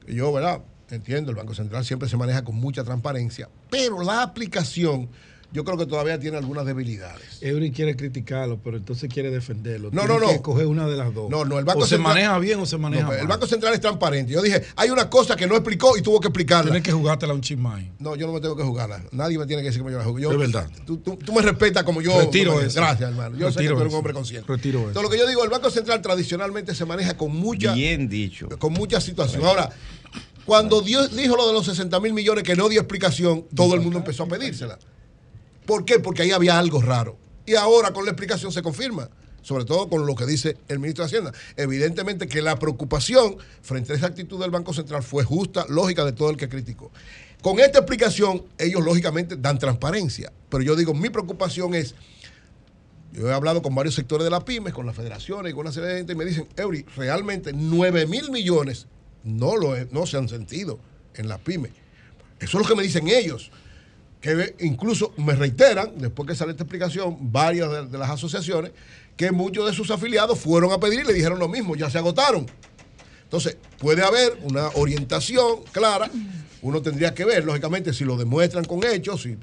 yo, ¿verdad? Entiendo, el Banco Central siempre se maneja con mucha transparencia, pero la aplicación yo creo que todavía tiene algunas debilidades. Eury quiere criticarlo, pero entonces quiere defenderlo. No, Tiene no, no. que coger una de las dos. No, no, el Banco o se Central- maneja bien o se maneja No, mal. el Banco Central es transparente. Yo dije, hay una cosa que no explicó y tuvo que explicarla. Tienes que jugártela un chismay. No, yo no me tengo que jugarla. Nadie me tiene que decir cómo yo la juego. Yo, Es verdad. Tú, tú- tú me respetas como yo. Retiro como- eso. Gracias, hermano. Yo sé que Retiro tú eres un hombre consciente. Retiro eso. Entonces, lo que yo digo, el Banco Central tradicionalmente se maneja con mucha. Bien dicho. Con mucha situación. Ahora, cuando Dios dijo lo de los 60 mil millones que no dio explicación, todo el mundo empezó a pedírsela. ¿Por qué? Porque ahí había algo raro. Y ahora con la explicación se confirma, sobre todo con lo que dice el ministro de Hacienda. Evidentemente que la preocupación frente a esa actitud del Banco Central fue justa, lógica de todo el que criticó. Con esta explicación, ellos lógicamente dan transparencia. Pero yo digo, mi preocupación es, yo he hablado con varios sectores de la pymes, con las federaciones y con una serie de gente, y me dicen, Eury, realmente 9 mil millones no, lo, no se han sentido en la pyme. Eso es lo que me dicen ellos que incluso me reiteran, después que sale esta explicación, varias de, las asociaciones, que muchos de sus afiliados fueron a pedir y le dijeron lo mismo, ya se agotaron. Entonces, puede haber una orientación clara, uno tendría que ver, lógicamente, si lo demuestran con hechos, si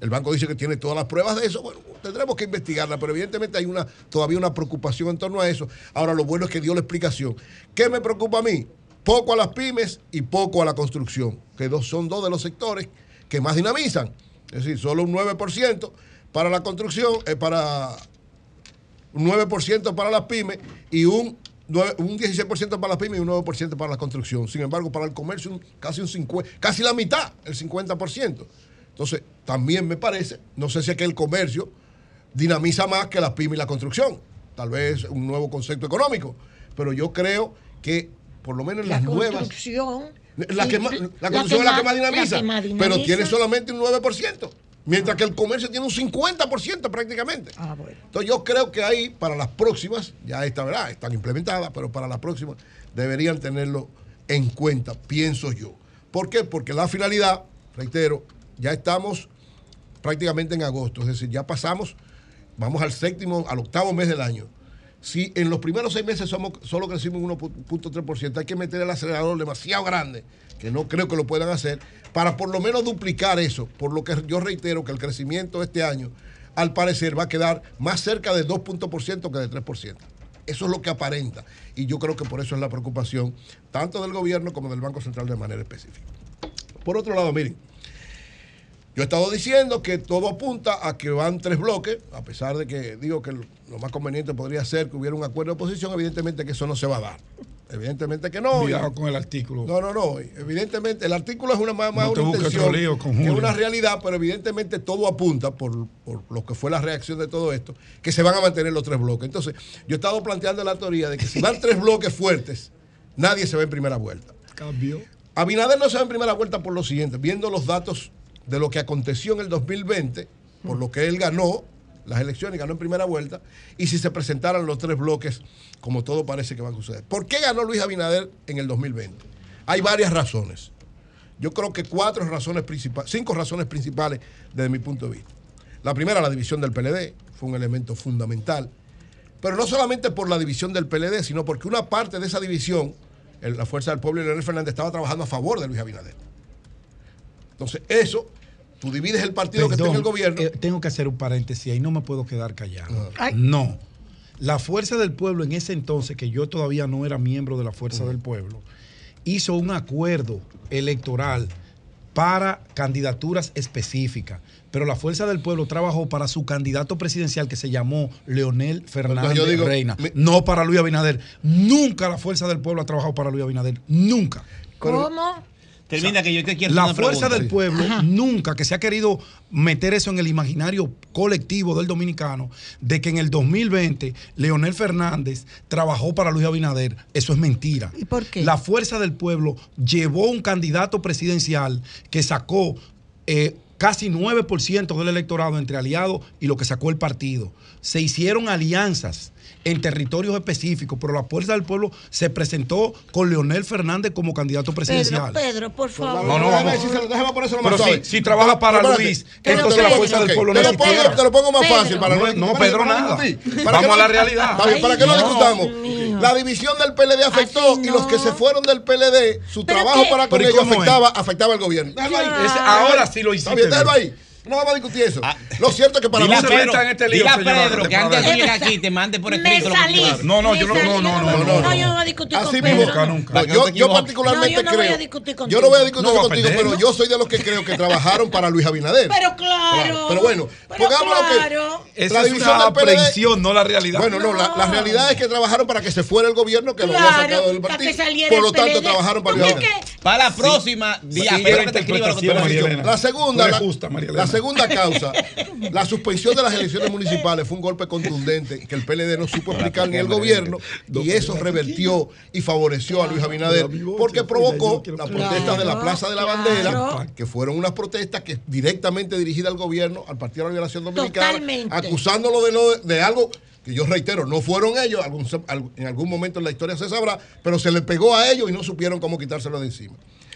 el banco dice que tiene todas las pruebas de eso, bueno, tendremos que investigarla, pero evidentemente hay una, todavía una preocupación en torno a eso. Ahora, lo bueno es que dio la explicación. ¿Qué me preocupa a mí? Poco a las pymes y poco a la construcción, que dos, son dos de los sectores que más dinamizan. Es decir, solo un 9% para la construcción, eh, para un 9% para las pymes y un, nueve- un 16% para las pymes y un 9% para la construcción. Sin embargo, para el comercio un- casi un 50, casi la mitad, el 50%. Entonces, también me parece, no sé si es que el comercio dinamiza más que las pymes y la construcción. Tal vez un nuevo concepto económico. Pero yo creo que, por lo menos en La las nuevas. construcción. La, que más, la la construcción es la que más dinamiza, la que más pero dinamiza. tiene solamente un 9%, mientras que el comercio tiene un 50% prácticamente. Ah, bueno. Entonces yo creo que ahí, para las próximas, ya esta verdad, están implementadas, pero para las próximas deberían tenerlo en cuenta, pienso yo. ¿Por qué? Porque la finalidad, reitero, ya estamos prácticamente en agosto, es decir, ya pasamos, vamos al séptimo, al octavo mes del año. Si en los primeros seis meses somos, solo crecimos un 1.3%, hay que meter el acelerador demasiado grande, que no creo que lo puedan hacer, para por lo menos duplicar eso. Por lo que yo reitero que el crecimiento este año, al parecer, va a quedar más cerca del 2% que del 3%. Eso es lo que aparenta. Y yo creo que por eso es la preocupación, tanto del gobierno como del Banco Central de manera específica. Por otro lado, miren, Yo he estado diciendo que todo apunta a que van tres bloques, a pesar de que digo que lo más conveniente podría ser que hubiera un acuerdo de oposición, evidentemente que eso no se va a dar. Evidentemente que no. Cuidado con el artículo. No, no, no. Evidentemente, el artículo es una más, No te una intención que Julio. una realidad, pero evidentemente todo apunta, por, por lo que fue la reacción de todo esto, que se van a mantener los tres bloques. Entonces, yo he estado planteando la teoría de que si van tres bloques fuertes, nadie se va en primera vuelta. Cambio. Abinader no se va en primera vuelta por lo siguiente, viendo los datos de lo que aconteció en el 2020, por lo que él ganó las elecciones, ganó en primera vuelta, y si se presentaran los tres bloques, como todo parece que va a suceder. ¿Por qué ganó Luis Abinader en el 2020? Hay varias razones. Yo creo que cuatro razones principales, cinco razones principales desde mi punto de vista. La primera, la división del PLD, fue un elemento fundamental. Pero no solamente por la división del PLD, sino porque una parte de esa división, la Fuerza del Pueblo y Leonel Fernández estaba trabajando a favor de Luis Abinader. Entonces, eso, tú divides el partido que está en el gobierno. eh, tengo que hacer un paréntesis ahí, no me puedo quedar callado. No. La Fuerza del Pueblo en ese entonces, que yo todavía no era miembro de la Fuerza del Pueblo, hizo un acuerdo electoral para candidaturas específicas. Pero la Fuerza del Pueblo trabajó para su candidato presidencial que se llamó Leonel Fernández yo digo, Reina, no para Luis Abinader. Nunca la Fuerza del Pueblo ha trabajado para Luis Abinader. Nunca. ¿Cómo? Termina que yo te quiero La hacer una fuerza pregunta. del pueblo nunca que se ha querido meter eso en el imaginario colectivo del dominicano de que en el 2020 Leonel Fernández trabajó para Luis Abinader. Eso es mentira. ¿Y por qué? La fuerza del pueblo llevó un candidato presidencial que sacó eh, casi 9% del electorado entre aliados y lo que sacó el partido. Se hicieron alianzas en territorios específicos, pero la Fuerza del Pueblo se presentó con Leonel Fernández como candidato presidencial. Pedro, Pedro, por favor. No, no, Déjame vamos. Pero si, si trabaja para Espérate. Luis, Pero entonces la fuerza del pueblo te no lo pongo-. Te lo pongo más Pedro. fácil para No, no, Pedro, para nada. Vamos a la realidad. Está bien, para que no Ay, discutamos. La división del PLD afectó y los que se fueron del PLD, su trabajo qué? para con Pero ¿y ellos es? afectaba, afectaba al gobierno. Déjalo ahí. Ese- ahora sí lo Está hiciste déjalo ahí. No vamos a discutir eso. Lo cierto es que para Dile a mí- Pedro, este dile a Pedro que antes de llegar aquí te mande por escrito lo salí. No, no, yo no, no, no, yo no, no, no. yo no voy a discutir con Así Pedro. mismo. Nunca, nunca. Yo, yo particularmente No, yo no voy creo. a discutir yo contigo. no voy a discutir No a contigo, perder, pero ¿no? yo soy de los que creo que trabajaron para Luis Abinader. Pero claro. Pero bueno, Pero pongámoslo claro. que Esa la es una aprehensión, no la realidad. Bueno, no, la, la realidad es que trabajaron para que se fuera el gobierno que lo había Claro, sacado del para partido. que saliera Por lo tanto, trabajaron para ¿Tú Luis Abinader. Para la próxima, día Pedro la que te escriba lo que segunda, la, segunda causa, la suspensión de las elecciones municipales fue un golpe contundente que el PLD no supo explicar ni el gobierno y eso revertió y favoreció a Luis Abinader porque provocó las protestas de la Plaza de la Bandera, que fueron unas protestas que directamente dirigidas al gobierno, al Partido de la Liberación Dominicana, Totalmente. acusándolo de, no- de algo que yo reitero, no fueron ellos, algún- en algún momento en la historia se sabrá, pero se le pegó a ellos y no supieron cómo quitárselo de encima.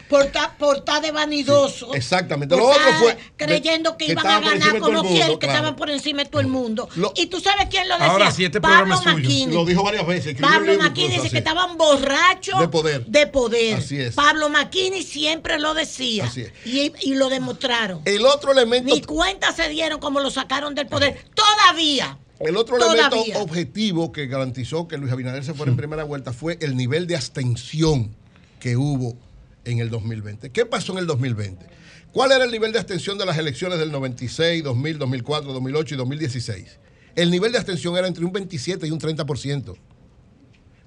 Por ta- por estar de vanidoso. Exactamente. Lo otro fue creyendo que, que iban a ganar como mundo, quien, que claro. estaban por encima de todo el mundo. Lo- y tú sabes quién lo decía. Ahora sí, este Pablo. Maquini. Lo dijo varias veces. Pablo libro dice que estaban borrachos De poder. de poder. Así es. Pablo Maquini siempre lo decía. Así es. Y, y lo demostraron. El otro elemento Ni cuenta se dieron como lo sacaron del poder. Todavía. El otro Todavía. elemento objetivo que garantizó que Luis Abinader se fuera en primera vuelta fue el nivel de abstención que hubo en el 2020. ¿Qué pasó en el 2020? ¿Cuál era el nivel de abstención de las elecciones del 96, 2000, 2004, 2008 y 2016? El nivel de abstención era entre un 27 y un 30%.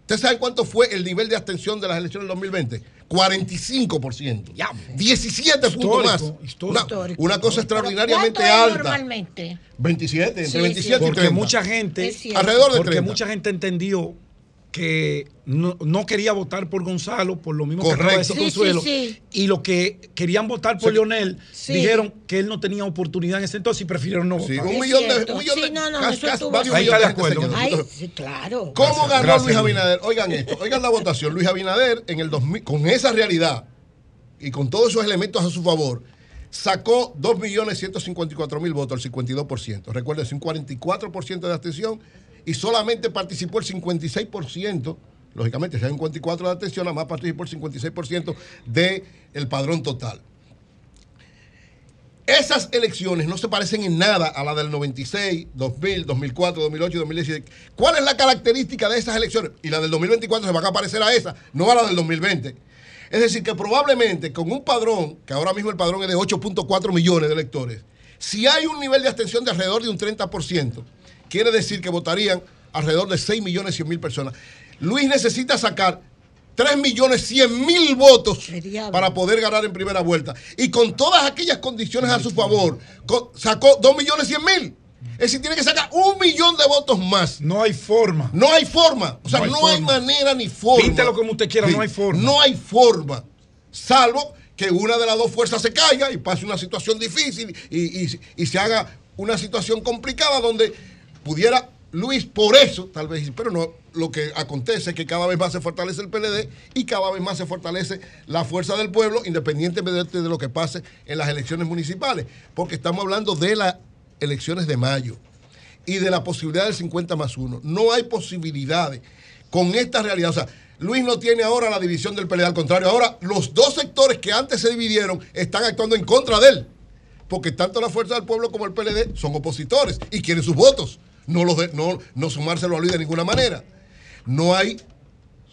¿Ustedes saben cuánto fue el nivel de abstención de las elecciones del 2020? 45%. 17 puntos más. Una, una cosa extraordinariamente ¿Cuánto es alta. Normalmente. 27, entre Sí, 27 y Porque 30. mucha gente. Alrededor de porque 30. mucha gente entendió que no, no quería votar por Gonzalo por lo mismo que acaba de Correcto. Sí, Consuelo sí, sí. y los que querían votar por. Leonel Sí. dijeron que él no tenía oportunidad en ese entonces y prefirieron no Sí, votar. un millón de, un millón Sí, de no, varios Ahí está de acuerdo. quedó. Ay, [laughs] sí, claro. ¿Cómo Gracias, ganó gracias, Luis. Abinader? Oigan esto, oigan la votación. Luis Abinader en el 2000, con esa realidad y con todos esos elementos a su favor, sacó 2.154.000 votos, el 52%. Recuerden, un 44% de abstención y solamente participó el 56%. Lógicamente, si hay un 54% de abstención, nada más participó el 56% del padrón total. Esas elecciones no se parecen en nada a la del 96, 2000, 2004, 2008 y 2016. ¿Cuál es la característica de esas elecciones? Y la del 2024 se van a parecer a esa, no a la del 2020. Es decir, que probablemente con un padrón, que ahora mismo el padrón es de 8.4 millones de electores, si hay un nivel de abstención de alrededor de un 30%, quiere decir que votarían alrededor de 6 millones 100 mil personas. Luis necesita sacar 3 millones 100 mil votos para poder ganar en primera vuelta. Y con todas aquellas condiciones a su favor, sacó 2 millones 100 mil. Es decir, tiene que sacar un millón de votos más. No hay forma. No hay forma. O sea, No no hay manera ni forma. Píntelo como usted quiera, no hay forma. No hay forma. Salvo que una de las dos fuerzas se caiga y pase una situación difícil y, y- y se haga una situación complicada donde pudiera Luis, por eso, tal vez, pero no, lo que acontece es que cada vez más se fortalece el PLD y cada vez más se fortalece la fuerza del pueblo, independientemente de lo que pase en las elecciones municipales, porque estamos hablando de las elecciones de mayo y de la posibilidad del 50 más 1. No hay posibilidades con esta realidad. O sea, Luis no tiene ahora la división del PLD, al contrario, ahora los dos sectores que antes se dividieron están actuando en contra de él. Porque tanto la Fuerza del Pueblo como el PLD son opositores y quieren sus votos, no, los de- no, no sumárselo a Luis de ninguna manera. No hay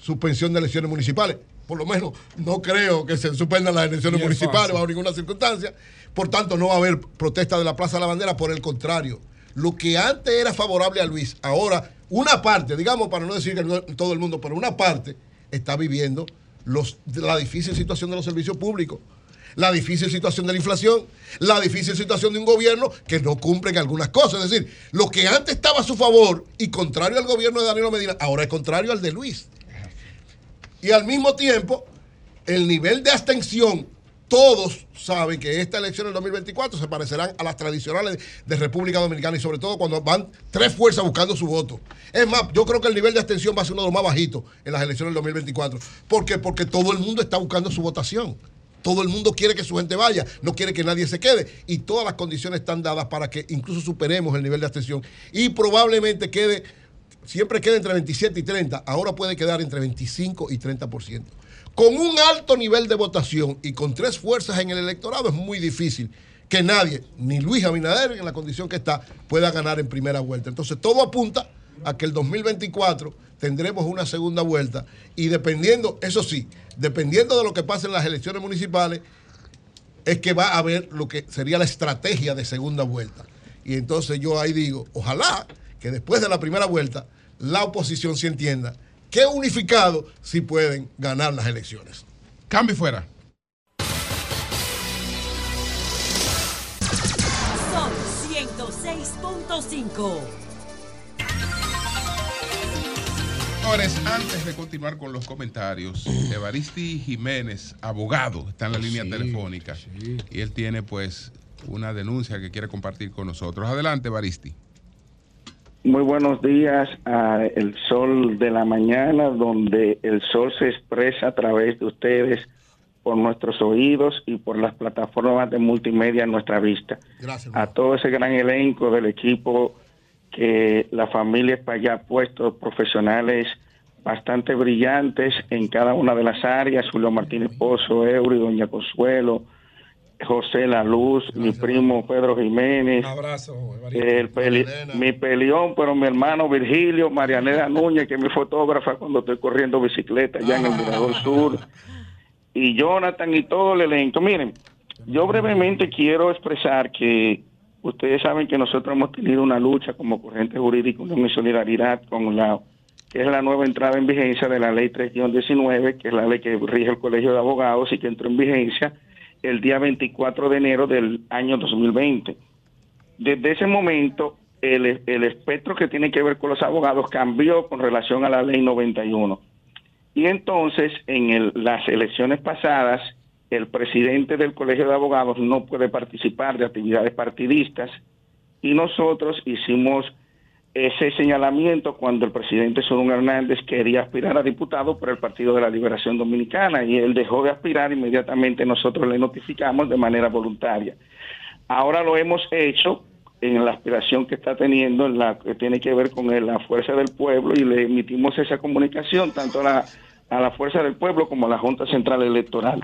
suspensión de elecciones municipales. Por lo menos no creo que se suspendan las elecciones Ni es municipales fácil. bajo ninguna circunstancia. Por tanto, no va a haber protesta de la Plaza de la Bandera. Por el contrario, lo que antes era favorable a Luis, ahora una parte, digamos para no decir que no todo el mundo, pero una parte está viviendo los, la difícil situación de los servicios públicos, la difícil situación de la inflación, la difícil situación de un gobierno que no cumple en algunas cosas. Es decir, lo que antes estaba a su favor y contrario al gobierno de Danilo Medina, ahora es contrario al de Luis. Y al mismo tiempo, el nivel de abstención, todos saben que esta elección del 2024 se parecerán a las tradicionales de República Dominicana y sobre todo cuando van tres fuerzas buscando su voto. Es más, yo creo que el nivel de abstención va a ser uno de los más bajitos en las elecciones del 2024. ¿Por qué? Porque todo el mundo está buscando su votación. Todo el mundo quiere que su gente vaya, no quiere que nadie se quede. Y todas las condiciones están dadas para que incluso superemos el nivel de abstención. Y probablemente quede siempre queda entre 27 y 30, ahora puede quedar entre 25 y 30%. Con un alto nivel de votación y con tres fuerzas en el electorado es muy difícil que nadie, ni Luis Abinader en la condición que está, pueda ganar en primera vuelta. Entonces todo apunta a que el 2024 tendremos una segunda vuelta y dependiendo, eso sí, dependiendo de lo que pase en las elecciones municipales, es que va a haber lo que sería la estrategia de segunda vuelta. Y entonces yo ahí digo, ojalá que después de la primera vuelta la oposición se entienda que unificado sí pueden ganar las elecciones. Cambio fuera. Son 106.5. Señores, antes de continuar con los comentarios, [clears throat] Evaristi Jiménez, abogado, está en la línea telefónica y él tiene pues una denuncia que quiere compartir con nosotros. Adelante, Evaristi. Muy buenos días a El Sol de la Mañana, donde el sol se expresa a través de ustedes por nuestros oídos y por las plataformas de multimedia en nuestra vista. Gracias. A todo ese gran elenco del equipo que la familia España ha puesto, profesionales bastante brillantes en cada una de las áreas, Julio Martínez Pozo, Eury, Doña Consuelo, José La Luz, mi primo Pedro Jiménez, Un abrazo, el peli- mi peleón, pero mi hermano Virgilio, Marianela [laughs] Núñez, que es mi fotógrafa cuando estoy corriendo bicicleta allá en el Mirador Sur, y Jonathan y todo el elenco. Miren, yo brevemente quiero expresar que ustedes saben que nosotros hemos tenido una lucha como corriente jurídica, una solidaridad con la que es la nueva entrada en vigencia de la ley 3-19, que es la ley que rige el Colegio de Abogados y que entró en vigencia el día 24 de enero del año 2020. Desde ese momento, el, el espectro que tiene que ver con los abogados cambió con relación a la ley 91. Y entonces, en el- las elecciones pasadas, el presidente del Colegio de Abogados no puede participar de actividades partidistas y nosotros hicimos ese señalamiento cuando el presidente Solón Hernández quería aspirar a diputado por el Partido de la Liberación Dominicana y él dejó de aspirar, inmediatamente nosotros le notificamos de manera voluntaria. Ahora lo hemos hecho en la aspiración que está teniendo, en la que tiene que ver con la fuerza del pueblo, y le emitimos esa comunicación tanto a la fuerza del pueblo como a la Junta Central Electoral.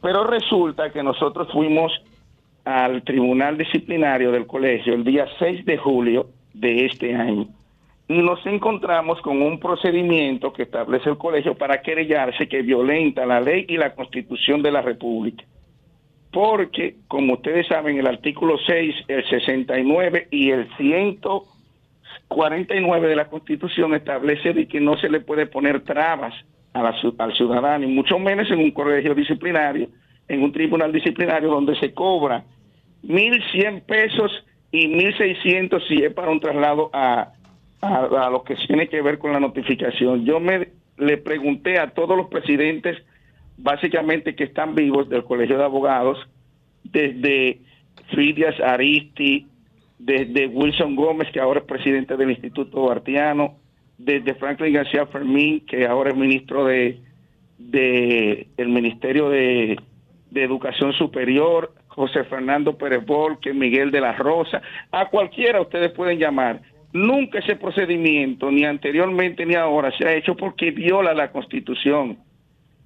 Pero resulta que nosotros fuimos al Tribunal Disciplinario del Colegio el día 6 de julio de este año. y nos encontramos con un procedimiento que establece el colegio para querellarse que violenta la ley y la constitución de la República. Porque, como ustedes saben, el artículo 6, el 69 y el 149 de la constitución establece de que no se le puede poner trabas a la al ciudadano, y mucho menos en un colegio disciplinario, en un tribunal disciplinario donde se cobra 1.100 pesos y 1.600 si es para un traslado a, a, a lo que tiene que ver con la notificación. Yo me le pregunté a todos los presidentes, básicamente que están vivos del Colegio de Abogados, desde Fridias Aristi, desde Wilson Gómez, que ahora es presidente del Instituto Duartiano, desde Franklin García Fermín, que ahora es ministro de, el Ministerio de, Educación Superior, José Fernando Pérez Volque, Miguel de la Rosa, a cualquiera ustedes pueden llamar. Nunca ese procedimiento, ni anteriormente ni ahora, se ha hecho porque viola la Constitución.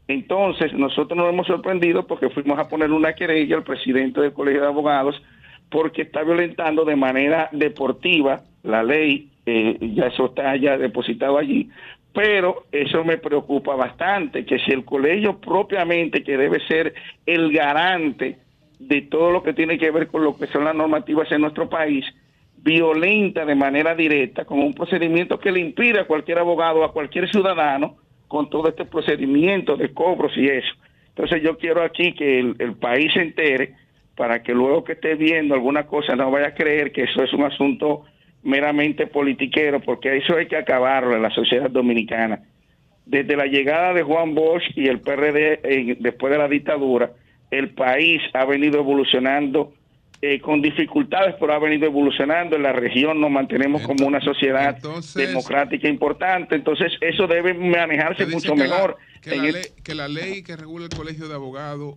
Entonces, nosotros nos hemos sorprendido porque fuimos a poner una querella al presidente del Colegio de Abogados porque está violentando de manera deportiva la ley, eh, ya eso está ya depositado allí, pero eso me preocupa bastante, que si el colegio propiamente, que debe ser el garante de todo lo que tiene que ver con lo que son las normativas en nuestro país, violenta de manera directa con un procedimiento que le impide a cualquier abogado, a cualquier ciudadano, con todo este procedimiento de cobros y eso. Entonces yo quiero aquí que el, el país se entere para que luego que esté viendo alguna cosa no vaya a creer que eso es un asunto meramente politiquero, porque eso hay que acabarlo en la sociedad dominicana. Desde la llegada de Juan Bosch y el PRD eh, después de la dictadura, el país ha venido evolucionando eh, con dificultades, pero ha venido evolucionando. En la región nos mantenemos como una sociedad democrática importante, entonces eso debe manejarse mucho que la- mejor. que, la el- ley, que la ley que regula el colegio de abogados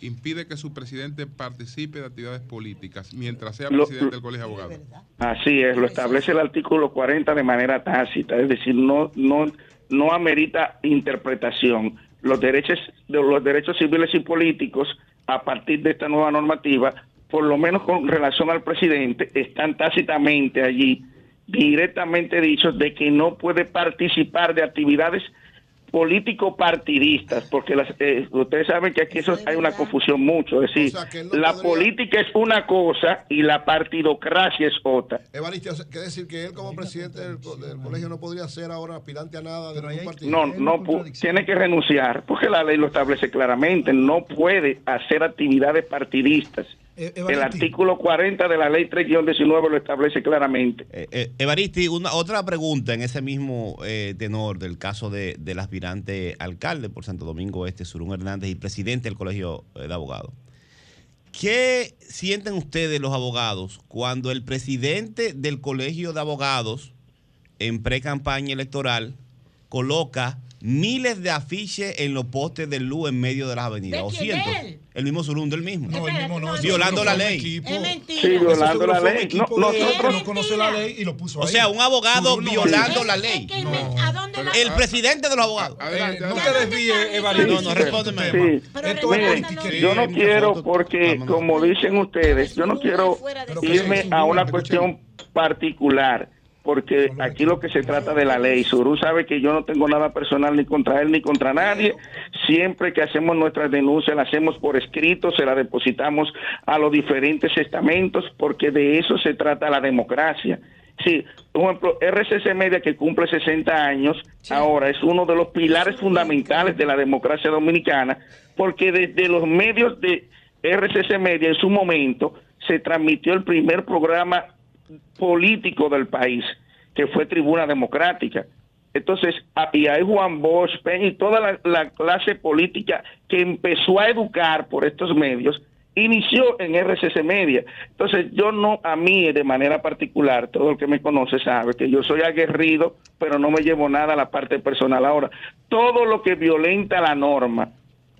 impide que su presidente participe de actividades políticas mientras sea Lo- presidente del colegio de abogados. Así es, lo establece el artículo 40 de manera tácita, es decir, no no no amerita interpretación. Los derechos de los derechos civiles y políticos a partir de esta nueva normativa, por lo menos con relación al presidente, están tácitamente allí directamente dichos de que no puede participar de actividades político partidistas, porque las, eh, ustedes saben que aquí eso hay una confusión mucho, es decir, la política es una cosa y la partidocracia es otra. Evaristo, quiere decir que él como presidente del, co- del colegio no podría ser ahora aspirante a nada de ningún partido. No, no tiene que renunciar, porque la ley lo establece claramente, no puede hacer actividades partidistas. El artículo 40 de la ley 3-19 lo establece claramente. Eh, Evaristi, una, otra pregunta en ese mismo eh, tenor del caso de, del aspirante alcalde por Santo Domingo Este, Surún Hernández, y presidente del Colegio eh, de Abogados. ¿Qué sienten ustedes los abogados cuando el presidente del Colegio de Abogados en pre-campaña electoral coloca miles de afiches en los postes de luz en medio de las avenidas? ¿De O quién? cientos. ¿De él? El mismo del. No, el mismo no. Violando la ley. Es mentira. Sí, violando la ley. No, nosotros- no conoce la ley y lo puso O ahí. sea, un abogado no violando es. la ley. ¿A dónde la- El presidente de los abogados. Adelante, No adelante. te desvíes, Evaristo. No, no, respóndeme. Sí. Esto es Mire, politiquería. yo no quiero porque, como dicen ustedes, yo no quiero irme a una cuestión particular, porque aquí lo que se trata de la ley. Surú sabe que yo no tengo nada personal ni contra él ni contra nadie. Siempre que hacemos nuestras denuncias, las hacemos por escrito, se la depositamos a los diferentes estamentos, porque de eso se trata la democracia. Sí, por ejemplo, RCC Media que cumple 60 años, ahora es uno de los pilares fundamentales de la democracia dominicana, porque desde los medios de RCC Media en su momento se transmitió el primer programa político del país, que fue Tribuna Democrática. Entonces, y hay Juan Bosch, y toda la, la clase política que empezó a educar por estos medios, inició en RCC Media. Entonces, yo no, a mí de manera particular, todo el que me conoce sabe que yo soy aguerrido, pero no me llevo nada a la parte personal. Ahora, todo lo que violenta la norma,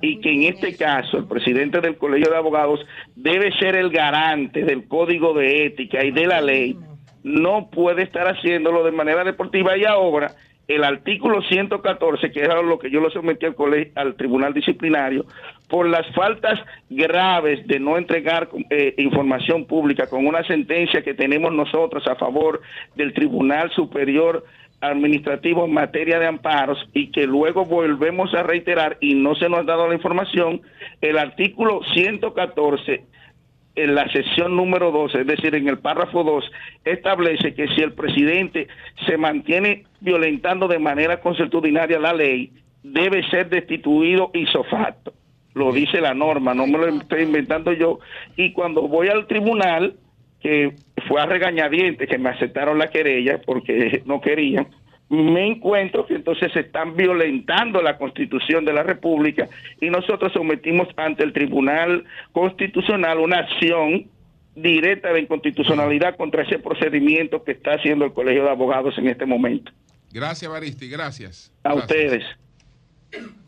y que en este caso el presidente del Colegio de Abogados debe ser el garante del código de ética y de la ley, no puede estar haciéndolo de manera deportiva. Y ahora el artículo 114, que era lo que yo lo sometí al, colegio, al tribunal disciplinario, por las faltas graves de no entregar eh, información pública con una sentencia que tenemos nosotros a favor del Tribunal Superior Administrativo en materia de amparos y que luego volvemos a reiterar y no se nos ha dado la información, el artículo 114 en la sección número 12, es decir, en el párrafo 2, establece que si el presidente se mantiene violentando de manera consuetudinaria la ley, debe ser destituido ipso facto. Lo dice la norma, no me lo estoy inventando yo. Y cuando voy al tribunal, que fue a regañadientes que me aceptaron la querella porque [laughs] no querían, me encuentro que entonces se están violentando la constitución de la República y nosotros sometimos ante el Tribunal Constitucional una acción directa de inconstitucionalidad contra ese procedimiento que está haciendo el Colegio de Abogados en este momento. Gracias, Baristi, gracias. A Gracias. ustedes.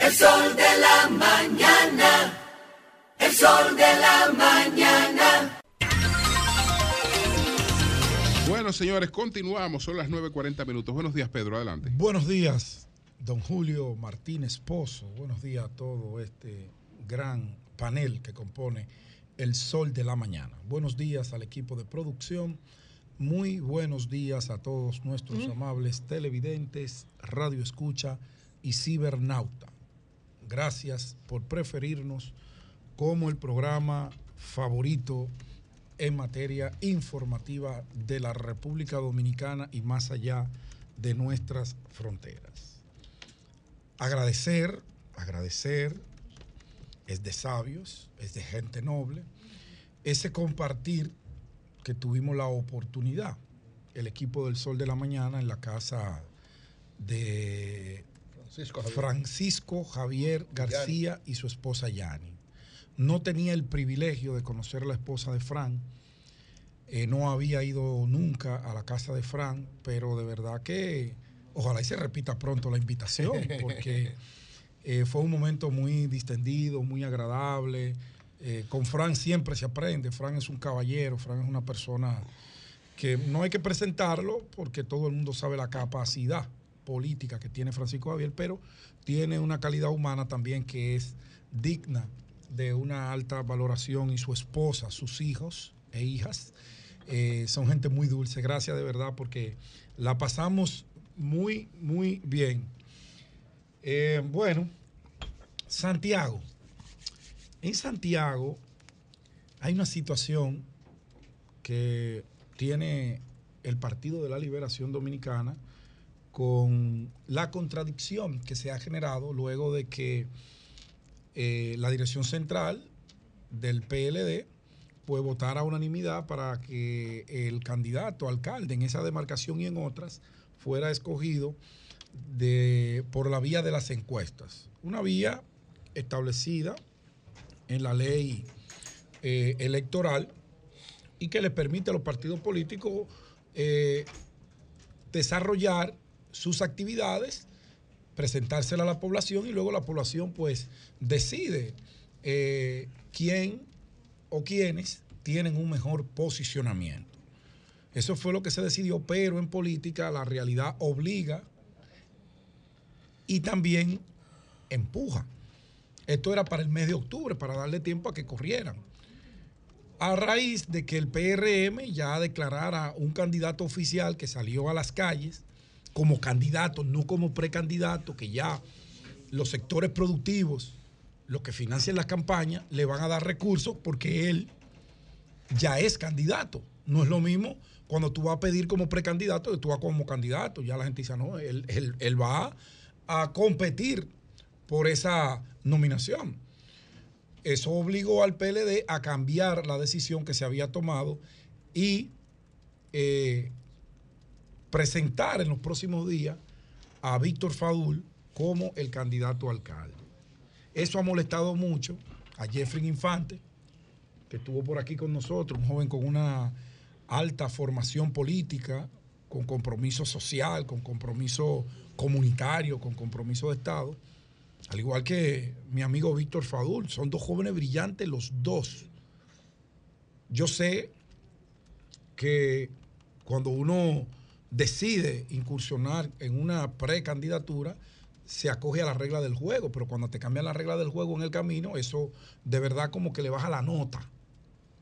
El sol de la mañana. El sol de la mañana. Bueno, señores, continuamos. Son las 9.40 minutos. Buenos días, Pedro. Adelante. Buenos días, don Julio Martínez Pozo. Buenos días a todo este gran panel que compone El Sol de la Mañana. Buenos días al equipo de producción. Muy buenos días a todos nuestros amables televidentes, radio escucha y cibernauta. Gracias por preferirnos como el programa favorito en materia informativa de la República Dominicana y más allá de nuestras fronteras. Agradecer, agradecer, es de sabios, es de gente noble, ese compartir que tuvimos la oportunidad, el equipo del Sol de la Mañana en la casa de Francisco Javier. Francisco Javier García y su esposa Yani. No tenía el privilegio de conocer a la esposa de Fran. Eh, no había ido nunca a la casa de Fran, pero de verdad que ojalá y se repita pronto la invitación, [laughs] porque eh, fue un momento muy distendido, muy agradable. Eh, con Fran siempre se aprende. Fran es un caballero, Fran es una persona que no hay que presentarlo porque todo el mundo sabe la capacidad política que tiene Francisco Javier, pero tiene una calidad humana también que es digna de una alta valoración y su esposa, sus hijos e hijas, eh, son gente muy dulce. Gracias de verdad porque la pasamos muy, muy bien. Eh, bueno, Santiago. En Santiago hay una situación que tiene el Partido de la Liberación Dominicana con la contradicción que se ha generado luego de que eh, la dirección central del PLD pues votara a unanimidad para que el candidato alcalde en esa demarcación y en otras fuera escogido de, por la vía de las encuestas. Una vía establecida en la ley eh, electoral y que le permite a los partidos políticos eh, desarrollar sus actividades, presentárselas a la población y luego la población pues decide eh, quién o quiénes tienen un mejor posicionamiento. Eso fue lo que se decidió, pero en política la realidad obliga y también empuja. Esto era para el mes de octubre, para darle tiempo a que corrieran. A raíz de que el PRM ya declarara un candidato oficial que salió a las calles como candidato, no como precandidato, que ya los sectores productivos, los que financian la campaña, le van a dar recursos porque él ya es candidato. No es lo mismo cuando tú vas a pedir como precandidato que tú vas como candidato. Ya la gente dice, no, él, él- él va a competir por esa nominación. Eso obligó al PLD a cambiar la decisión que se había tomado y eh, presentar en los próximos días a Víctor Fadul como el candidato a alcalde. Eso ha molestado mucho a Jeffrey Infante, que estuvo por aquí con nosotros, un joven con una alta formación política, con compromiso social, con compromiso comunitario, con compromiso de Estado, al igual que mi amigo Víctor Fadul. Son dos jóvenes brillantes los dos. Yo sé que cuando uno decide incursionar en una precandidatura, se acoge a la regla del juego, pero cuando te cambian la regla del juego en el camino, eso de verdad como que le baja la nota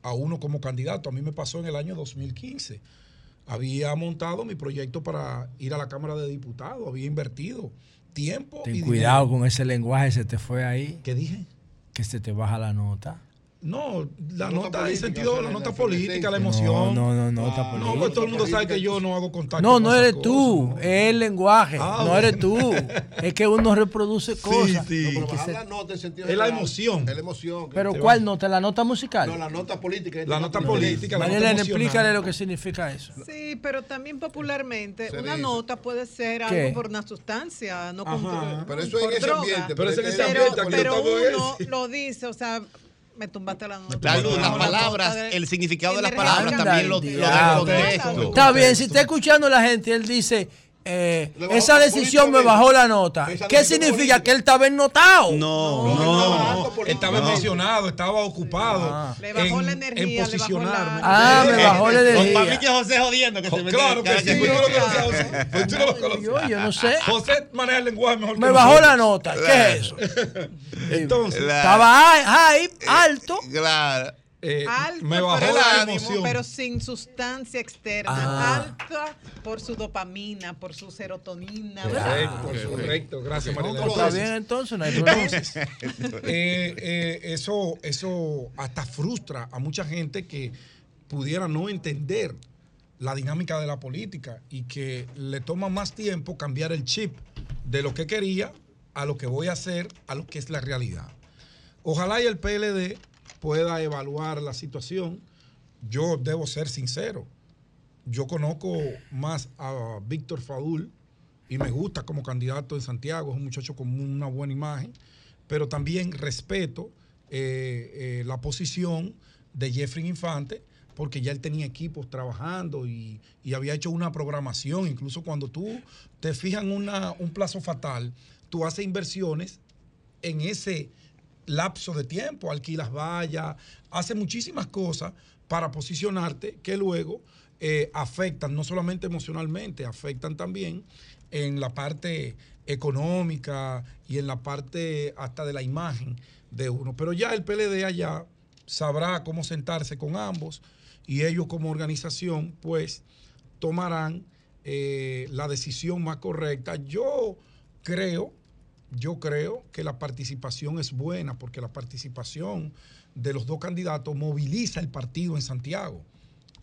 a uno como candidato. A mí me pasó en el año 2015. Había montado mi proyecto para ir a la Cámara de Diputados, había invertido tiempo Ten y cuidado dinero. con ese lenguaje, se te fue ahí. ¿Qué dije? Que se te baja la nota. No, la Nota nota sentido, sea, la la nota política, la No, emoción. no, no, nota No, política. pues todo el mundo sabe que yo no hago contacto. No, no eres cosas, tú, es el lenguaje, Ah, no eres tú. [laughs] Es que uno reproduce cosas. sí. No, pero se- la nota sentido Es la general. emoción. Es la emoción. Pero ¿cuál nota? ¿La nota musical? No, la nota política. La nota política, la Mariela, nota explícale lo que significa eso. Sí, pero también popularmente Se una dice. nota puede ser ¿Qué? algo por una sustancia, no. Pero eso es en ese ambiente. Pero es en ese ambiente, aquí pero uno lo dice, o sea, me tumbaste la nota. La luz, las palabras, el significado de las palabras también lo, lo del contexto. Está bien, si está escuchando la gente, él dice, eh, esa decisión me bajó la nota. ¿Qué significa? Que él estaba ennotado. No, No, estaba emocionado, estaba ocupado. Le bajó en, la energía, en le bajó posicionarme. Ah, me bajó la Para mí energía. que José jodiendo que se mete Claro que sí, quien- tú no lo conoces, José. Pues tú no lo conoces. Yo, no sé. José maneja el lenguaje mejor que Me bajó la nota. ¿Qué es eso? Entonces, Estaba alto. Claro. Eh, Alto, me bajó pero, la sin- emoción. pero sin sustancia externa. Ah. Alta por su dopamina, por su serotonina. Correcto, correcto. Gracias, Mariela. Está Entonces, bien, entonces, no hay problema. Entonces, [laughs] eh, eh, eso, eso hasta frustra a mucha gente que pudiera no entender la dinámica de la política y que le toma más tiempo cambiar el chip de lo que quería a lo que voy a hacer, a lo que es la realidad. Ojalá y el PLD pueda evaluar la situación. Yo debo ser sincero. Yo conozco más a Víctor Fadul y me gusta como candidato en Santiago. Es un muchacho con una buena imagen, pero también respeto eh, eh, la posición de Jeffrey Infante porque ya él tenía equipos trabajando y, y había hecho una programación. Incluso cuando tú te fijas en una- un plazo fatal, tú haces inversiones en ese lapso de tiempo, alquilas vallas, hace muchísimas cosas para posicionarte que luego eh, afectan, no solamente emocionalmente, afectan también en la parte económica y en la parte hasta de la imagen de uno. Pero ya el PLD allá sabrá cómo sentarse con ambos y ellos como organización pues tomarán eh, la decisión más correcta. Yo creo yo creo que la participación es buena porque la participación de los dos candidatos moviliza el partido en Santiago,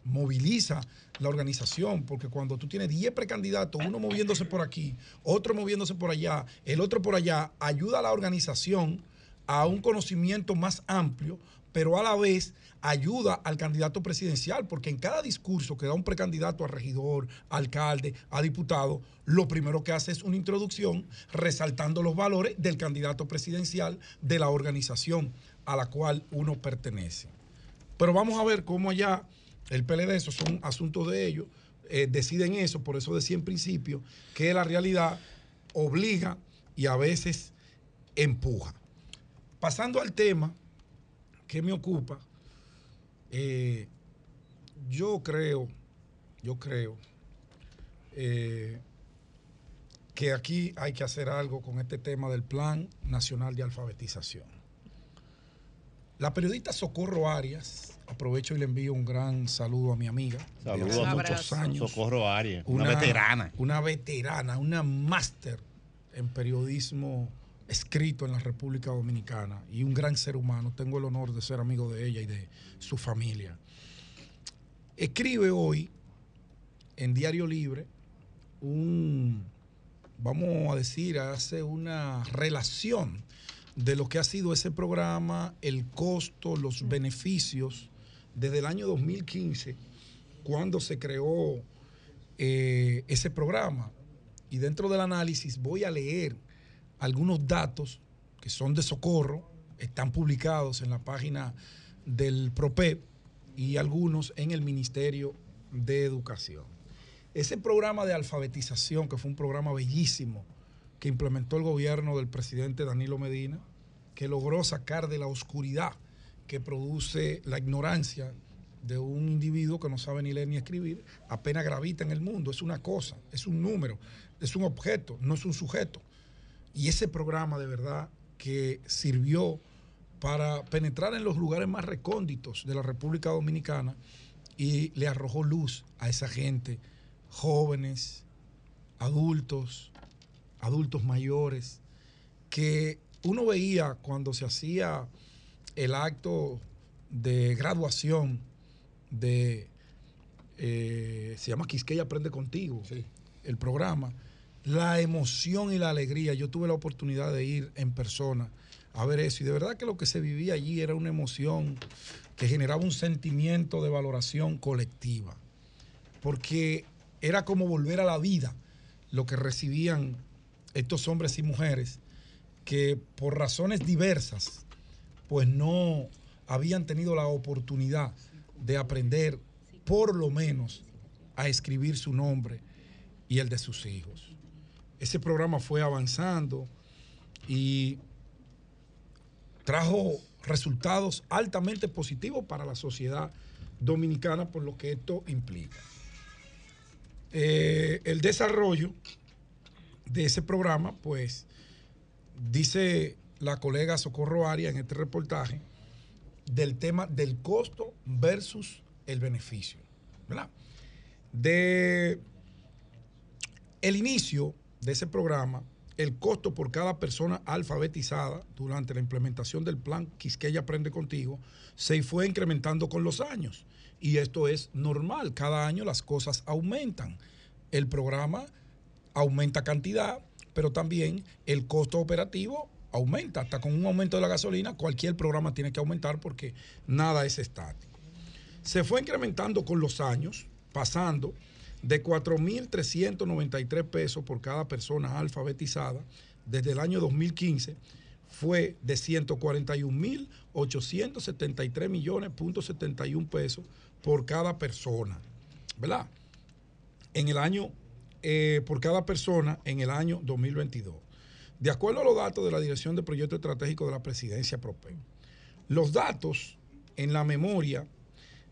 moviliza la organización, porque cuando tú tienes 10 precandidatos, uno moviéndose por aquí, otro moviéndose por allá, el otro por allá, ayuda a la organización a un conocimiento más amplio, pero a la vez ayuda al candidato presidencial, porque en cada discurso que da un precandidato a regidor, a alcalde, a diputado, lo primero que hace es una introducción resaltando los valores del candidato presidencial de la organización a la cual uno pertenece. Pero vamos a ver cómo allá el PLD, esos son asuntos de ellos, eh, deciden eso, por eso decía en principio que la realidad obliga y a veces empuja. Pasando al tema que me ocupa, eh, yo creo, yo creo eh, que aquí hay que hacer algo con este tema del Plan Nacional de Alfabetización. La periodista Socorro Arias, aprovecho y le envío un gran saludo a mi amiga. Saludos. hace muchos años. Socorro Arias, una veterana. Una veterana, una máster en periodismo escrito en la República Dominicana y un gran ser humano. Tengo el honor de ser amigo de ella y de su familia. Escribe hoy en Diario Libre un, vamos a decir, hace una relación de lo que ha sido ese programa, el costo, los beneficios, desde el año 2015, cuando se creó eh, ese programa. Y dentro del análisis voy a leer algunos datos que son de socorro, están publicados en la página del PROPEP y algunos en el Ministerio de Educación. Ese programa de alfabetización, que fue un programa bellísimo que implementó el gobierno del presidente Danilo Medina, que logró sacar de la oscuridad que produce la ignorancia de un individuo que no sabe ni leer ni escribir, apenas gravita en el mundo. Es una cosa, es un número, es un objeto, no es un sujeto. Y ese programa de verdad que sirvió para penetrar en los lugares más recónditos de la República Dominicana y le arrojó luz a esa gente, jóvenes, adultos, adultos mayores, que uno veía cuando se hacía el acto de graduación de, eh, se llama Quisqueya Aprende Contigo, el programa, la emoción y la alegría. Yo tuve la oportunidad de ir en persona a ver eso y de verdad que lo que se vivía allí era una emoción que generaba un sentimiento de valoración colectiva, porque era como volver a la vida lo que recibían estos hombres y mujeres que por razones diversas, pues no habían tenido la oportunidad de aprender por lo menos a escribir su nombre y el de sus hijos. Ese programa fue avanzando y trajo resultados altamente positivos para la sociedad dominicana por lo que esto implica. Eh, el desarrollo de ese programa, pues, dice la colega Socorro Aria en este reportaje, del tema del costo versus el beneficio. ¿verdad? De el inicio de ese programa, el costo por cada persona alfabetizada durante la implementación del plan Quisqueya Aprende Contigo se fue incrementando con los años. Y esto es normal, cada año las cosas aumentan. El programa aumenta cantidad, pero también el costo operativo aumenta. Hasta con un aumento de la gasolina, cualquier programa tiene que aumentar porque nada es estático. Se fue incrementando con los años, pasando de 4.393 pesos por cada persona alfabetizada desde el año 2015 fue de 141.873 millones punto 71 pesos por cada persona, ¿verdad? En el año, eh, por cada persona en el año 2022. De acuerdo a los datos de la Dirección de Proyecto Estratégico de la Presidencia PROPEN, los datos en la memoria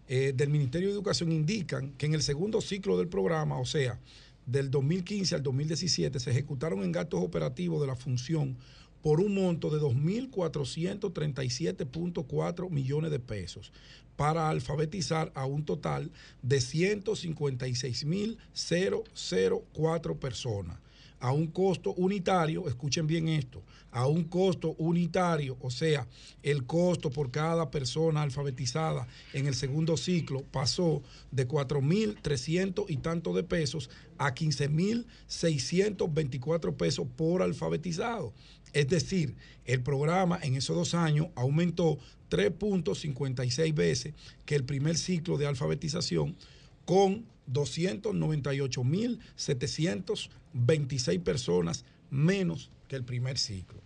eh, del Ministerio de Educación indican que en el segundo ciclo del programa, o sea, del 2015 al 2017, se ejecutaron en gastos operativos de la función por un monto de 2.437.4 millones de pesos para alfabetizar a un total de 156.004 personas a un costo unitario, escuchen bien esto, a un costo unitario, o sea, el costo por cada persona alfabetizada en el segundo ciclo pasó de 4.300 y tanto de pesos a 15.624 pesos por alfabetizado. Es decir, el programa en esos dos años aumentó 3.56 veces que el primer ciclo de alfabetización con 298.726 personas menos que el primer ciclo.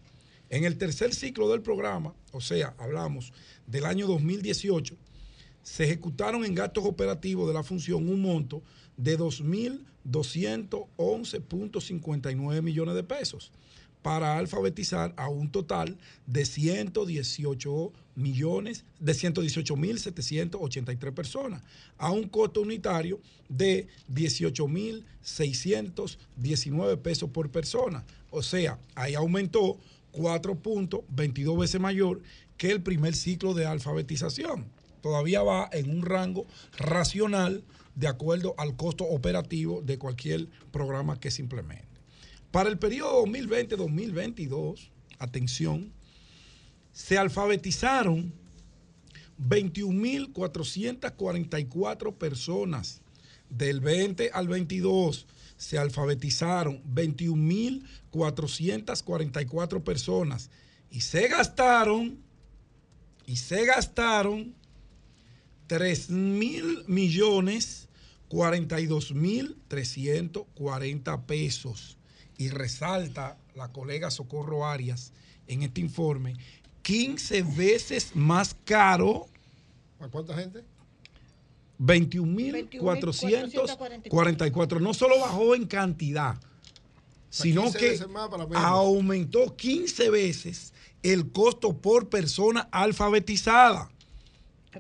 En el tercer ciclo del programa, o sea, hablamos del año 2018, se ejecutaron en gastos operativos de la función un monto de 2.211.59 millones de pesos para alfabetizar a un total de 118 millones, de 118.783 personas, a un costo unitario de 18.619 pesos por persona. O sea, ahí aumentó 4.22 veces mayor que el primer ciclo de alfabetización. Todavía va en un rango racional de acuerdo al costo operativo de cualquier programa que se implemente. Para el periodo 2020-2022, atención, se alfabetizaron 21.444 personas. Del 20 al 22 se alfabetizaron 21.444 personas y se gastaron y se gastaron 3 mil millones 42 mil 340 pesos y resalta la colega Socorro Arias en este informe, 15 veces más caro. ¿A cuánta gente? 21.444. No solo bajó en cantidad, sino 15 que aumentó 15 veces el costo por persona alfabetizada.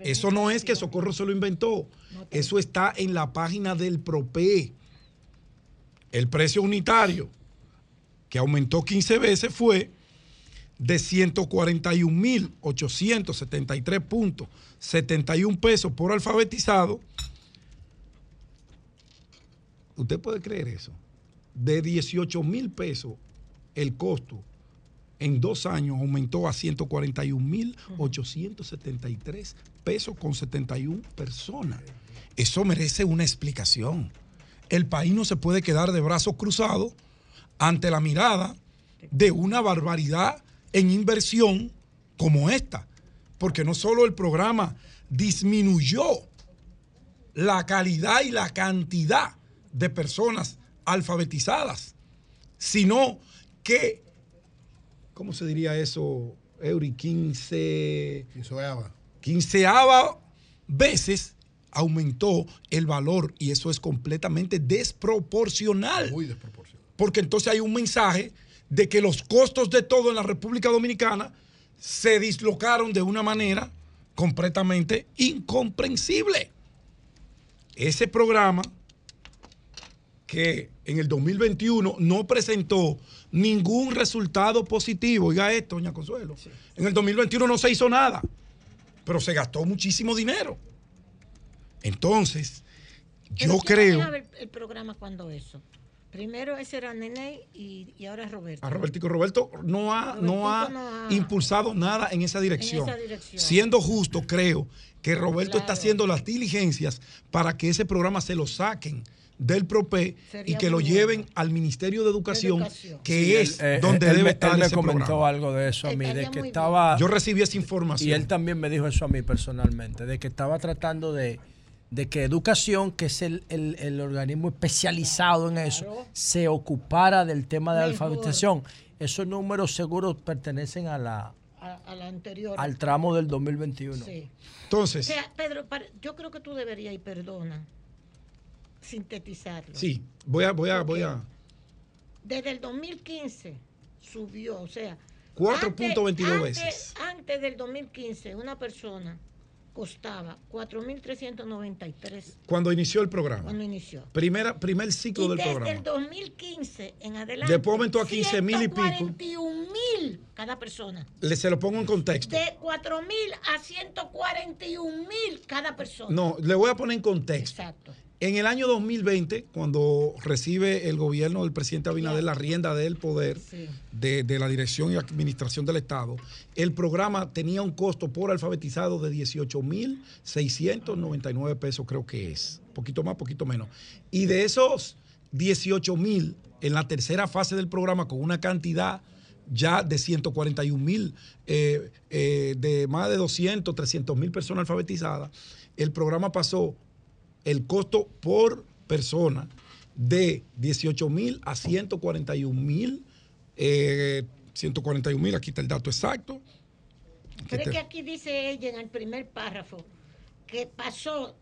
Eso no es que Socorro se lo inventó. Eso está en la página del PROPE. El precio unitario, que aumentó 15 veces, fue de 141.873.71 pesos por alfabetizado. ¿Usted puede creer eso? De 18 mil pesos el costo en dos años aumentó a 141.873 pesos con 71 personas. Eso merece una explicación. El país no se puede quedar de brazos cruzados ante la mirada de una barbaridad en inversión como esta. Porque no solo el programa disminuyó la calidad y la cantidad de personas alfabetizadas, sino que, ¿cómo se diría eso, Eury? 15... Quinceava. Quinceava veces aumentó el valor y eso es completamente desproporcional. Muy desproporcional. Porque entonces hay un mensaje de que los costos de todo en la República Dominicana se dislocaron de una manera completamente incomprensible. Ese programa que en el 2021 no presentó ningún resultado positivo. Oiga esto, doña Consuelo. En el 2021 no se hizo nada, pero se gastó muchísimo dinero. Entonces, yo ¿quién creo... El, el programa cuando eso. Primero ese era Nene y, y ahora es Roberto. A Robertico Roberto no ha, no ha Robertico no ha- impulsado nada en esa dirección. En esa dirección. Siendo justo, creo que Roberto está haciendo las diligencias para que ese programa se lo saquen del PROPE y que lo lleven al Ministerio de Educación, que Sí, es él, eh, donde él debe estar él me ese comentó programa. algo de eso a mí, de que estaba... Yo recibí esa información. Y él también me dijo eso a mí personalmente, de que estaba tratando de, de que educación, que es el, el- el organismo especializado en eso, se ocupara del tema de la alfabetización. Esos números seguros pertenecen a la, A, a la anterior. al tramo del 2021. Sí. Entonces, O sea, Pedro, para- yo creo que tú deberías, y perdona, sintetizarlo. sí, voy a, voy a, voy a. Desde el 2015 subió, o sea. 4.22 antes- veces. Antes del 2015, una persona costaba 4.393 Cuando inició el programa. cuando inició. Primera, primer ciclo Y del desde programa. el 2015 en adelante. Después aumentó a 15 mil y pico. 141 mil cada persona. Le, se lo pongo en contexto. De 4 mil a 141 mil cada persona. No, le voy a poner en contexto. Exacto. En el año 2020, cuando recibe el gobierno del presidente Abinader la rienda del poder Sí. de, de la dirección y administración del Estado, el programa tenía un costo por alfabetizado de 18.699 pesos, creo que es. Poquito más, poquito menos. Y de esos 18.000, en la tercera fase del programa, con una cantidad ya de 141 mil, eh, eh, de más de 200, 300 mil personas alfabetizadas, el programa pasó el costo por persona de 18 mil a 141 mil. 141 mil, aquí está el dato exacto. Pero es que aquí dice ella en el primer párrafo que pasó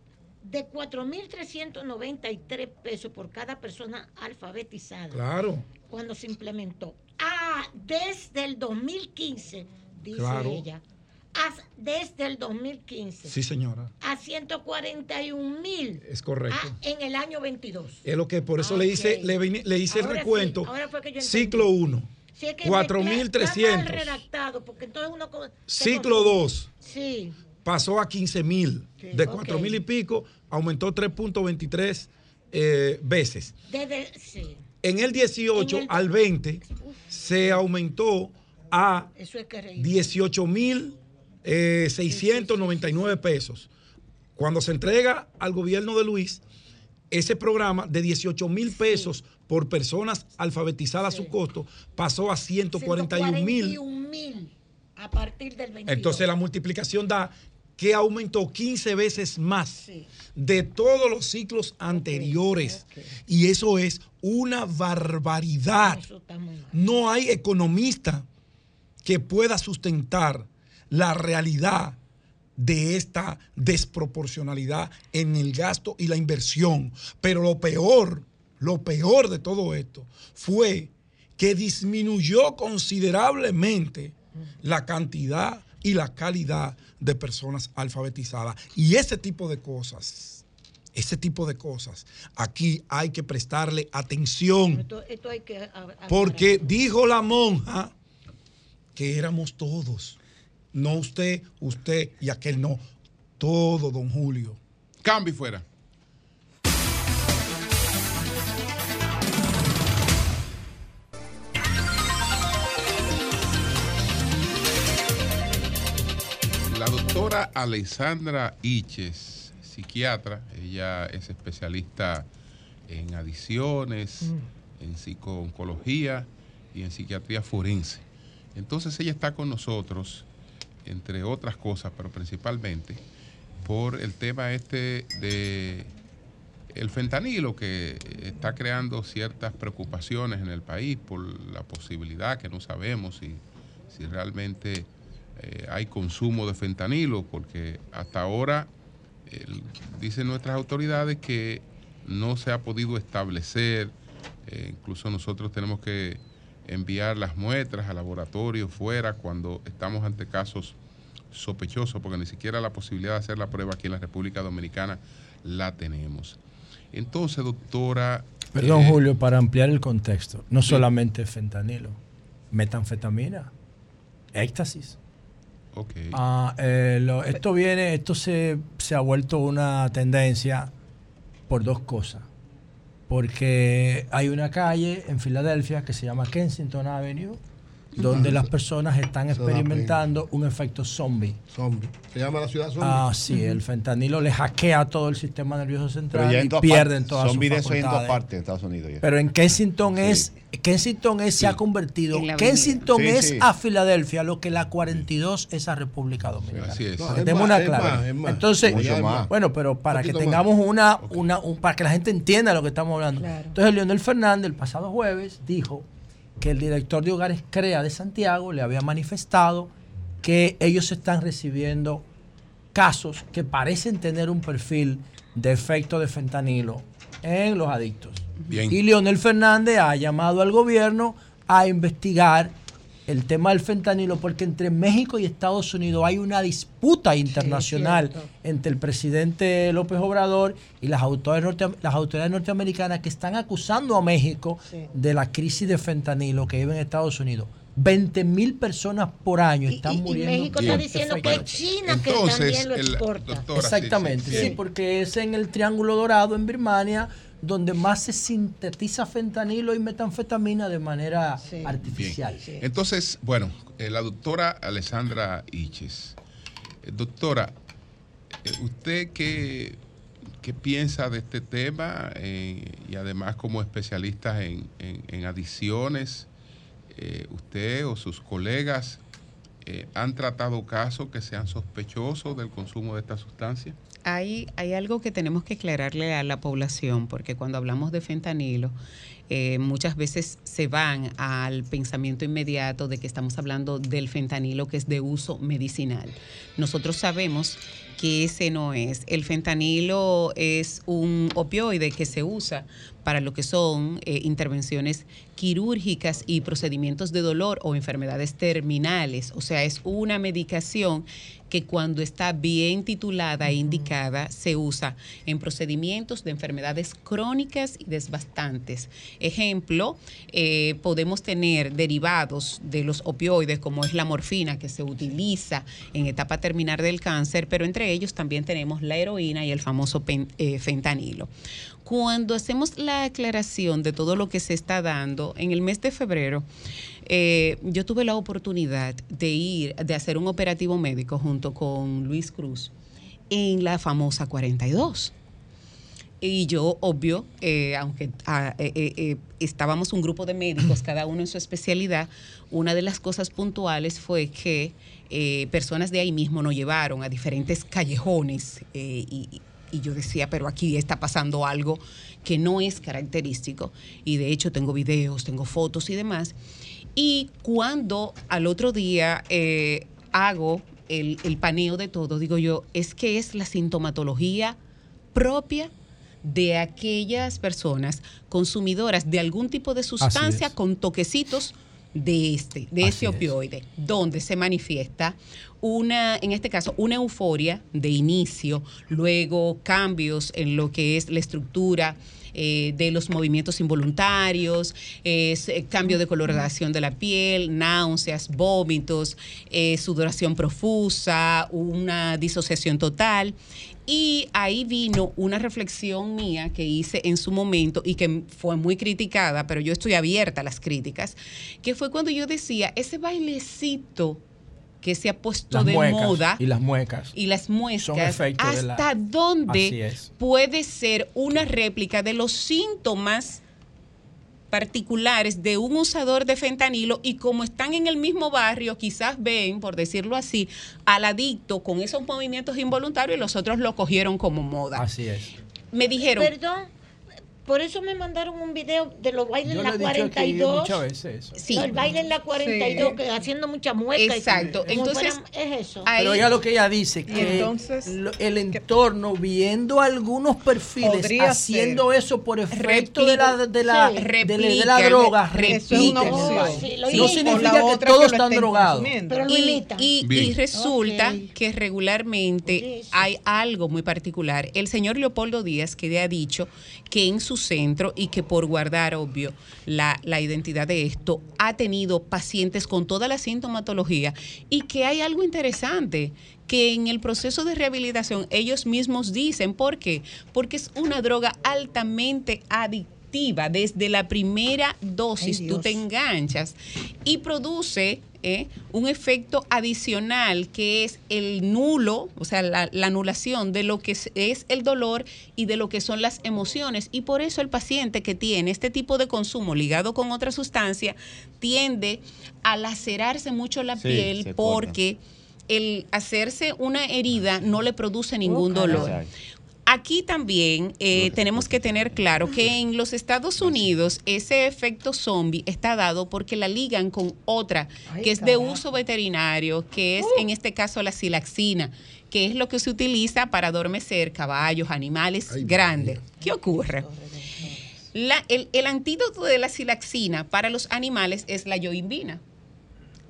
de 4.393 pesos por cada persona alfabetizada. Claro. Cuando se implementó. Ah, desde el 2015, dice Claro. ella. As- desde el 2015 Sí, señora. a 141 mil Es correcto. en el año 22. Es lo que por eso Ah, le hice, le, le hice Ahora el sí, recuento. ahora fue que yo. Ciclo 1, Sí, es que 4.300. está mal redactado, porque entonces uno Ciclo confunde. 2 Sí. pasó a 15 mil. Sí, de ok. 4 mil y pico aumentó 3.23 eh, veces. Desde, sí. En el 18 En el- al 20 se aumentó a es que reír. 18 mil eh, 699 pesos. Cuando se entrega al gobierno de Luis, ese programa de 18 mil pesos por personas alfabetizadas a su costo pasó a 141 mil. 141 mil a partir del 22. Entonces la multiplicación da que aumentó 15 veces más de todos los ciclos anteriores. Y eso es una barbaridad. No hay economista que pueda sustentar la realidad de esta desproporcionalidad en el gasto y la inversión. Pero lo peor, lo peor de todo esto fue que disminuyó considerablemente la cantidad y la calidad de personas alfabetizadas. Y ese tipo de cosas, ese tipo de cosas, aquí hay que prestarle atención. Esto, esto hay que. Porque dijo la monja que éramos todos. No usted, usted y aquel no. Todo, don Julio. Cambio y fuera. La doctora Alessandra Iches, psiquiatra, ella es especialista en adicciones, en psicooncología y en psiquiatría forense. Entonces ella está con nosotros, entre otras cosas, pero principalmente por el tema este de el fentanilo que está creando ciertas preocupaciones en el país por la posibilidad que no sabemos si, si realmente eh, hay consumo de fentanilo, porque hasta ahora dicen nuestras autoridades que no se ha podido establecer, eh, incluso nosotros tenemos que enviar las muestras al laboratorio fuera cuando estamos ante casos sospechosos, porque ni siquiera la posibilidad de hacer la prueba aquí en la República Dominicana la tenemos. Entonces, doctora... Perdón, eh, Julio, para ampliar el contexto. No solamente fentanilo, metanfetamina, éxtasis. Ok. Ah, eh, lo- esto viene, esto se, se ha vuelto una tendencia por dos cosas. Porque hay una calle en Filadelfia que se llama Kensington Avenue, donde las personas están experimentando un efecto zombie. Zombie. Se llama la ciudad zombie. Ah, sí, el fentanilo le hackea todo el sistema nervioso central y todas pierden todas sus Zombie de eso en todas facultades. partes en Estados Unidos. ya. Pero en Kensington es Kensington es, se ha convertido. Kensington Sí, es sí. a Filadelfia lo que la 42 es a República Dominicana. Así es. No, más, una es más, es más. Entonces, Mucho más. bueno, pero para que tengamos más. una, una un- para que la gente entienda lo que estamos hablando. Entonces, Leonel Fernández el pasado jueves dijo que el director de Hogares Crea de Santiago le había manifestado que ellos están recibiendo casos que parecen tener un perfil de efecto de fentanilo en los adictos. Bien. Y Leonel Fernández ha llamado al gobierno a investigar el tema del fentanilo porque entre México y Estados Unidos hay una disputa internacional entre el presidente López Obrador y las autoridades, norte- las autoridades norteamericanas que están acusando a México Sí. de la crisis de fentanilo que vive en Estados Unidos. 20 mil personas por año están Y muriendo. México está diciendo que es China que Entonces, también lo el- exporta. doctora, Exactamente, sí, sí, sí. porque es en el Triángulo Dorado, en Birmania, donde más se sintetiza fentanilo y metanfetamina de manera artificial. Entonces, bueno, eh, la doctora Alessandra Iches. Eh, doctora, eh, ¿usted qué, qué piensa de este tema? Eh, y además como especialista en, en- en adicciones, eh, ¿usted o sus colegas eh, han tratado casos que sean sospechosos del consumo de esta sustancia? Hay, hay algo que tenemos que aclararle a la población, porque cuando hablamos de fentanilo, eh, muchas veces se van al pensamiento inmediato de que estamos hablando del fentanilo que es de uso medicinal. Nosotros sabemos que ese no es. El fentanilo es un opioide que se usa para lo que son eh, intervenciones quirúrgicas y procedimientos de dolor o enfermedades terminales. O sea, es una medicación que cuando está bien titulada e indicada se usa en procedimientos de enfermedades crónicas y desbastantes. Ejemplo, eh, podemos tener derivados de los opioides como es la morfina que se utiliza en etapa terminal del cáncer, pero entre ellos también tenemos la heroína y el famoso eh, fentanilo. Cuando hacemos la aclaración de todo lo que se está dando, en el mes de febrero, eh, yo tuve la oportunidad de ir, de hacer un operativo médico junto con Luis Cruz en la famosa 42. Y yo, obvio, eh, aunque ah, eh, eh, estábamos un grupo de médicos, cada uno en su especialidad, una de las cosas puntuales fue que personas de ahí mismo nos llevaron a diferentes callejones y, yo decía, pero aquí está pasando algo que no es característico. Y de hecho tengo videos, tengo fotos y demás. Y cuando al otro día hago el, el paneo de todo, digo yo, es que es la sintomatología propia de aquellas personas consumidoras de algún tipo de sustancia con toquecitos de este, de Así este es. opioide, donde se manifiesta una, en este caso, una euforia de inicio, luego cambios en lo que es la estructura eh, de los movimientos involuntarios, es, eh, cambio de coloración de la piel, náuseas, vómitos, eh, sudoración profusa, una disociación total. Y ahí vino una reflexión mía que hice en su momento y que fue muy criticada, pero yo estoy abierta a las críticas, que fue cuando yo decía, ese bailecito que se ha puesto Las de muecas moda y las muecas. y las la- hasta dónde puede ser una réplica de los síntomas particulares de un usador de fentanilo y como están en el mismo barrio, quizás ven, por decirlo así, al adicto con esos movimientos involuntarios y los otros lo cogieron como moda. Así es. Me dijeron, Perdón, por eso me mandaron un video de los bailes Yo en la he dicho aquí 42. muchas veces eso. Sí. el baile en la 42, que haciendo mucha mueca. y- Exacto. como Entonces, es eso. Pero oiga lo que ella dice, que lo- el entorno, viendo algunos perfiles haciendo eso por efecto de la, de la, Sí. de la- de la Replican, droga, replican. Eso es una replican. opción. Sí, no significa que todos que están drogados. consumiendo. Pero lo y, y- y resulta que regularmente hay algo muy particular. El señor Leopoldo Díaz que ha dicho que en su centro y que por guardar, obvio, la, la identidad de esto, ha tenido pacientes con toda la sintomatología y que hay algo interesante que en el proceso de rehabilitación ellos mismos dicen, ¿por qué? Porque es una droga altamente adictiva. Desde la primera dosis Ay, tú te enganchas y produce eh, un efecto adicional que es el nulo, o sea, la, la anulación de lo que es, es el dolor y de lo que son las emociones. Y por eso el paciente que tiene este tipo de consumo ligado con otra sustancia tiende a lacerarse mucho la Sí, piel corta. porque el hacerse una herida no le produce ningún dolor. Exacto. Aquí también eh, tenemos que tener claro que en los Estados Unidos ese efecto zombie está dado porque la ligan con otra que es de uso veterinario, que es en este caso la silaxina, que es lo que se utiliza para adormecer caballos, animales grandes. ¿Qué ocurre? La- el, el antídoto de la silaxina para los animales es la yoimbina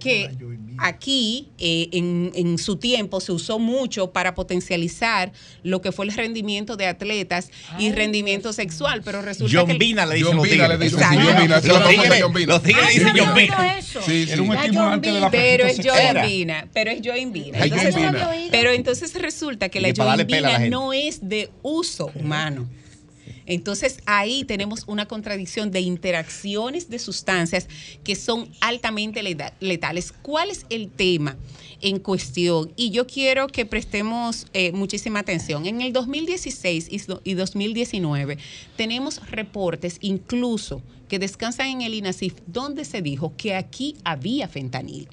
que aquí eh, en, en su tiempo se usó mucho para potencializar lo que fue el rendimiento de atletas y rendimiento sexual, pero resulta que... John le Los la tigres- famosa John Vina. Los tigres Ay, dicen no John me Vina. acuerdo eso. Sí, sí. Era un Ya estimulante John de la pero es pero es Entonces, pero resulta que Y la que joinvina no es de uso humano. Entonces ahí tenemos una contradicción de interacciones de sustancias que son altamente leta- letales. ¿Cuál es el tema en cuestión? Y yo quiero que prestemos eh, muchísima atención. En el 2016 y do- y 2019 tenemos reportes incluso que descansan en el INASIF donde se dijo que aquí había fentanilo.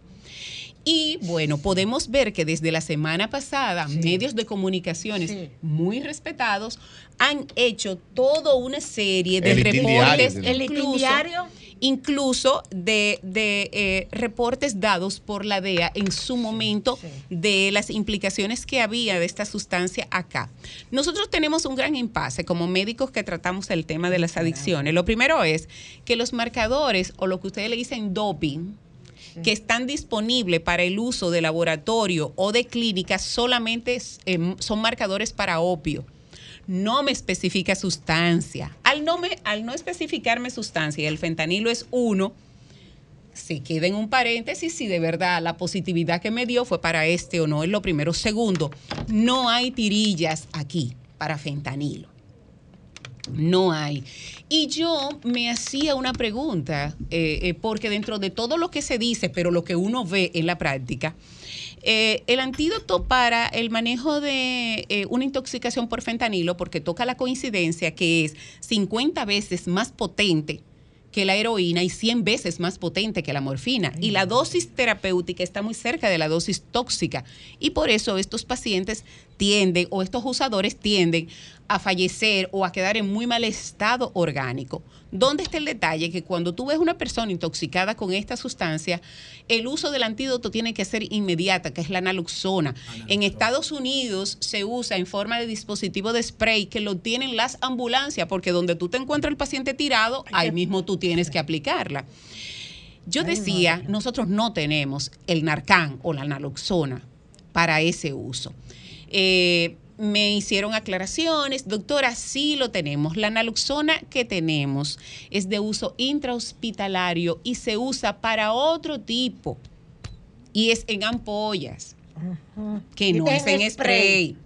Y bueno, podemos ver que desde la semana pasada medios de comunicaciones Sí. muy respetados han hecho toda una serie de El reportes. El incluso, Diario. incluso de, de, eh, reportes dados por la DEA en su momento de las implicaciones que había de esta sustancia acá. Nosotros tenemos un gran impasse como médicos que tratamos el tema de las adicciones. Lo primero es que los marcadores o lo que ustedes le dicen doping, que están disponibles para el uso de laboratorio o de clínica solamente eh, son marcadores para opio. No me especifica sustancia. Al no, me- al no especificarme sustancia, y el fentanilo es uno, se queda en un paréntesis si de verdad la positividad que me dio fue para este o no, es lo primero. Segundo, no hay tirillas aquí para fentanilo. No hay. Y yo me hacía una pregunta, eh, eh, porque dentro de todo lo que se dice, pero lo que uno ve en la práctica, eh, el antídoto para el manejo de una intoxicación por fentanilo, porque toca la coincidencia que es 50 veces más potente que la heroína y 100 veces más potente que la morfina. Y la dosis terapéutica está muy cerca de la dosis tóxica. Y por eso estos pacientes tienden, o estos usadores tienden a fallecer o a quedar en muy mal estado orgánico. ¿Dónde está el detalle? Que cuando tú ves una persona intoxicada con esta sustancia, el uso del antídoto tiene que ser inmediata, que es la naloxona. En Estados Unidos se usa en forma de dispositivo de spray que lo tienen las ambulancias, porque donde tú te encuentras el paciente tirado, ahí mismo tú tienes que aplicarla. Yo decía, nosotros no tenemos el narcán o la naloxona para ese uso. Eh, me hicieron aclaraciones, doctora, sí lo tenemos. La naloxona que tenemos es de uso intrahospitalario y se usa para otro tipo y es en ampollas, que no es en spray. spray.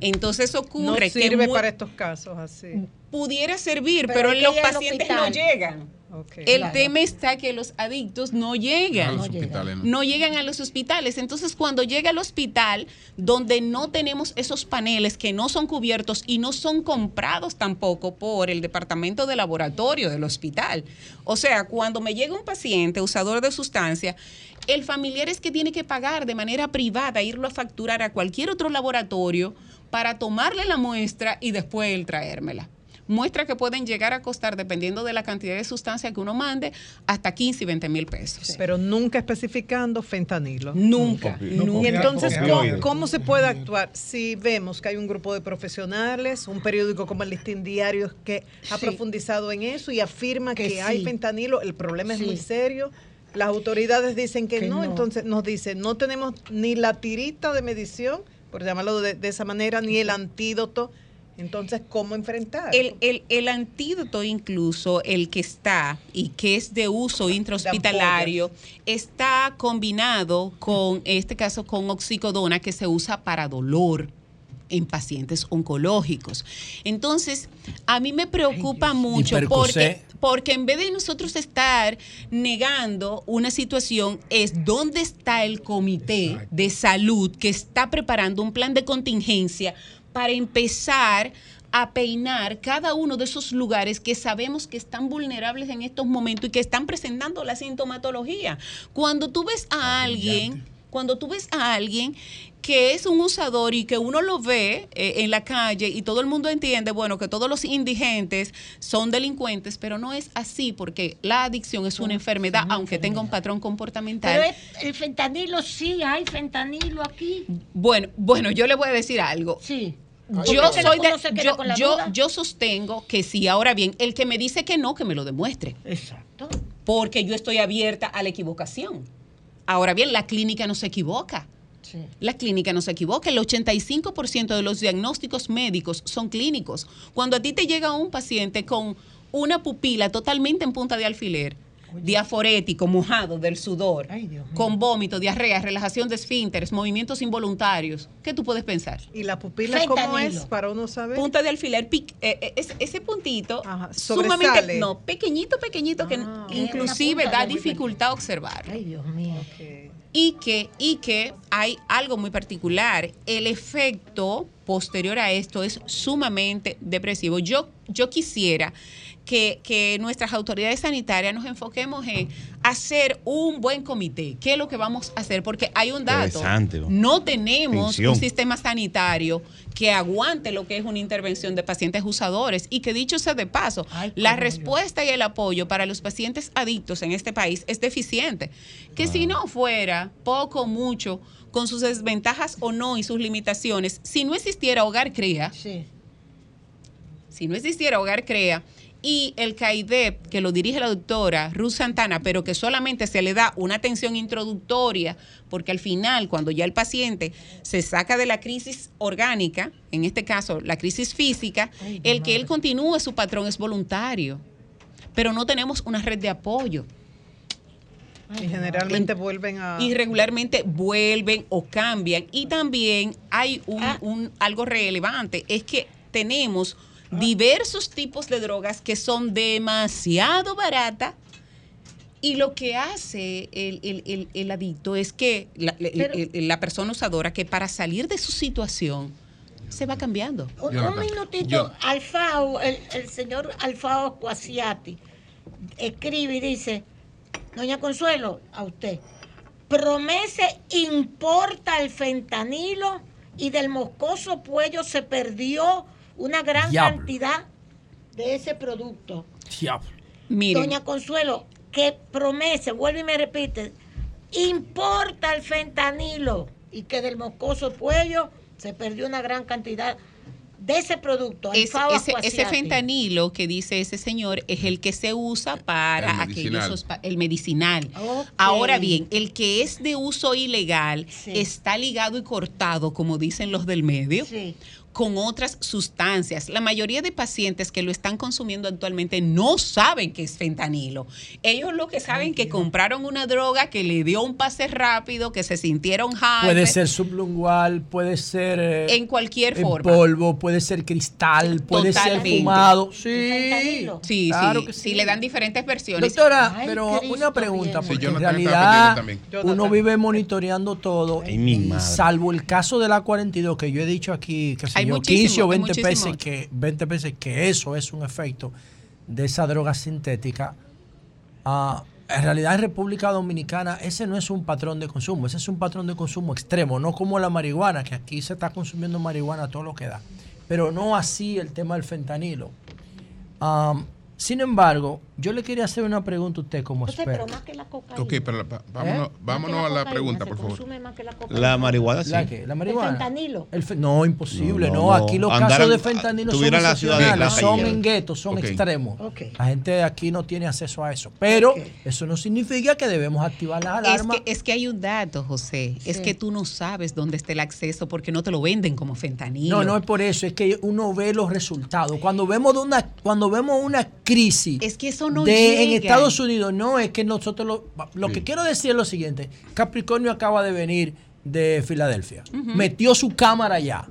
Entonces No ocurre que sirve para estos casos así. pudiera servir, Pero los pacientes no llegan. El Claro. tema está que los adictos no llegan. A los hospitales, ¿no? No llegan a los hospitales. Entonces, cuando llega al hospital, donde no tenemos esos paneles que no son cubiertos y no son comprados tampoco por el departamento de laboratorio del hospital. O sea, cuando me llega un paciente usador de sustancia, el familiar es que tiene que pagar de manera privada, irlo a facturar a cualquier otro laboratorio para tomarle la muestra y después él traérmela. Muestra que pueden llegar a costar, dependiendo de la cantidad de sustancia que uno mande, hasta 15 y 20 mil pesos. Pero nunca especificando fentanilo. Nunca, Y nunca. entonces, Porque- ¿cómo, cómo se puede actuar si vemos que hay un grupo de profesionales, un periódico como el Listín Diario que ha Sí. profundizado en eso y afirma que, Que hay fentanilo? El problema es muy serio. Las autoridades dicen que, Que no, no. entonces nos dicen, no tenemos ni la tirita de medición, por llamarlo de, de esa manera, ni el antídoto. Entonces, ¿cómo enfrentar? El, el- el antídoto incluso, el que está y que es de uso intrahospitalario, está combinado con, en este caso, con oxicodona que se usa para dolor en pacientes oncológicos. Entonces, a mí me preocupa mucho Percocet. porque, porque en vez de nosotros estar negando una situación, es dónde está el comité de salud que está preparando un plan de contingencia para empezar a peinar cada uno de esos lugares que sabemos que están vulnerables en estos momentos y que están presentando la sintomatología. Cuando tú ves a alguien, cuando tú ves a alguien que es un usador y que uno lo ve eh, en la calle y todo el mundo entiende, bueno, que todos los indigentes son delincuentes, pero no es así porque la adicción es una enfermedad, aunque tenga un patrón comportamental. Pero es- el fentanilo sí, hay fentanilo aquí. Bueno, bueno, yo le voy a decir algo. Sí. Yo soy de, yo, yo, sostengo que sí. Ahora bien, el que me dice que no, que me lo demuestre. Exacto. Porque yo estoy abierta a la equivocación. Ahora bien, la clínica no se equivoca. La clínica no se equivoca. El 85% de los diagnósticos médicos son clínicos. Cuando a ti te llega un paciente con una pupila totalmente en punta de alfiler, diaforético, mojado del sudor, con vómito, diarrea, relajación de esfínteres, movimientos involuntarios, ¿qué tú puedes pensar? ¿Y la pupila cómo es para uno saber? Punta de alfiler, pic- eh, eh, es- ese puntito sumamente, sobresale. no, pequeñito, pequeñito, que inclusive una punta da dificultad observar. Ay, Dios mío. Y que, y que hay algo muy particular. El efecto posterior a esto es sumamente depresivo. Yo, yo quisiera que, que nuestras autoridades sanitarias nos enfoquemos en hacer un buen comité. ¿Qué es lo que vamos a hacer? Porque hay un dato. ¿no? No tenemos Atención. un sistema sanitario que aguante lo que es una intervención de pacientes usadores y que dicho sea de paso, la respuesta y el apoyo para los pacientes adictos en este país es deficiente. Que si no fuera poco o mucho, con sus desventajas o no y sus limitaciones, si no existiera Hogar Crea, si no existiera Hogar Crea y el CAIDEP, que lo dirige la doctora Ruth Santana, pero que solamente se le da una atención introductoria, porque al final, cuando ya el paciente se saca de la crisis orgánica, en este caso la crisis física, el que él continúe su patrón es voluntario, pero no tenemos una red de apoyo. Y generalmente vuelven a... y regularmente vuelven o cambian. Y también hay un, un- algo relevante, es que tenemos diversos tipos de drogas que son demasiado baratas y lo que hace el, el- el- el adicto es que la, el- Pero- el- la persona usadora que para salir de su situación se va cambiando. Un, un minutito, Alfao, el, el señor Alfao Cuasiati escribe y dice, Doña Consuelo, a usted, Promese importa el fentanilo y del moscoso puello se perdió una gran Diablo. cantidad de ese producto. Diablo. Doña Consuelo, que Promese, vuelve y me repite, importa el fentanilo y que del moscoso puello se perdió una gran cantidad. de ese producto, el Es- FAO ese, fentanilo que dice ese señor es el que se usa para El medicinal. aquellos el medicinal. Ahora bien, el que es de uso ilegal está ligado y cortado, como dicen los del medio. Con otras sustancias. La mayoría de pacientes que lo están consumiendo actualmente no saben que es fentanilo. Ellos lo que saben que compraron una droga que le dio un pase rápido, que se sintieron high. Puede ser sublingual, puede ser eh, En cualquier en forma. polvo, puede ser cristal, puede ser fumado. ¿El Sí, fentanilo? Sí, claro sí, que sí, le dan diferentes versiones. Doctora, Ay, pero Cristo una pregunta, bien. porque Sí, en Jonathan está realidad uno vive monitoreando todo Ay, mi y madre. salvo el caso de la 42 que yo he dicho aquí, que sé Hay yo, muchísimo, 15 o hay 20 muchísimo veces que 20 veces que eso es un efecto de esa droga sintética. ah, en realidad en República Dominicana ese no es un patrón de consumo, ese es un patrón de consumo extremo, no como la marihuana, que aquí se está consumiendo marihuana todo lo que da, pero no así el tema del fentanilo. Sin embargo, yo le quería hacer una pregunta a usted como José, experto. pero más que la cocaína. Ok, pero la- vámonos, ¿Eh? vámonos a la pregunta, por favor. Consume más que la. La marihuana sí. ¿La qué? ¿La marihuana? El fentanilo. El fe- no, imposible, No, no, no, no. Aquí los Andar casos de en- fentanilo son tuviera la ciudad de excepcionales, la son calle. en guetos, son extremos. La gente de aquí no tiene acceso a eso. Pero eso no significa que debemos activar las Es alarmas. que, es que hay un dato, José. Es que tú no sabes dónde está el acceso porque no te lo venden como fentanilo. No, no es por eso, es que uno ve los resultados. Cuando vemos de una, cuando vemos una crisis Es que eso no de, en. Estados Unidos, no es que nosotros lo, lo que quiero decir es lo siguiente: Capricornio acaba de venir de Filadelfia, metió su cámara allá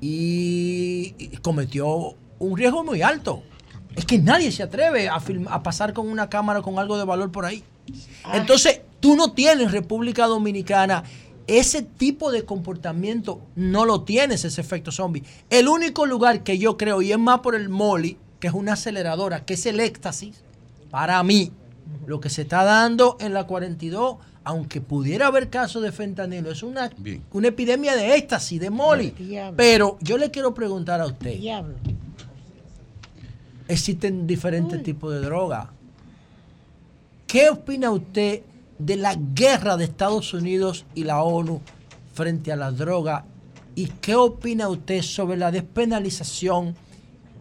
y y cometió un riesgo muy alto. Es que nadie se atreve a, film- a pasar con una cámara con algo de valor por ahí. Entonces, tú no tienes en República Dominicana ese tipo de comportamiento, no lo tienes ese efecto zombie. El único lugar que yo creo, y es más por el Molly, que es una aceleradora, que es el éxtasis, para mí, lo que se está dando en la 42, aunque pudiera haber casos de fentanilo, es una, Bien. una epidemia de éxtasis, de Molly. Diablo. Pero yo le quiero preguntar a usted, Diablo. existen diferentes tipos de droga. ¿Qué opina usted de la guerra de Estados Unidos y la ONU frente a la droga? ¿Y qué opina usted sobre la despenalización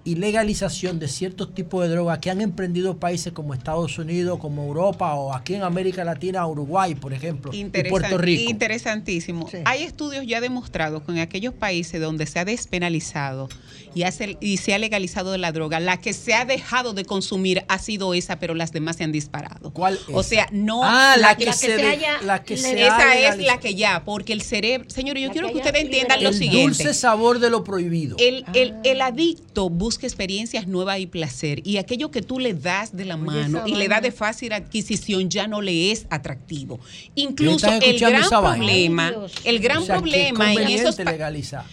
y legalización de ciertos tipos de droga que han emprendido países como Estados Unidos, como Europa o aquí en América Latina, Uruguay, por ejemplo, y Puerto Rico? Interesantísimo. Hay estudios ya demostrados que en aquellos países donde se ha despenalizado y, hace- y se ha legalizado la droga, la que se ha dejado de consumir ha sido esa, pero las demás se han disparado. ¿Cuál O sea, no Ah, la que que se haya- la que se ha esa es la que ya, porque el cerebro, señor, yo La quiero que que ustedes entiendan lo el siguiente. dulce sabor de lo prohibido. El, el- el adicto busca experiencias nuevas y placer y aquello que tú le das de la mano y le das de fácil adquisición ya no le es atractivo. Incluso ¿Están el gran problema, Ay, el gran O sea, problema en esos legalizar.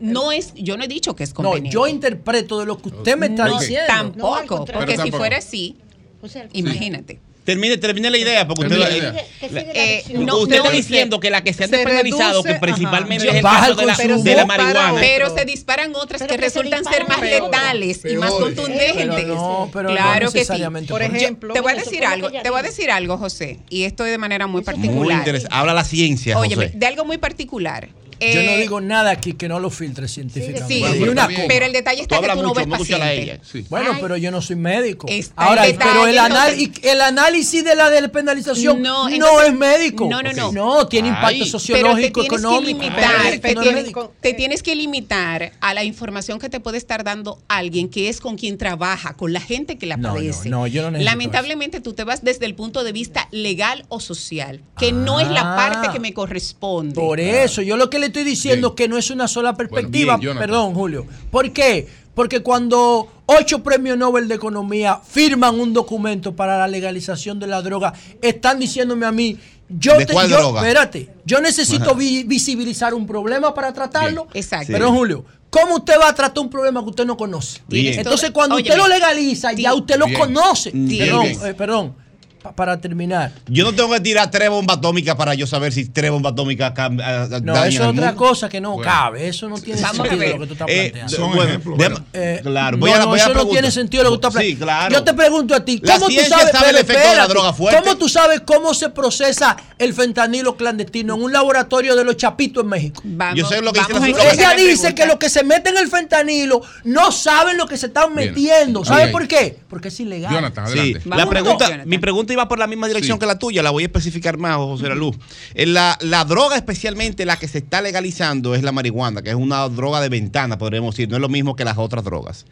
No es, yo no he dicho que es No, conveniente. yo interpreto de lo que usted me está No, diciendo. No, tampoco, porque si fuera así, O sea, el- imagínate. Termine, termine la idea, porque usted, la idea. Eh, no, usted no, está se- diciendo que la que se han despenalizado, que principalmente ajá. es el caso el de la, de la marihuana. Pero se disparan otras Pero que se resultan ser más letales y más contundentes. Pero no, pero no claro que sí. necesariamente Por ejemplo, Te voy a decir algo, te voy a decir algo, José, y esto es de manera muy es Muy particular. interesante. Habla la ciencia, Óyeme, José. de algo muy particular. Yo Eh, no digo nada aquí que no lo filtre científicamente. Sí, Bueno, pero el detalle Tú está que tú no mucho, ves no a ella. Sí. Bueno, Ay. pero yo no soy médico. Está Ahora, el detalle, pero el, anal- entonces- y el análisis de la despenalización No, no, es médico. no, no, no. No, tiene Ay. impacto Pero te sociológico, tienes económico. limitar, te, no es tienes, médico. te tienes que limitar a la información que te puede estar dando alguien que es con quien trabaja, con la gente que la No, no, padece. no, yo no necesito Lamentablemente tú te vas desde el punto de vista legal o social, que no es la Ah. parte que me corresponde. Por eso, yo lo que le estoy diciendo Bien. que no es una sola perspectiva. bien. Perdón, Julio. ¿Por qué? Porque cuando ocho premios Nobel de Economía firman un documento para la legalización de la droga, están diciéndome a mí, yo, ¿De cuál yo- droga? espérate, yo necesito vi- visibilizar un problema para tratarlo. Bien. Exacto. Perdón, Julio. ¿Cómo usted va a tratar un problema que usted no conoce? Bien. Entonces, cuando usted lo legaliza, ya usted lo Bien. conoce. Bien. Perdón, Bien. eh, perdón. Pa- para terminar. Yo no tengo que tirar tres bombas atómicas para yo saber si tres bombas atómicas cam- a- a- No, eso es otra mundo. cosa que no Bueno. cabe. Eso no tiene Vamos sentido ver. lo que tú estás Eh, planteando. Son bueno, Eh, claro, no, voy a la- no, voy a la eso no tiene sentido lo que tú estás Sí, planteando. claro. Yo te pregunto a ti, La ¿cómo tú sabes, sabe el Pero efecto de la espérate, droga fuerte. ¿Cómo tú sabes cómo se procesa el fentanilo clandestino en un laboratorio de los chapitos en México? Yo sé lo que dice la Ella dice que los que se meten el fentanilo no saben lo que se están metiendo. ¿Sabes por qué? Porque es ilegal. Sí, la pregunta, mi pregunta iba por la misma dirección que la tuya, la voy a especificar más, José La Luz. Eh, La, la droga, especialmente la que se está legalizando, es la marihuana, que es una droga de ventana, podríamos decir, no es lo mismo que las otras drogas.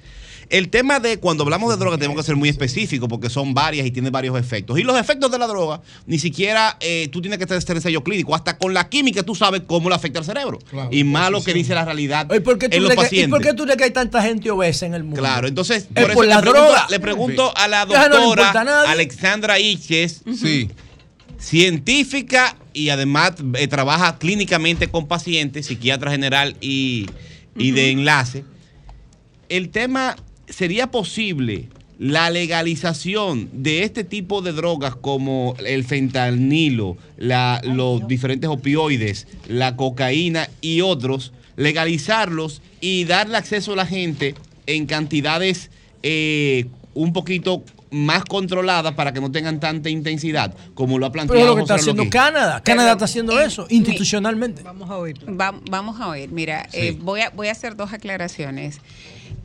El tema de cuando hablamos de droga tenemos que ser muy específicos porque son varias y tienen varios efectos. Y los efectos de la droga, ni siquiera eh, tú tienes que tener el sello clínico. Hasta con la química tú sabes cómo le afecta al cerebro. Claro, y más lo que dice la realidad ¿Y por qué tú en los le- ¿Y pacientes. por qué tú crees que hay tanta gente obesa en el mundo? Claro, entonces, Es por eso por le, pregunto, le pregunto a la no doctora. Alexandra Iches, científica y además eh, trabaja clínicamente con pacientes, psiquiatra general y, y de enlace. El tema, ¿sería posible la legalización de este tipo de drogas como el fentanilo, la- los diferentes opioides, la cocaína y otros, legalizarlos y darle acceso a la gente en cantidades eh, un poquito más controladas para que no tengan tanta intensidad, como lo ha planteado Pero es lo que está José haciendo. Canadá. Canadá está haciendo eso institucionalmente. Vamos a oír. Va- vamos a oír. Mira, Sí. eh, voy, a, voy a hacer dos aclaraciones.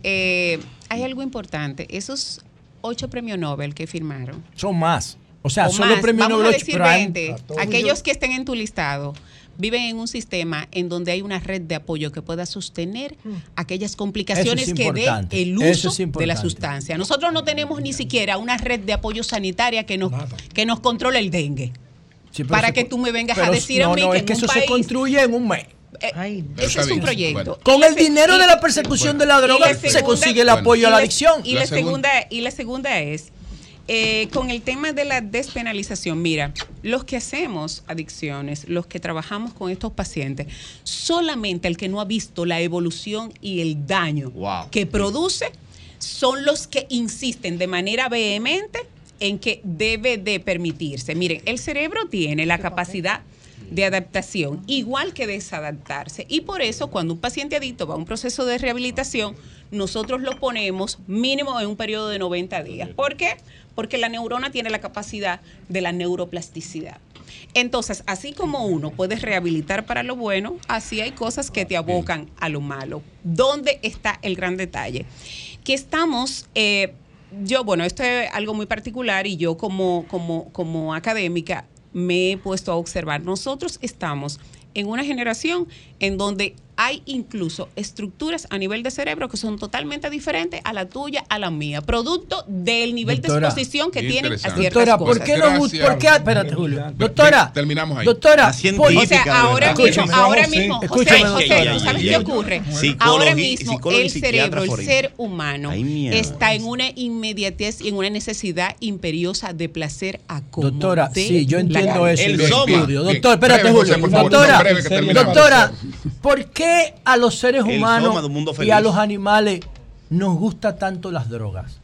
Eh, hay algo importante. Esos ocho premios Nobel que firmaron. Son más. O sea, o son más, los premios vamos Nobel a ocho, decir pero hay- 20, aquellos que estén en tu listado viven en un sistema en donde hay una red de apoyo que pueda sostener aquellas complicaciones es que dé el uso es de la sustancia. Nosotros no tenemos ni siquiera una red de apoyo sanitaria que nos, que nos controle el dengue. Sí, para que tú me vengas pero a decir no, a mí no, que es en que un eso se construye en un mes. Eh, ese es un proyecto. Con el dinero y- de la persecución de la droga la se consigue el apoyo a la y adicción. Y la, segunda, y la segunda es, eh, con el tema de la despenalización, mira, los que hacemos adicciones, los que trabajamos con estos pacientes, solamente el que no ha visto la evolución y el daño que produce son los que insisten de manera vehemente en que debe de permitirse. Miren, el cerebro tiene la capacidad de adaptación, igual que desadaptarse. Y por eso, cuando un paciente adicto va a un proceso de rehabilitación, nosotros lo ponemos mínimo en un periodo de 90 días. ¿Por qué? Porque la neurona tiene la capacidad de la neuroplasticidad. Entonces, así como uno puede rehabilitar para lo bueno, así hay cosas que te abocan a lo malo. ¿Dónde está el gran detalle? Que estamos, eh, yo, bueno, esto es algo muy particular y yo como, como, como académica me he puesto a observar. Nosotros estamos en una generación en donde hay incluso estructuras a nivel de cerebro que son totalmente diferentes a la tuya, a la mía, producto del nivel Doctora, de exposición que tienen a ciertas Doctora, cosas. ¿por qué no? ¿Por qué? Espérate, Julio. Doctora. Terminamos ahí. Doctora, O sea, ahora mismo, ahora mismo, José, José. ¿tú sabes qué ocurre? Ahora mismo el cerebro, el ser humano, está en una inmediatez y en una necesidad imperiosa de placer a como Doctora, sí, yo entiendo eso. El Doctor, espérate, Julio. Doctora, doctora, ¿por qué a los seres humanos y a los animales nos gusta tanto las drogas?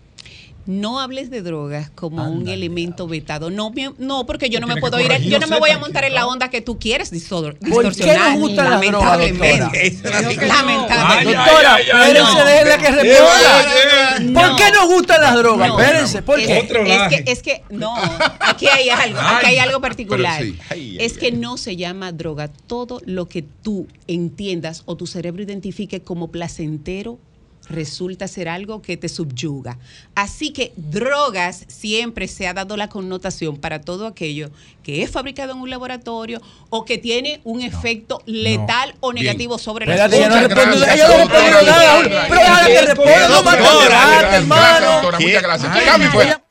No hables de drogas como un elemento vetado. No, mi- no porque yo no me puedo ir, yo no me voy a montar en la onda que tú quieres distor- ¿Por qué distorsionar. nos gustan las drogas, lamentablemente. doctora? Lamentablemente. Doctora, espérense, no. déjenla que responda. No. ¿Por qué nos gustan las drogas? No, Espérense, ¿por es, qué? es que, es que, no, aquí hay algo, aquí hay algo particular. Pero sí. Ay, ay, es que no se llama droga todo lo que tú entiendas o tu cerebro identifique como placentero resulta ser algo que te subyuga. Así que drogas siempre se ha dado la connotación para todo aquello que es fabricado en un laboratorio o que tiene un efecto letal o Bien. negativo sobre las ella no respondió, ella no respondió nada. Pero que responda, no hermano. Muchas gracias. Cambio fuera.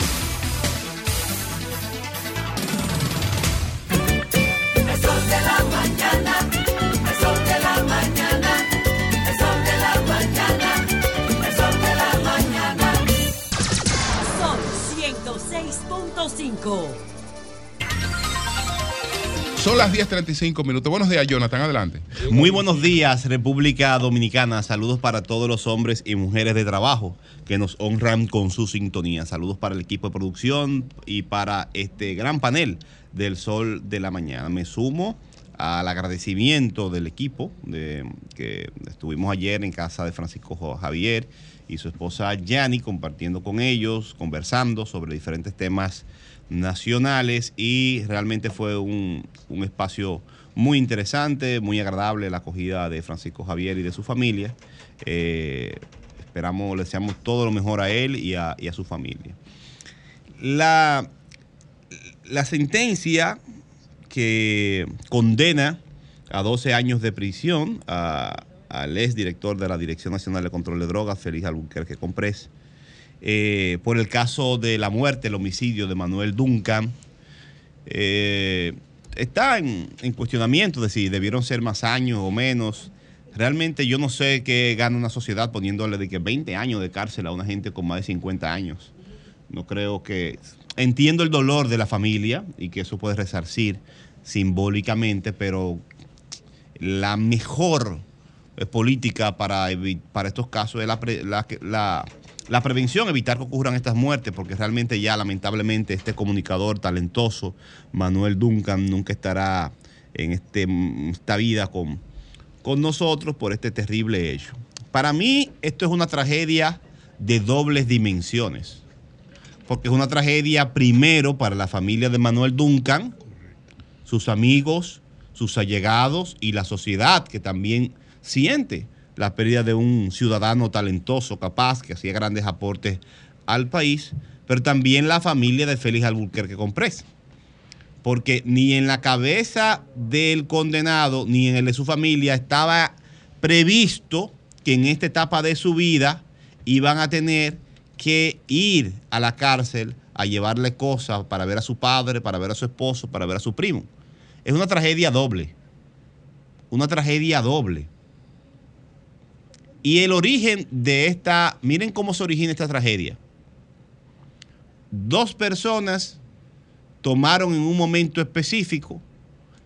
Son las 10.35 minutos. Buenos días, Jonathan. Adelante. Muy buenos días, República Dominicana. Saludos para todos los hombres y mujeres de trabajo que nos honran con su sintonía. Saludos para el equipo de producción y para este gran panel del Sol de la Mañana. Me sumo al agradecimiento del equipo de, que estuvimos ayer en casa de Francisco Javier y su esposa Yani compartiendo con ellos, conversando sobre diferentes temas nacionales y realmente fue un, un espacio muy interesante, muy agradable la acogida de Francisco Javier y de su familia. Eh, esperamos, le deseamos todo lo mejor a él y a, y a su familia. La, la sentencia que condena a 12 años de prisión a- al ex director de la Dirección Nacional de Control de Drogas, Félix Albuquerque Comprés, eh, por el caso de la muerte, el homicidio de Manuel Duncan, eh, está en, en cuestionamiento de si debieron ser más años o menos. Realmente yo no sé qué gana una sociedad poniéndole de que 20 años de cárcel a una gente con más de 50 años. No creo que... Entiendo el dolor de la familia y que eso puede resarcir simbólicamente, pero la mejor eh, política para, para estos casos es la- la prevención, evitar que ocurran estas muertes, porque realmente ya lamentablemente este comunicador talentoso, Manuel Duncan, nunca estará en este, esta vida con, con nosotros por este terrible hecho. Para mí esto es una tragedia de dobles dimensiones, porque es una tragedia primero para la familia de Manuel Duncan, sus amigos, sus allegados y la sociedad que también siente la pérdida de un ciudadano talentoso, capaz, que hacía grandes aportes al país, pero también la familia de Félix Albuquerque Comprés. Porque ni en la cabeza del condenado ni en el de su familia estaba previsto que en esta etapa de su vida iban a tener que ir a la cárcel a llevarle cosas para ver a su padre, para ver a su esposo, para ver a su primo. Es una tragedia doble. Una tragedia doble. Y el origen de esta, miren cómo se origina esta tragedia. Dos personas tomaron en un momento específico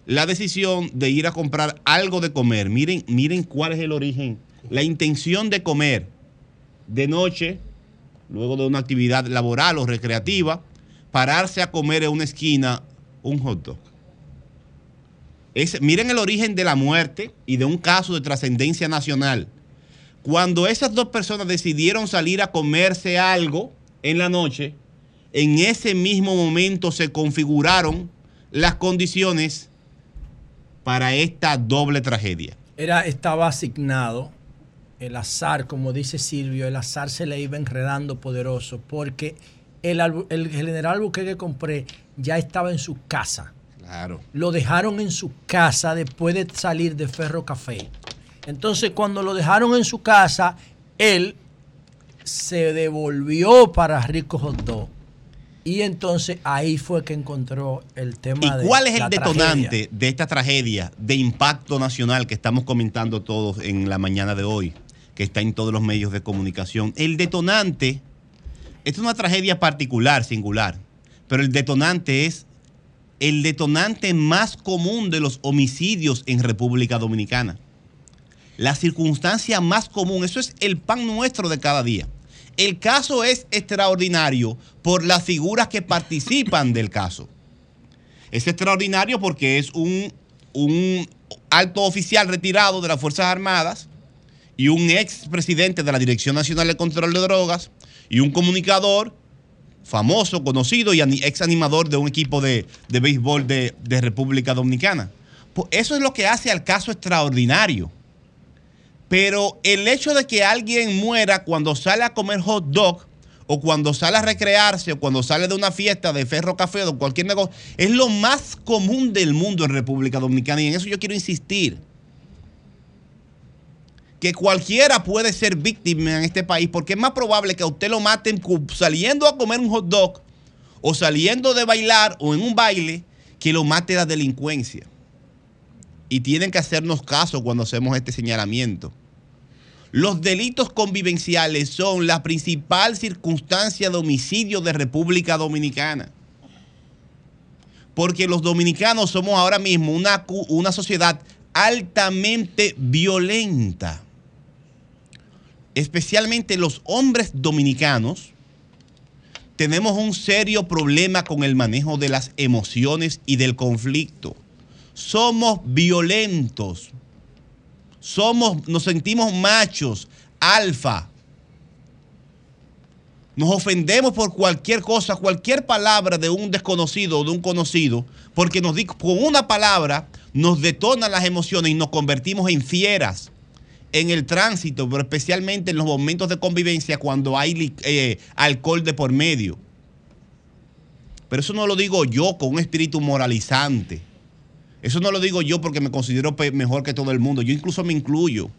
la decisión de ir a comprar algo de comer. Miren, miren cuál es el origen. La intención de comer de noche, luego de una actividad laboral o recreativa, pararse a comer en una esquina un hot dog. Es- miren el origen de la muerte y de un caso de trascendencia nacional. Cuando esas dos personas decidieron salir a comerse algo en la noche, en ese mismo momento se configuraron las condiciones para esta doble tragedia. Era, estaba asignado el azar, como dice Silvio, el azar se le iba enredando poderoso porque el, general Buqueque compré ya estaba en su casa. Claro. Lo dejaron en su casa después de salir de Ferro Café. Entonces, cuando lo dejaron en su casa, él se devolvió para Rico Hot Dog. Y entonces ahí fue que encontró el tema de ¿Y cuál es el detonante tragedia. de esta tragedia de impacto nacional que estamos comentando todos en la mañana de hoy, que está en todos los medios de comunicación? El detonante, esta es una tragedia particular, singular, pero el detonante es el detonante más común de los homicidios en República Dominicana. La circunstancia más común, eso es el pan nuestro de cada día. El caso es extraordinario por las figuras que participan del caso. Es extraordinario porque es un, un alto oficial retirado de las Fuerzas Armadas y un ex presidente de la Dirección Nacional de Control de Drogas y un comunicador famoso, conocido y ex animador de un equipo de, de béisbol de, de República Dominicana. Pues eso es lo que hace al caso extraordinario. Pero el hecho de que alguien muera cuando sale a comer hot dog o cuando sale a recrearse o cuando sale de una fiesta de ferro café o cualquier negocio, es lo más común del mundo en República Dominicana y en eso yo quiero insistir. Que cualquiera puede ser víctima en este país porque es más probable que a usted lo maten saliendo a comer un hot dog o saliendo de bailar o en un baile que lo mate la delincuencia. Y tienen que hacernos caso cuando hacemos este señalamiento. Los delitos convivenciales son la principal circunstancia de homicidio de República Dominicana. porque los dominicanos somos ahora mismo una, una sociedad altamente violenta. Especialmente los hombres dominicanos tenemos un serio problema con el manejo de las emociones y del conflicto. Somos violentos. Somos, nos sentimos machos, alfa. Nos ofendemos por cualquier cosa, cualquier palabra de un desconocido o de un conocido, porque nos con una palabra nos detonan las emociones y nos convertimos en fieras en el tránsito, pero especialmente en los momentos de convivencia cuando hay eh, alcohol de por medio. Pero eso no lo digo yo con un espíritu moralizante. Eso no lo digo yo porque me considero mejor que todo el mundo. Yo incluso me incluyo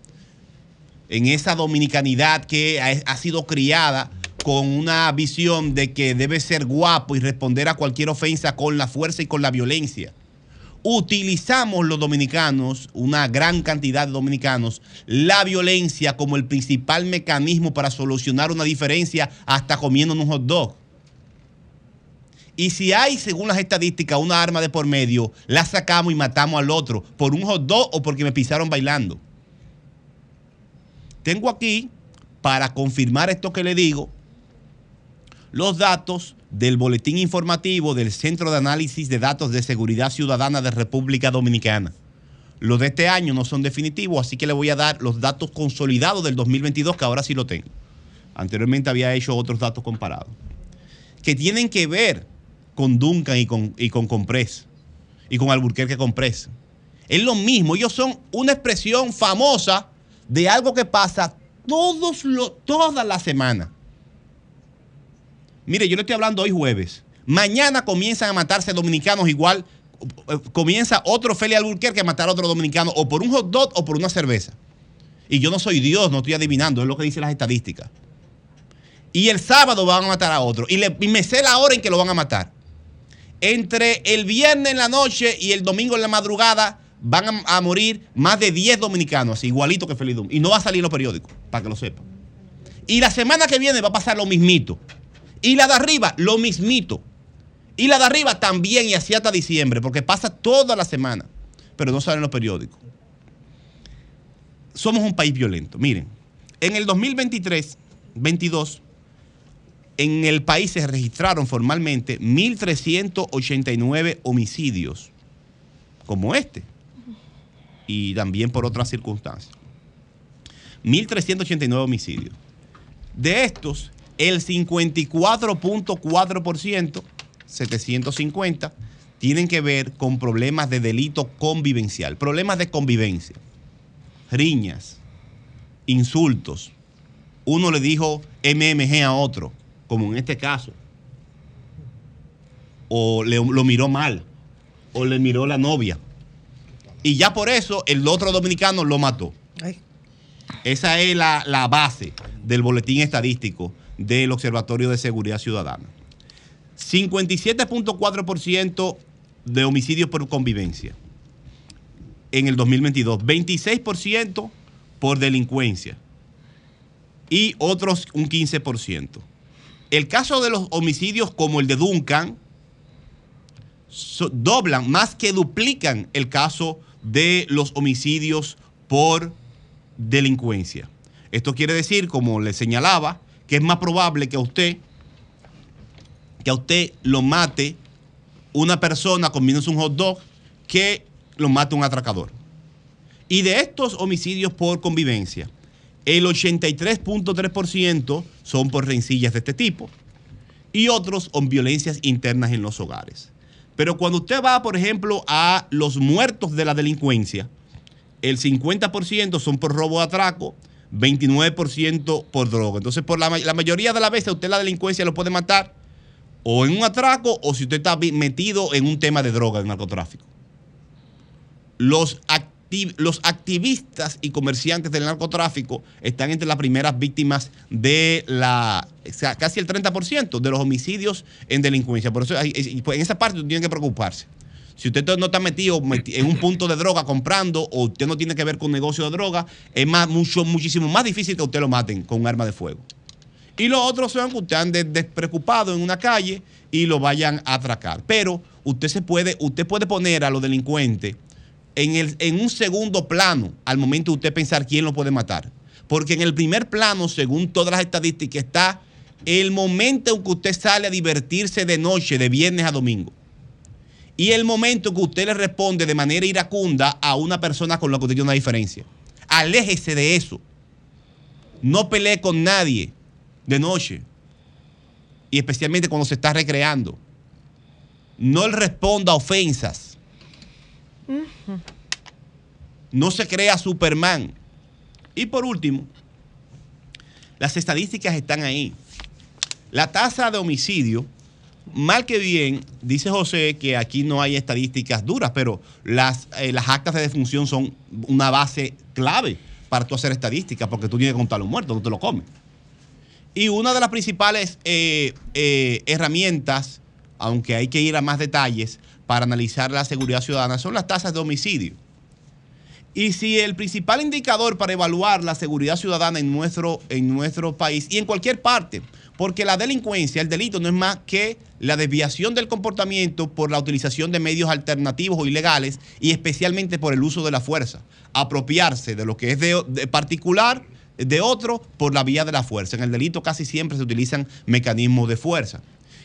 en esa dominicanidad que ha, ha sido criada con una visión de que debe ser guapo y responder a cualquier ofensa con la fuerza y con la violencia. Utilizamos los dominicanos, una gran cantidad de dominicanos, la violencia como el principal mecanismo para solucionar una diferencia hasta comiendo un hot dog. Y si hay, según las estadísticas, una arma de por medio, la sacamos y matamos al otro por un hot dog o porque me pisaron bailando. Tengo aquí, para confirmar esto que le digo, los datos del boletín informativo del Centro de Análisis de Datos de Seguridad Ciudadana de República Dominicana. Los de este año no son definitivos, así que le voy a dar los datos consolidados del 2022, que ahora sí lo tengo. Anteriormente había hecho otros datos comparados. Que tienen que ver con Duncan y con, y con Compress. Y con Alburquerque Compress. Es lo mismo, ellos son una expresión famosa de algo que pasa todos lo, toda la semana. Mire, yo le estoy hablando hoy jueves. Mañana comienzan a matarse dominicanos igual. eh, Comienza otro Feli Alburquerque a matar a otro dominicano o por un hot dog o por una cerveza. Y yo no soy Dios, no estoy adivinando, es lo que dicen las estadísticas. Y el sábado van a matar a otro. Y, le- y me sé la hora en que lo van a matar. Entre el viernes en la noche y el domingo en la madrugada van a, morir más de 10 dominicanos, así, igualito que Feliz Y no va a salir los periódicos, para que lo sepan. Y la semana que viene va a pasar lo mismito. Y la de arriba, lo mismito. Y la de arriba también, y así hasta diciembre, porque pasa toda la semana. Pero no sale en los periódicos. Somos un país violento. Miren, en el 2023, 22, en el país se registraron formalmente 1.389 homicidios, como este, y también por otras circunstancias. 1.389 homicidios. De estos, el 54.4%, 750, tienen que ver con problemas de delito convivencial, problemas de convivencia, riñas, insultos. Uno le dijo MMG a otro, como en este caso. O le- lo miró mal, o le miró la novia. Y ya por eso el otro dominicano lo mató. Esa es la, la base del boletín estadístico del Observatorio de Seguridad Ciudadana. 57.4% de homicidios por convivencia en el 2022, 26% por delincuencia y otros un 15%. El caso de los homicidios como el de Duncan doblan, más que duplican el caso de los homicidios por delincuencia. Esto quiere decir, como le señalaba, que es más probable que a usted que a usted lo mate una persona comiéndose un hot dog que lo mate un atracador. Y de estos homicidios por convivencia, el 83.3% son por rencillas de este tipo y otros son violencias internas en los hogares. Pero cuando usted va, por ejemplo, a los muertos de la delincuencia, el 50% son por robo de atraco, 29% por droga. Entonces, por la, ma- la mayoría de las veces, usted la delincuencia lo puede matar o en un atraco o si usted está metido en un tema de droga, de narcotráfico. Los, los activistas y comerciantes del narcotráfico están entre las primeras víctimas de la, o sea, casi el 30% de los homicidios en delincuencia. Por eso pues en esa parte usted tiene que preocuparse. Si usted no está metido meti- en un punto de droga comprando o usted no tiene que ver con negocio de droga, es mucho, muchísimo más difícil que usted lo maten con un arma de fuego. Y los otros son que usted ande despreocupado en una calle y lo vayan a atracar. Pero usted se puede, usted puede poner a los delincuentes en, el, en un segundo plano al momento de usted pensar quién lo puede matar. Porque en el primer plano, según todas las estadísticas, está el momento en que usted sale a divertirse de noche, de viernes a domingo. Y el momento que usted le responde de manera iracunda a una persona con la que usted tiene una diferencia. Aléjese de eso. No pelee con nadie de noche. Y especialmente cuando se está recreando. No le responda a ofensas. No se crea Superman. Y por último, las estadísticas están ahí. La tasa de homicidio, mal que bien, dice José que aquí no hay estadísticas duras, pero las, eh, las actas de defunción son una base clave para tú hacer estadísticas, porque tú tienes que contar los muertos, no te lo comes. Y una de las principales eh, eh, herramientas, aunque hay que ir a más detalles para analizar la seguridad ciudadana, son las tasas de homicidio. Y si el principal indicador para evaluar la seguridad ciudadana en nuestro, en nuestro país y en cualquier parte, porque la delincuencia, el delito no es más que la desviación del comportamiento por la utilización de medios alternativos o ilegales y especialmente por el uso de la fuerza. Apropiarse de lo que es de, de particular de otro por la vía de la fuerza. En el delito casi siempre se utilizan mecanismos de fuerza.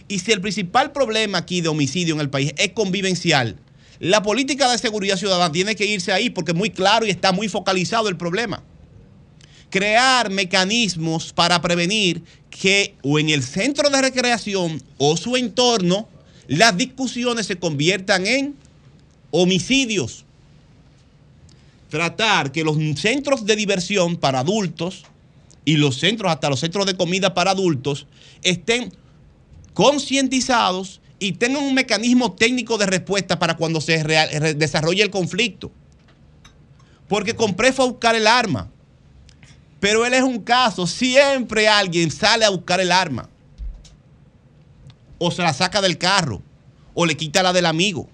Y si el principal problema aquí de homicidio en el país es convivencial, la política de seguridad ciudadana tiene que irse ahí porque es muy claro y está muy focalizado el problema. Crear mecanismos para prevenir que o en el centro de recreación o su entorno las discusiones se conviertan en homicidios. Tratar que los centros de diversión para adultos y los centros, hasta los centros de comida para adultos, estén concientizados y tengan un mecanismo técnico de respuesta para cuando se desarrolle el conflicto. Porque compré fue a buscar el arma. Pero él es un caso, siempre alguien sale a buscar el arma. O se la saca del carro. O le quita la del amigo.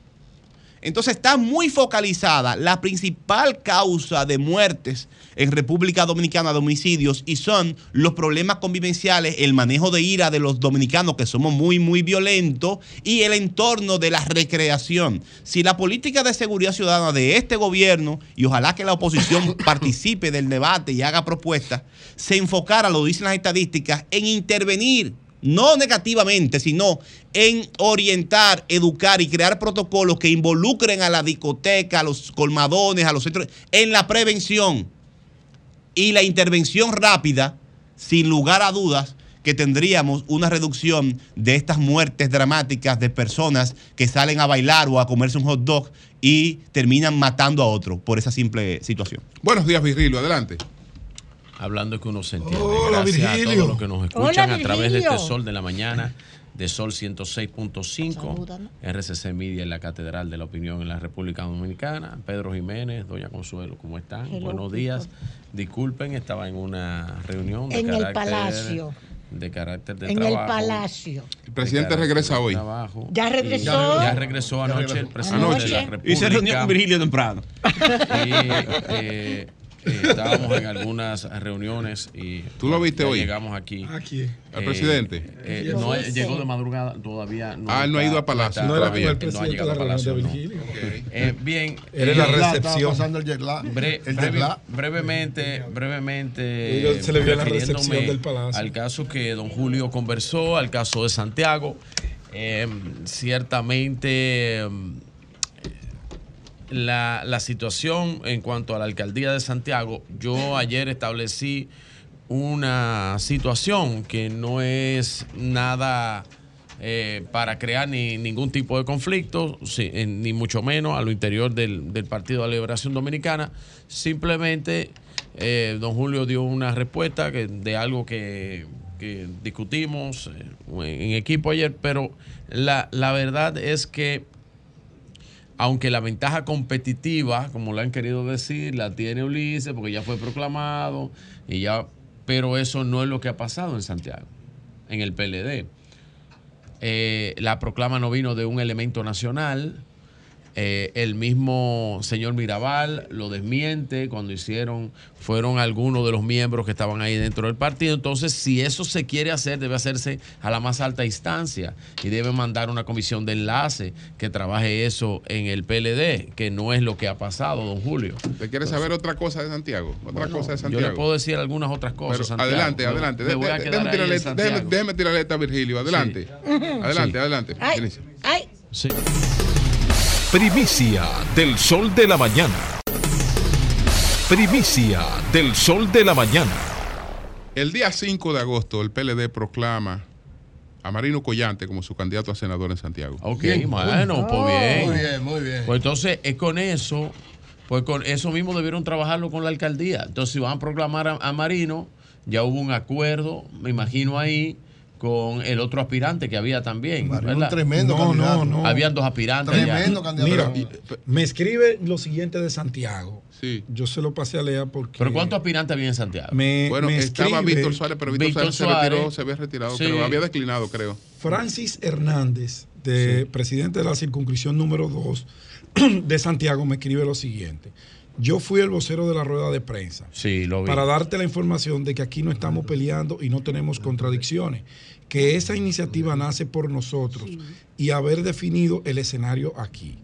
Entonces está muy focalizada la principal causa de muertes en República Dominicana de homicidios y son los problemas convivenciales, el manejo de ira de los dominicanos que somos muy, muy violentos y el entorno de la recreación. Si la política de seguridad ciudadana de este gobierno, y ojalá que la oposición [coughs] participe del debate y haga propuestas, se enfocara, lo dicen las estadísticas, en intervenir no negativamente, sino en orientar, educar y crear protocolos que involucren a la discoteca, a los colmadones, a los centros, en la prevención y la intervención rápida, sin lugar a dudas, que tendríamos una reducción de estas muertes dramáticas de personas que salen a bailar o a comerse un hot dog y terminan matando a otro por esa simple situación. Buenos días, Virgilio, adelante. Hablando que uno se entiende. Hola, Gracias a todos los que nos escuchan Hola, a través de este. Sol de la Mañana, de Sol 106.5, RCC Media en la Catedral de la Opinión en la República Dominicana. Pedro Jiménez, Doña Consuelo, ¿cómo están? Hello, Buenos días. Disculpen, estaba en una reunión de En el carácter- Palacio. De carácter de En el trabajo. palacio. El presidente De carácter regresa hoy. trabajo. ¿Ya Y- regresó? Ya, regresó Ya anoche regresó. el presidente Anoche. de la Y República. se reunió con Virgilio temprano. Y eh, eh, estábamos en algunas reuniones y ¿Tú lo viste hoy? Llegamos aquí. Aquí. ¿Al presidente? eh, no, llegó de madrugada, todavía no. Ah, él no ha ido a Palacio No era con el no ha llegado a la Palacio. no. Eh, bien. Era eh, la recepción. pasando el jet lag. Bre- El breve- jet lag. brevemente, brevemente. Se le vio la recepción del Palacio. Al caso que don Julio conversó, al caso de Santiago. eh, ciertamente. La, la situación en cuanto a la alcaldía de Santiago, yo ayer establecí una situación que no es nada eh, para crear ni ningún tipo de conflicto, eh, ni mucho menos a lo interior del, del Partido de la Liberación Dominicana. Simplemente eh, don Julio dio una respuesta que, de algo que, que discutimos en equipo ayer, pero la, la verdad es que aunque la ventaja competitiva, como lo han querido decir, la tiene Ulises porque ya fue proclamado y ya, pero eso no es lo que ha pasado en Santiago, en el PLD. Eh, la proclama no vino de un elemento nacional. Eh, el mismo señor Mirabal lo desmiente cuando hicieron, fueron algunos de los miembros que estaban ahí dentro del partido. Entonces, si eso se quiere hacer, debe hacerse a la más alta instancia y debe mandar una comisión de enlace que trabaje eso en el PLD, que no es lo que ha pasado, don Julio. ¿Te quieres saber otra cosa de Santiago? Otra Bueno, cosa de yo Santiago. le puedo decir algunas otras cosas. Pero Santiago. adelante, Me- adelante. me De- voy a quedar en tirarle, esta a Virgilio. Adelante. Adelante, Sí. adelante. Ay, ay. Sí. Primicia del sol de la mañana. Primicia del sol de la mañana. El día 5 de agosto, el PLD proclama a Marino Collante como su candidato a senador en Santiago. Ok, bueno, pues bien. Muy bien, muy bien. Pues entonces es con eso, pues con eso mismo debieron trabajarlo con la alcaldía. Entonces si van a proclamar a, a Marino, ya hubo un acuerdo, me imagino ahí, con el otro aspirante que había también. Un tremendo No, candidato. no, no. Habían dos aspirantes. ya. Tremendo candidato. Mira, me escribe lo siguiente de Santiago. Yo se lo pasé a leer porque. Pero ¿cuántos aspirantes había en Santiago? Me- Bueno, me estaba escribe- Víctor Suárez, pero Víctor, Víctor Suárez, se retiró, se había retirado, Sí. creo. Había declinado, creo. Francis Hernández, de presidente de la circunscripción número 2 [clears throat] de Santiago, me escribe lo siguiente. Yo fui el vocero de la rueda de prensa. Sí, lo vi. Para darte la información de que aquí no estamos peleando y no tenemos contradicciones. Que esa iniciativa nace por nosotros y haber definido el escenario aquí.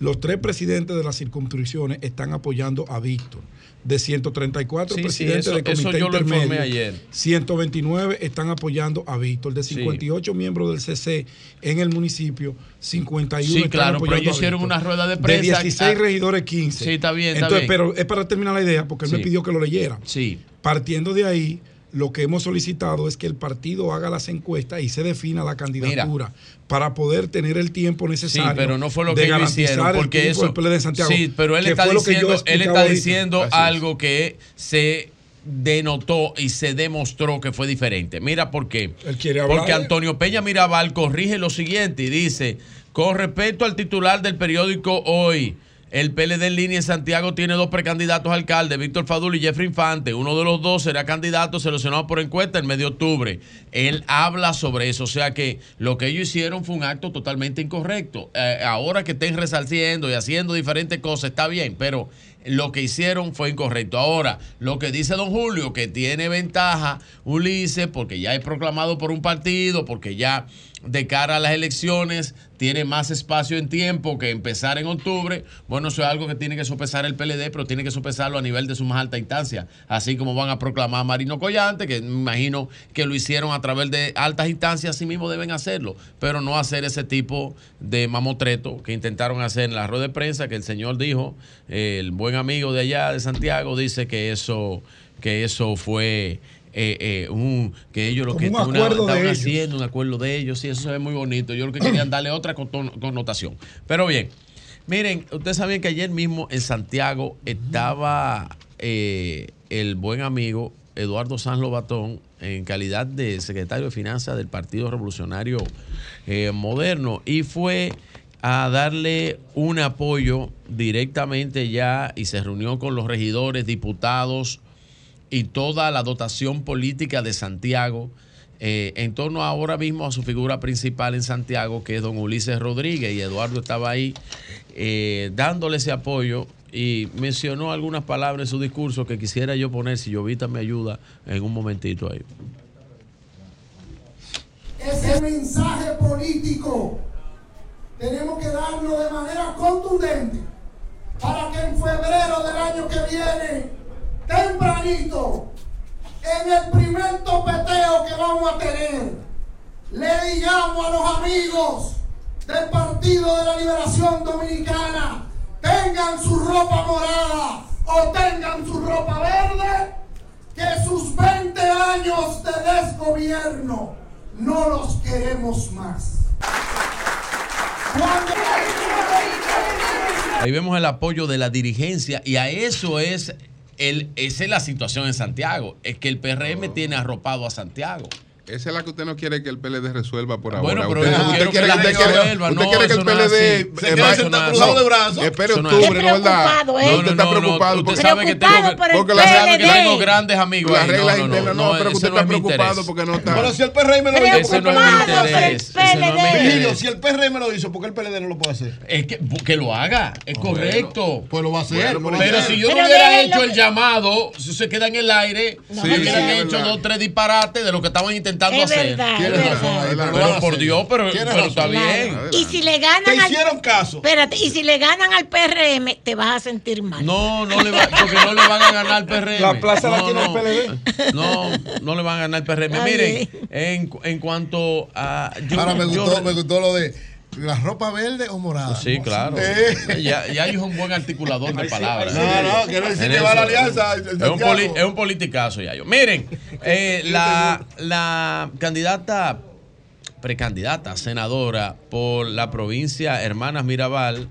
Los tres presidentes de las circunscripciones están apoyando a Víctor. De 134 Sí, sí, presidentes eso- del comité eso yo lo informé intermedio, ayer. 129 están apoyando a Víctor. De 58 miembros del CC en el municipio, 51 Sí, están claro, pero apoyando ellos a hicieron Víctor. una rueda de prensa. De 16 Ah, regidores, 15. Sí, está bien, está Entonces, bien. Pero es para terminar la idea, porque él Sí. me pidió que lo leyera. Sí. Partiendo de ahí, lo que hemos solicitado es que el partido haga las encuestas y se defina la candidatura para poder tener el tiempo Sí, necesario. pero no fue lo que ellos hicieron, porque eso. Santiago, sí, pero él está diciendo, él está ahorita. diciendo Así es. algo que se denotó y se demostró que fue diferente. Mira por qué. hablar Porque de- Antonio Peña Mirabal corrige lo siguiente y dice, con respecto al titular del periódico Hoy, el PLD en línea en Santiago tiene dos precandidatos a alcalde, Víctor Fadul y Jeffrey Infante. Uno de los dos será candidato seleccionado por encuesta en medio de octubre. Él habla sobre eso, o sea que lo que ellos hicieron fue un acto totalmente incorrecto. Eh, ahora que estén resalciendo y haciendo diferentes cosas está bien, pero lo que hicieron fue incorrecto. Ahora, lo que dice don Julio, que tiene ventaja Ulises, porque ya es proclamado por un partido, porque ya de cara a las elecciones tiene más espacio en tiempo que empezar en octubre, bueno, eso es algo que tiene que sopesar el PLD, pero tiene que sopesarlo a nivel de su más alta instancia, así como van a proclamar Marino Collante, que me imagino que lo hicieron a través de altas instancias, así mismo deben hacerlo, pero no hacer ese tipo de mamotreto que intentaron hacer en la rueda de prensa, que el señor dijo, eh, el buen amigo de allá de Santiago dice que eso, que eso fue eh, eh, un, que ellos lo que un estaban- ellos. haciendo, un acuerdo de ellos, sí, eso se ve muy bonito. Yo lo que querían darle otra connotación. Pero bien, miren, ustedes saben que ayer mismo en Santiago estaba eh, el buen amigo Eduardo San Lobatón en calidad de secretario de Finanzas del Partido Revolucionario Moderno y fue a darle un apoyo directamente ya y se reunió con los regidores, diputados y toda la dotación política de Santiago eh, en torno ahora mismo a su figura principal en Santiago, que es don Ulises Rodríguez, y Eduardo estaba ahí eh, dándole ese apoyo y mencionó algunas palabras en su discurso que quisiera yo poner, si Llovita me ayuda, en un momentito ahí. ese mensaje político tenemos que darlo de manera contundente para que en febrero del año que viene, tempranito, en el primer topeteo que vamos a tener, le digamos a los amigos del Partido de la Liberación Dominicana, tengan su ropa morada o tengan su ropa verde, que sus 20 años de desgobierno no los queremos más. Ahí vemos el apoyo de la dirigencia y a eso es el, esa es la situación en Santiago. Es que el PRM tiene arropado a Santiago. Esa es la que usted no quiere que el PLD resuelva por Bueno, ahora. pero usted, usted quiere, que usted quiere- resuelva, usted no, quiere que el no PLD así. eh, Se vaya- sentado cruzado de brazos. Espere no octubre, no verdad. No, usted está No, no, no, preocupado. usted porque- sabe que tengo que- porque la- sabe que tengo grandes amigos Las reglas No, no, no, internas, no, no, pero usted no está preocupado porque no está. Pero si el PRM lo hizo, no es no interés. si el PRM lo hizo, ¿por qué el PLD no lo puede hacer? Es que, que lo haga, es correcto. Pues lo va a hacer. Pero si yo no hubiera hecho el llamado, si se queda en el aire, No, hubieran hecho dos, tres disparates de lo que estaban intentando Es hacer. verdad, es Tienes verdad. razón, Pero por. Dios, pero, está bien. Y si le ganan Te al- hicieron caso. Espérate, y si le ganan al PRM, te vas a sentir mal. No, no le va, porque no le van a ganar al PRM. La plaza la no, tiene el no. PLD. No, no le van a ganar al PRM. Miren, en, en cuanto a. yo- Ahora me yo- gustó, me gustó lo de la ropa verde o morada. Sí, claro. Eh. Ya, ya es un buen articulador de palabras. No, no, quiero decir que va a la alianza, Es un, Santiago. poli- es un politicazo, ya yo. Miren, eh, [laughs] la, la candidata, precandidata, senadora por la provincia Hermanas Mirabal,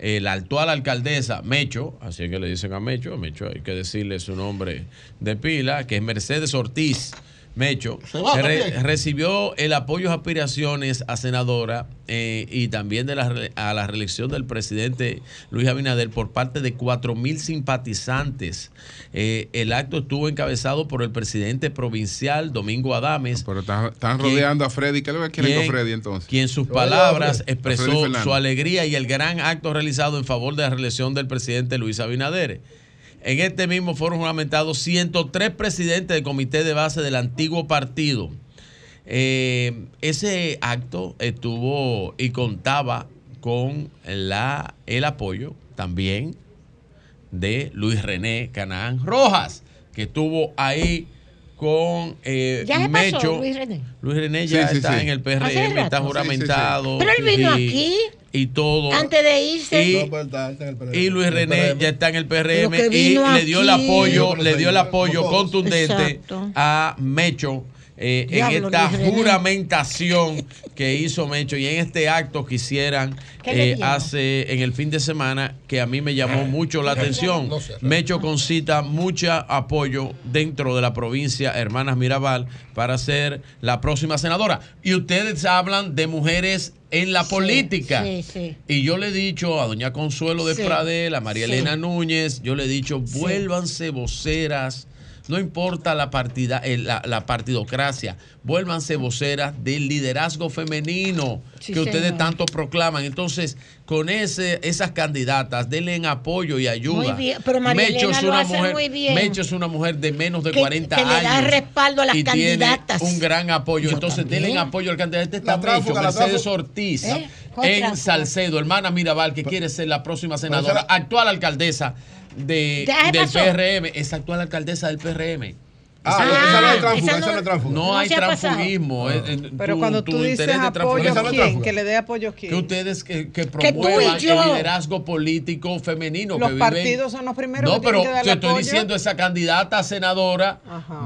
eh, la actual alcaldesa, Mecho, así es que le dicen a Mecho, Mecho hay que decirle su nombre de pila, que es Mercedes Ortiz. Mecho Se va re- también. recibió el apoyo y aspiraciones a senadora eh, y también de la, a la reelección del presidente Luis Abinader por parte de 4 mil simpatizantes. Eh, el acto estuvo encabezado por el presidente provincial Domingo Adames. Pero están, están quien- rodeando a Freddy. ¿Qué le quieren con Freddy entonces? Quien sus va a a palabras. A expresó su alegría y el gran acto realizado en favor de la reelección del presidente Luis Abinader. En este mismo fueron juramentados 103 presidentes del comité de base del antiguo partido. Eh, ese acto estuvo y contaba con la, el apoyo también de Luis René Canaán Rojas, que estuvo ahí con eh, Ya se Mecho. pasó, Luis René. Luis René Sí, ya sí, está sí. en el PRM, está juramentado. Pero él vino y- aquí Y todo. antes de irse. Y- y Luis René ya está en el PRM y le dio el apoyo, le dio el apoyo contundente Exacto. a Mecho eh, en esta juramentación que hizo Mecho y en este acto que hicieran ¿Qué le eh, hace en el fin de semana que a mí me llamó mucho la atención. Mecho concita mucho apoyo dentro de la provincia Hermanas Mirabal para ser la próxima senadora. Y ustedes hablan de mujeres en la política. Sí, sí. Y yo le he dicho a doña Consuelo de Sí. Pradel, a María Sí. Elena Núñez, yo le he dicho, vuélvanse voceras, no importa la, partida, eh, la, la partidocracia, vuélvanse voceras del liderazgo femenino Sí, que ustedes señor. tanto proclaman. Entonces, con ese, esas candidatas, denle en apoyo y ayuda. Muy bien, pero María Mecho es lo una hace mujer, muy bien. Mecho es una mujer de menos de Que- 40 que le años. da respaldo a las y tiene candidatas. un gran apoyo. Yo Entonces, también. denle en apoyo al candidato. Este está Mecho, Mercedes. Ortiz ¿Eh? ¿Cuál en? Salcedo, hermana Mirabal, que quiere ser la próxima senadora, actual alcaldesa de, del pasó. PRM, es actual alcalesa del PRM. Ah, Esa- esa no es tránsfuga, no- esa no es tránsfuga. no, no hay transfugismo. eh, eh, Pero tu- cuando tú dices interés de apoyo a quién, que le dé apoyo a quién. Que ustedes que, promuevan el liderazgo político femenino. Los que viven- partidos son los primeros No, que tienen pero que dar te estoy apoyo. diciendo esa candidata a senadora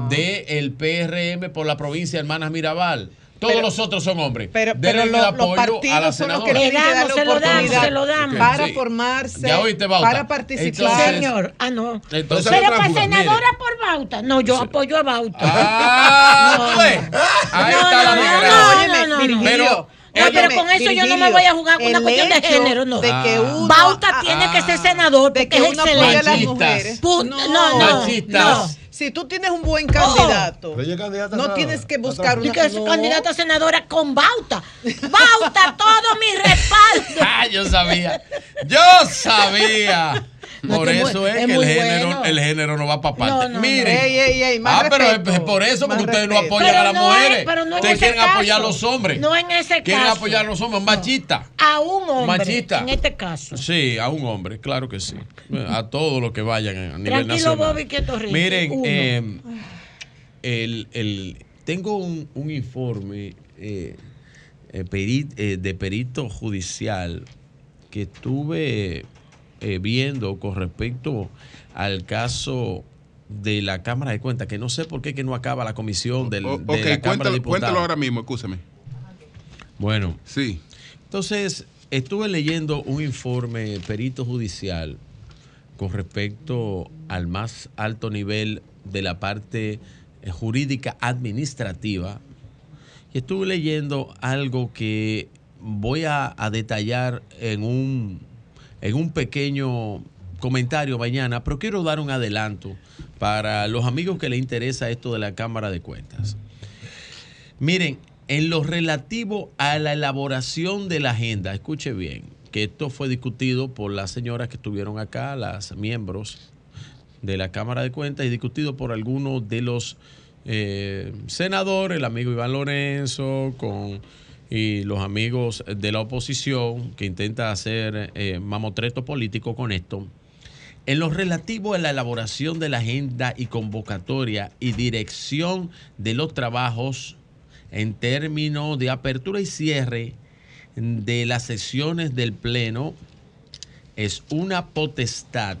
del PRM por la provincia de Hermanas Mirabal. Todos Pero- los otros son hombres. Pero, pero lo- los apoyo a partidos la son los que que dar la Le se lo damos, oportunidad se lo damos. para Sí. formarse, Ya oíste, Bauta. para participar. Entonces- Señor, ah, no. Entonces- Pero para Mire. senadora por Bauta. No, yo apoyo a Bauta. Ah, No, tú ves. Ahí no, está la no, no, no, no, no. Virgilio, Pero- No, pero óyeme, con eso yo no me Virgilio, voy a jugar con una cuestión de género, no. De que Ah. uno, Bauta ah, tiene que ser senador de porque que es a las excelente. mujeres. Pu- no, no, Machistas. Si tú tienes un buen candidato, no tienes que buscar una que es no. candidata a senadora con Bauta. Bauta, [laughs] todo mi respaldo. [laughs] Ah, yo sabía. Yo sabía. No, Por es eso es, es que el género, bueno. el género no va para parte. No, no, no. Miren. Ey, ey, ey, más ah, pero es- respeto, es por eso, porque ustedes no apoyan Pero a las no mujeres. es- pero no en ustedes ese quieren caso. apoyar a los hombres. No en ese Quieren caso. apoyar a los hombres machistas. A un hombre. Machista. En este caso. Sí, a un hombre, claro que sí. A todos los que vayan a nivel Tranquilo, nacional. Bobby, rinde. Miren, Uno. eh, el, el- tengo un, un informe eh, eh, eh, de perito judicial que estuve eh, viendo con respecto al caso de la Cámara de Cuentas, que no sé por qué que no acaba la comisión del, O- de la Cámara de cuéntalo, Diputados. cuéntalo ahora mismo, escúchame. Bueno, Sí. entonces, estuve leyendo un informe perito judicial con respecto al más alto nivel de la parte eh, jurídica administrativa y estuve leyendo algo que voy a, detallar en un, en un pequeño comentario mañana, pero quiero dar un adelanto para los amigos que les interesa esto de la Cámara de Cuentas. Miren, en lo relativo a la elaboración de la agenda, escuche bien, que esto fue discutido por las señoras que estuvieron acá, las miembros de la Cámara de Cuentas, y discutido por algunos de los eh, senadores, el amigo Iván Lorenzo, con y los amigos de la oposición que intenta hacer eh, mamotreto político con esto. En lo relativo a la elaboración de la agenda y convocatoria y dirección de los trabajos en términos de apertura y cierre de las sesiones del Pleno, es una potestad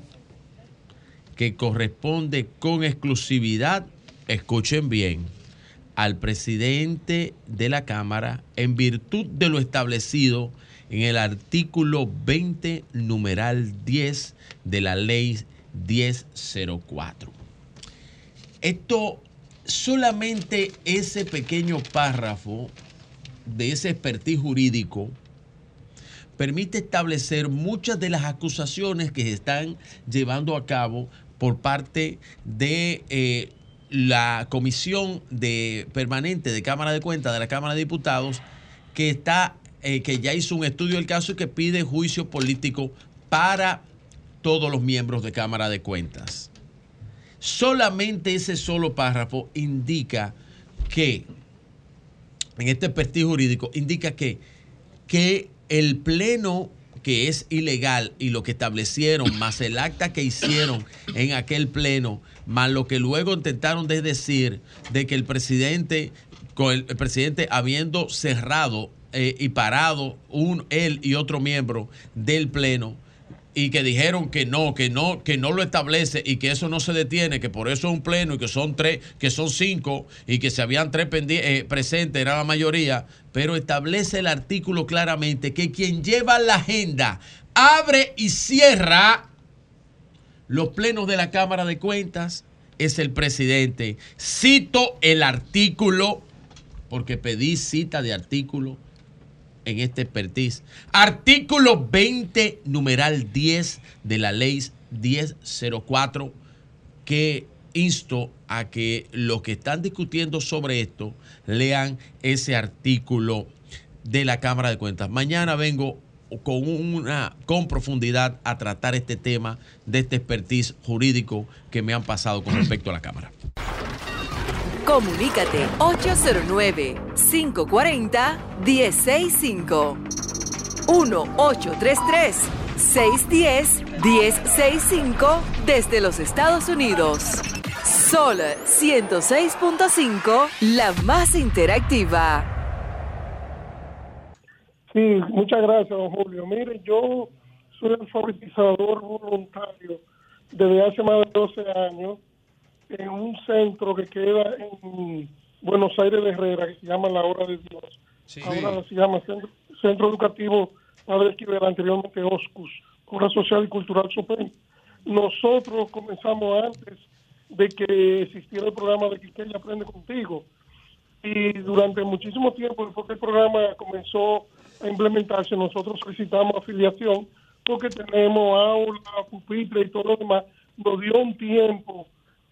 que corresponde con exclusividad, escuchen bien, al presidente de la Cámara en virtud de lo establecido en el artículo 20, numeral 10 de la ley 1004. Esto, solamente ese pequeño párrafo de ese expertise jurídico permite establecer muchas de las acusaciones que se están llevando a cabo por parte de eh, la comisión de permanente de Cámara de Cuentas de la Cámara de Diputados que está eh, que ya hizo un estudio del caso y que pide juicio político para todos los miembros de Cámara de Cuentas. Solamente ese solo párrafo indica que en este expertise jurídico indica que que el pleno que es ilegal y lo que establecieron, más el acta que hicieron en aquel pleno, más lo que luego intentaron de decir de que el presidente, con el, el presidente habiendo cerrado eh, y parado un, él y otro miembro del pleno, y que dijeron que no, que no, que no lo establece y que eso no se detiene, que por eso es un pleno y que son tres, que son cinco y que se habían tres eh, presentes, era la mayoría, pero establece el artículo claramente que quien lleva la agenda abre y cierra los plenos de la Cámara de Cuentas es el presidente. Cito el artículo, porque pedí cita de artículo en este expertise. Artículo 20, numeral 10 de la ley 1004, que insto a que los que están discutiendo sobre esto lean ese artículo de la Cámara de Cuentas. Mañana vengo con una con profundidad a tratar este tema de este expertise jurídico que me han pasado con respecto a la Cámara. Comunícate 809-540-1065. 1-833-610-1065 desde los Estados Unidos. Sol 106.5, la más interactiva. Sí, muchas gracias, don Julio. Mire, yo soy alfabetizador voluntario desde hace más de 12 años en un centro que queda en Buenos Aires de Herrera, que se llama La Hora de Dios. Ahora se llama Centro, Centro Educativo Padre Esquivel, anteriormente OSCUS, Obra Social y Cultural Suprema. Nosotros comenzamos antes de que existiera el programa de Quiqueya Aprende Contigo. Y durante muchísimo tiempo, después que el programa comenzó a implementarse, nosotros solicitamos afiliación porque tenemos aula, pupitre y todo lo demás. Nos dio un tiempo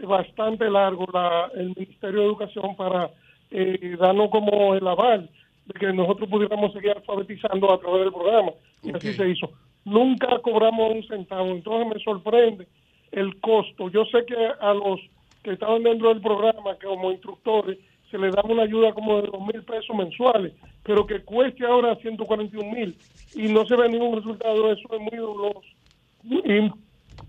bastante largo la, el Ministerio de Educación para eh, darnos como el aval de que nosotros pudiéramos seguir alfabetizando a través del programa. Y así se hizo. Nunca cobramos un centavo. Entonces me sorprende el costo. Yo sé que a los que estaban dentro del programa, que como instructores, se les da una ayuda como de dos mil pesos mensuales, pero que cueste ahora 141 mil y no se ve ningún resultado, eso es muy doloroso y,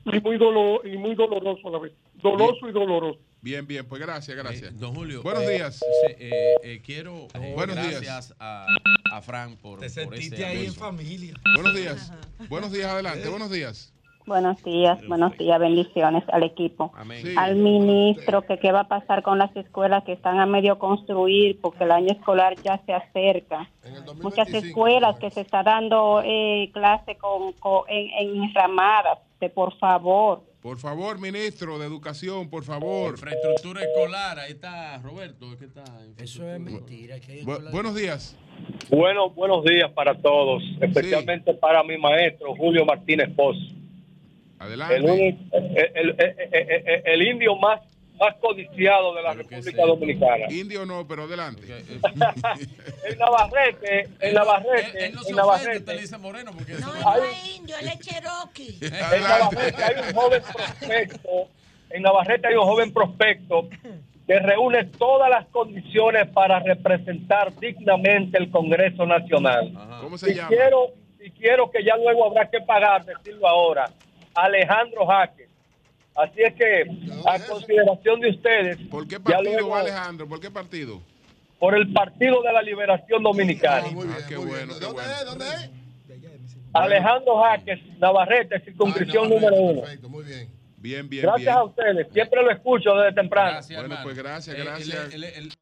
y muy, dolo, y muy doloroso a la vez. Doloso y doloroso. Bien, bien, pues gracias, gracias. don Julio. Buenos eh, días. eh, eh, quiero eh, Buenos días. gracias a, a Fran por, Te por sentiste ese ahí en familia. Buenos días. Buenos días, adelante. Buenos días. Buenos días, buenos días, bendiciones al equipo. Al ministro, que qué va a pasar con las escuelas que están a medio construir porque el año escolar ya se acerca. Muchas escuelas que se está dando eh, clase con, con- en, en ramadas, de por favor, Por favor, ministro de Educación, por favor. Infraestructura escolar, ahí está Roberto. es que está Eso es mentira. hay Bu- buenos días. Bueno, buenos días para todos, especialmente para mi maestro Julio Martínez Poz. Adelante. El, uni- el- el- el- el- el indio más, más codiciado de la República Dominicana. Indio no, pero adelante. En [laughs] Navarrete, en Navarrete, Él no en Navarrete, usted le dice moreno porque No, no es indio, él es cherokee. [laughs] en Navarrete hay un joven prospecto, en Navarrete hay un joven prospecto que reúne todas las condiciones para representar dignamente el Congreso Nacional. ¿Cómo se y llama? Quiero, y quiero que ya luego habrá que pagar, decirlo ahora, Alejandro Jaque. Así es que, a consideración de ustedes, ¿Por qué partido luego- Alejandro? ¿Por qué partido? por el Partido de la Liberación Dominicana. Ah, qué bueno, qué bueno. ¿Dónde es? Alejandro Jaques, Navarrete, circunscripción número uno. Bien, bien, Gracias bien. a ustedes, siempre lo escucho desde temprano. Bueno, pues gracias, Eh, gracias. el- el- el-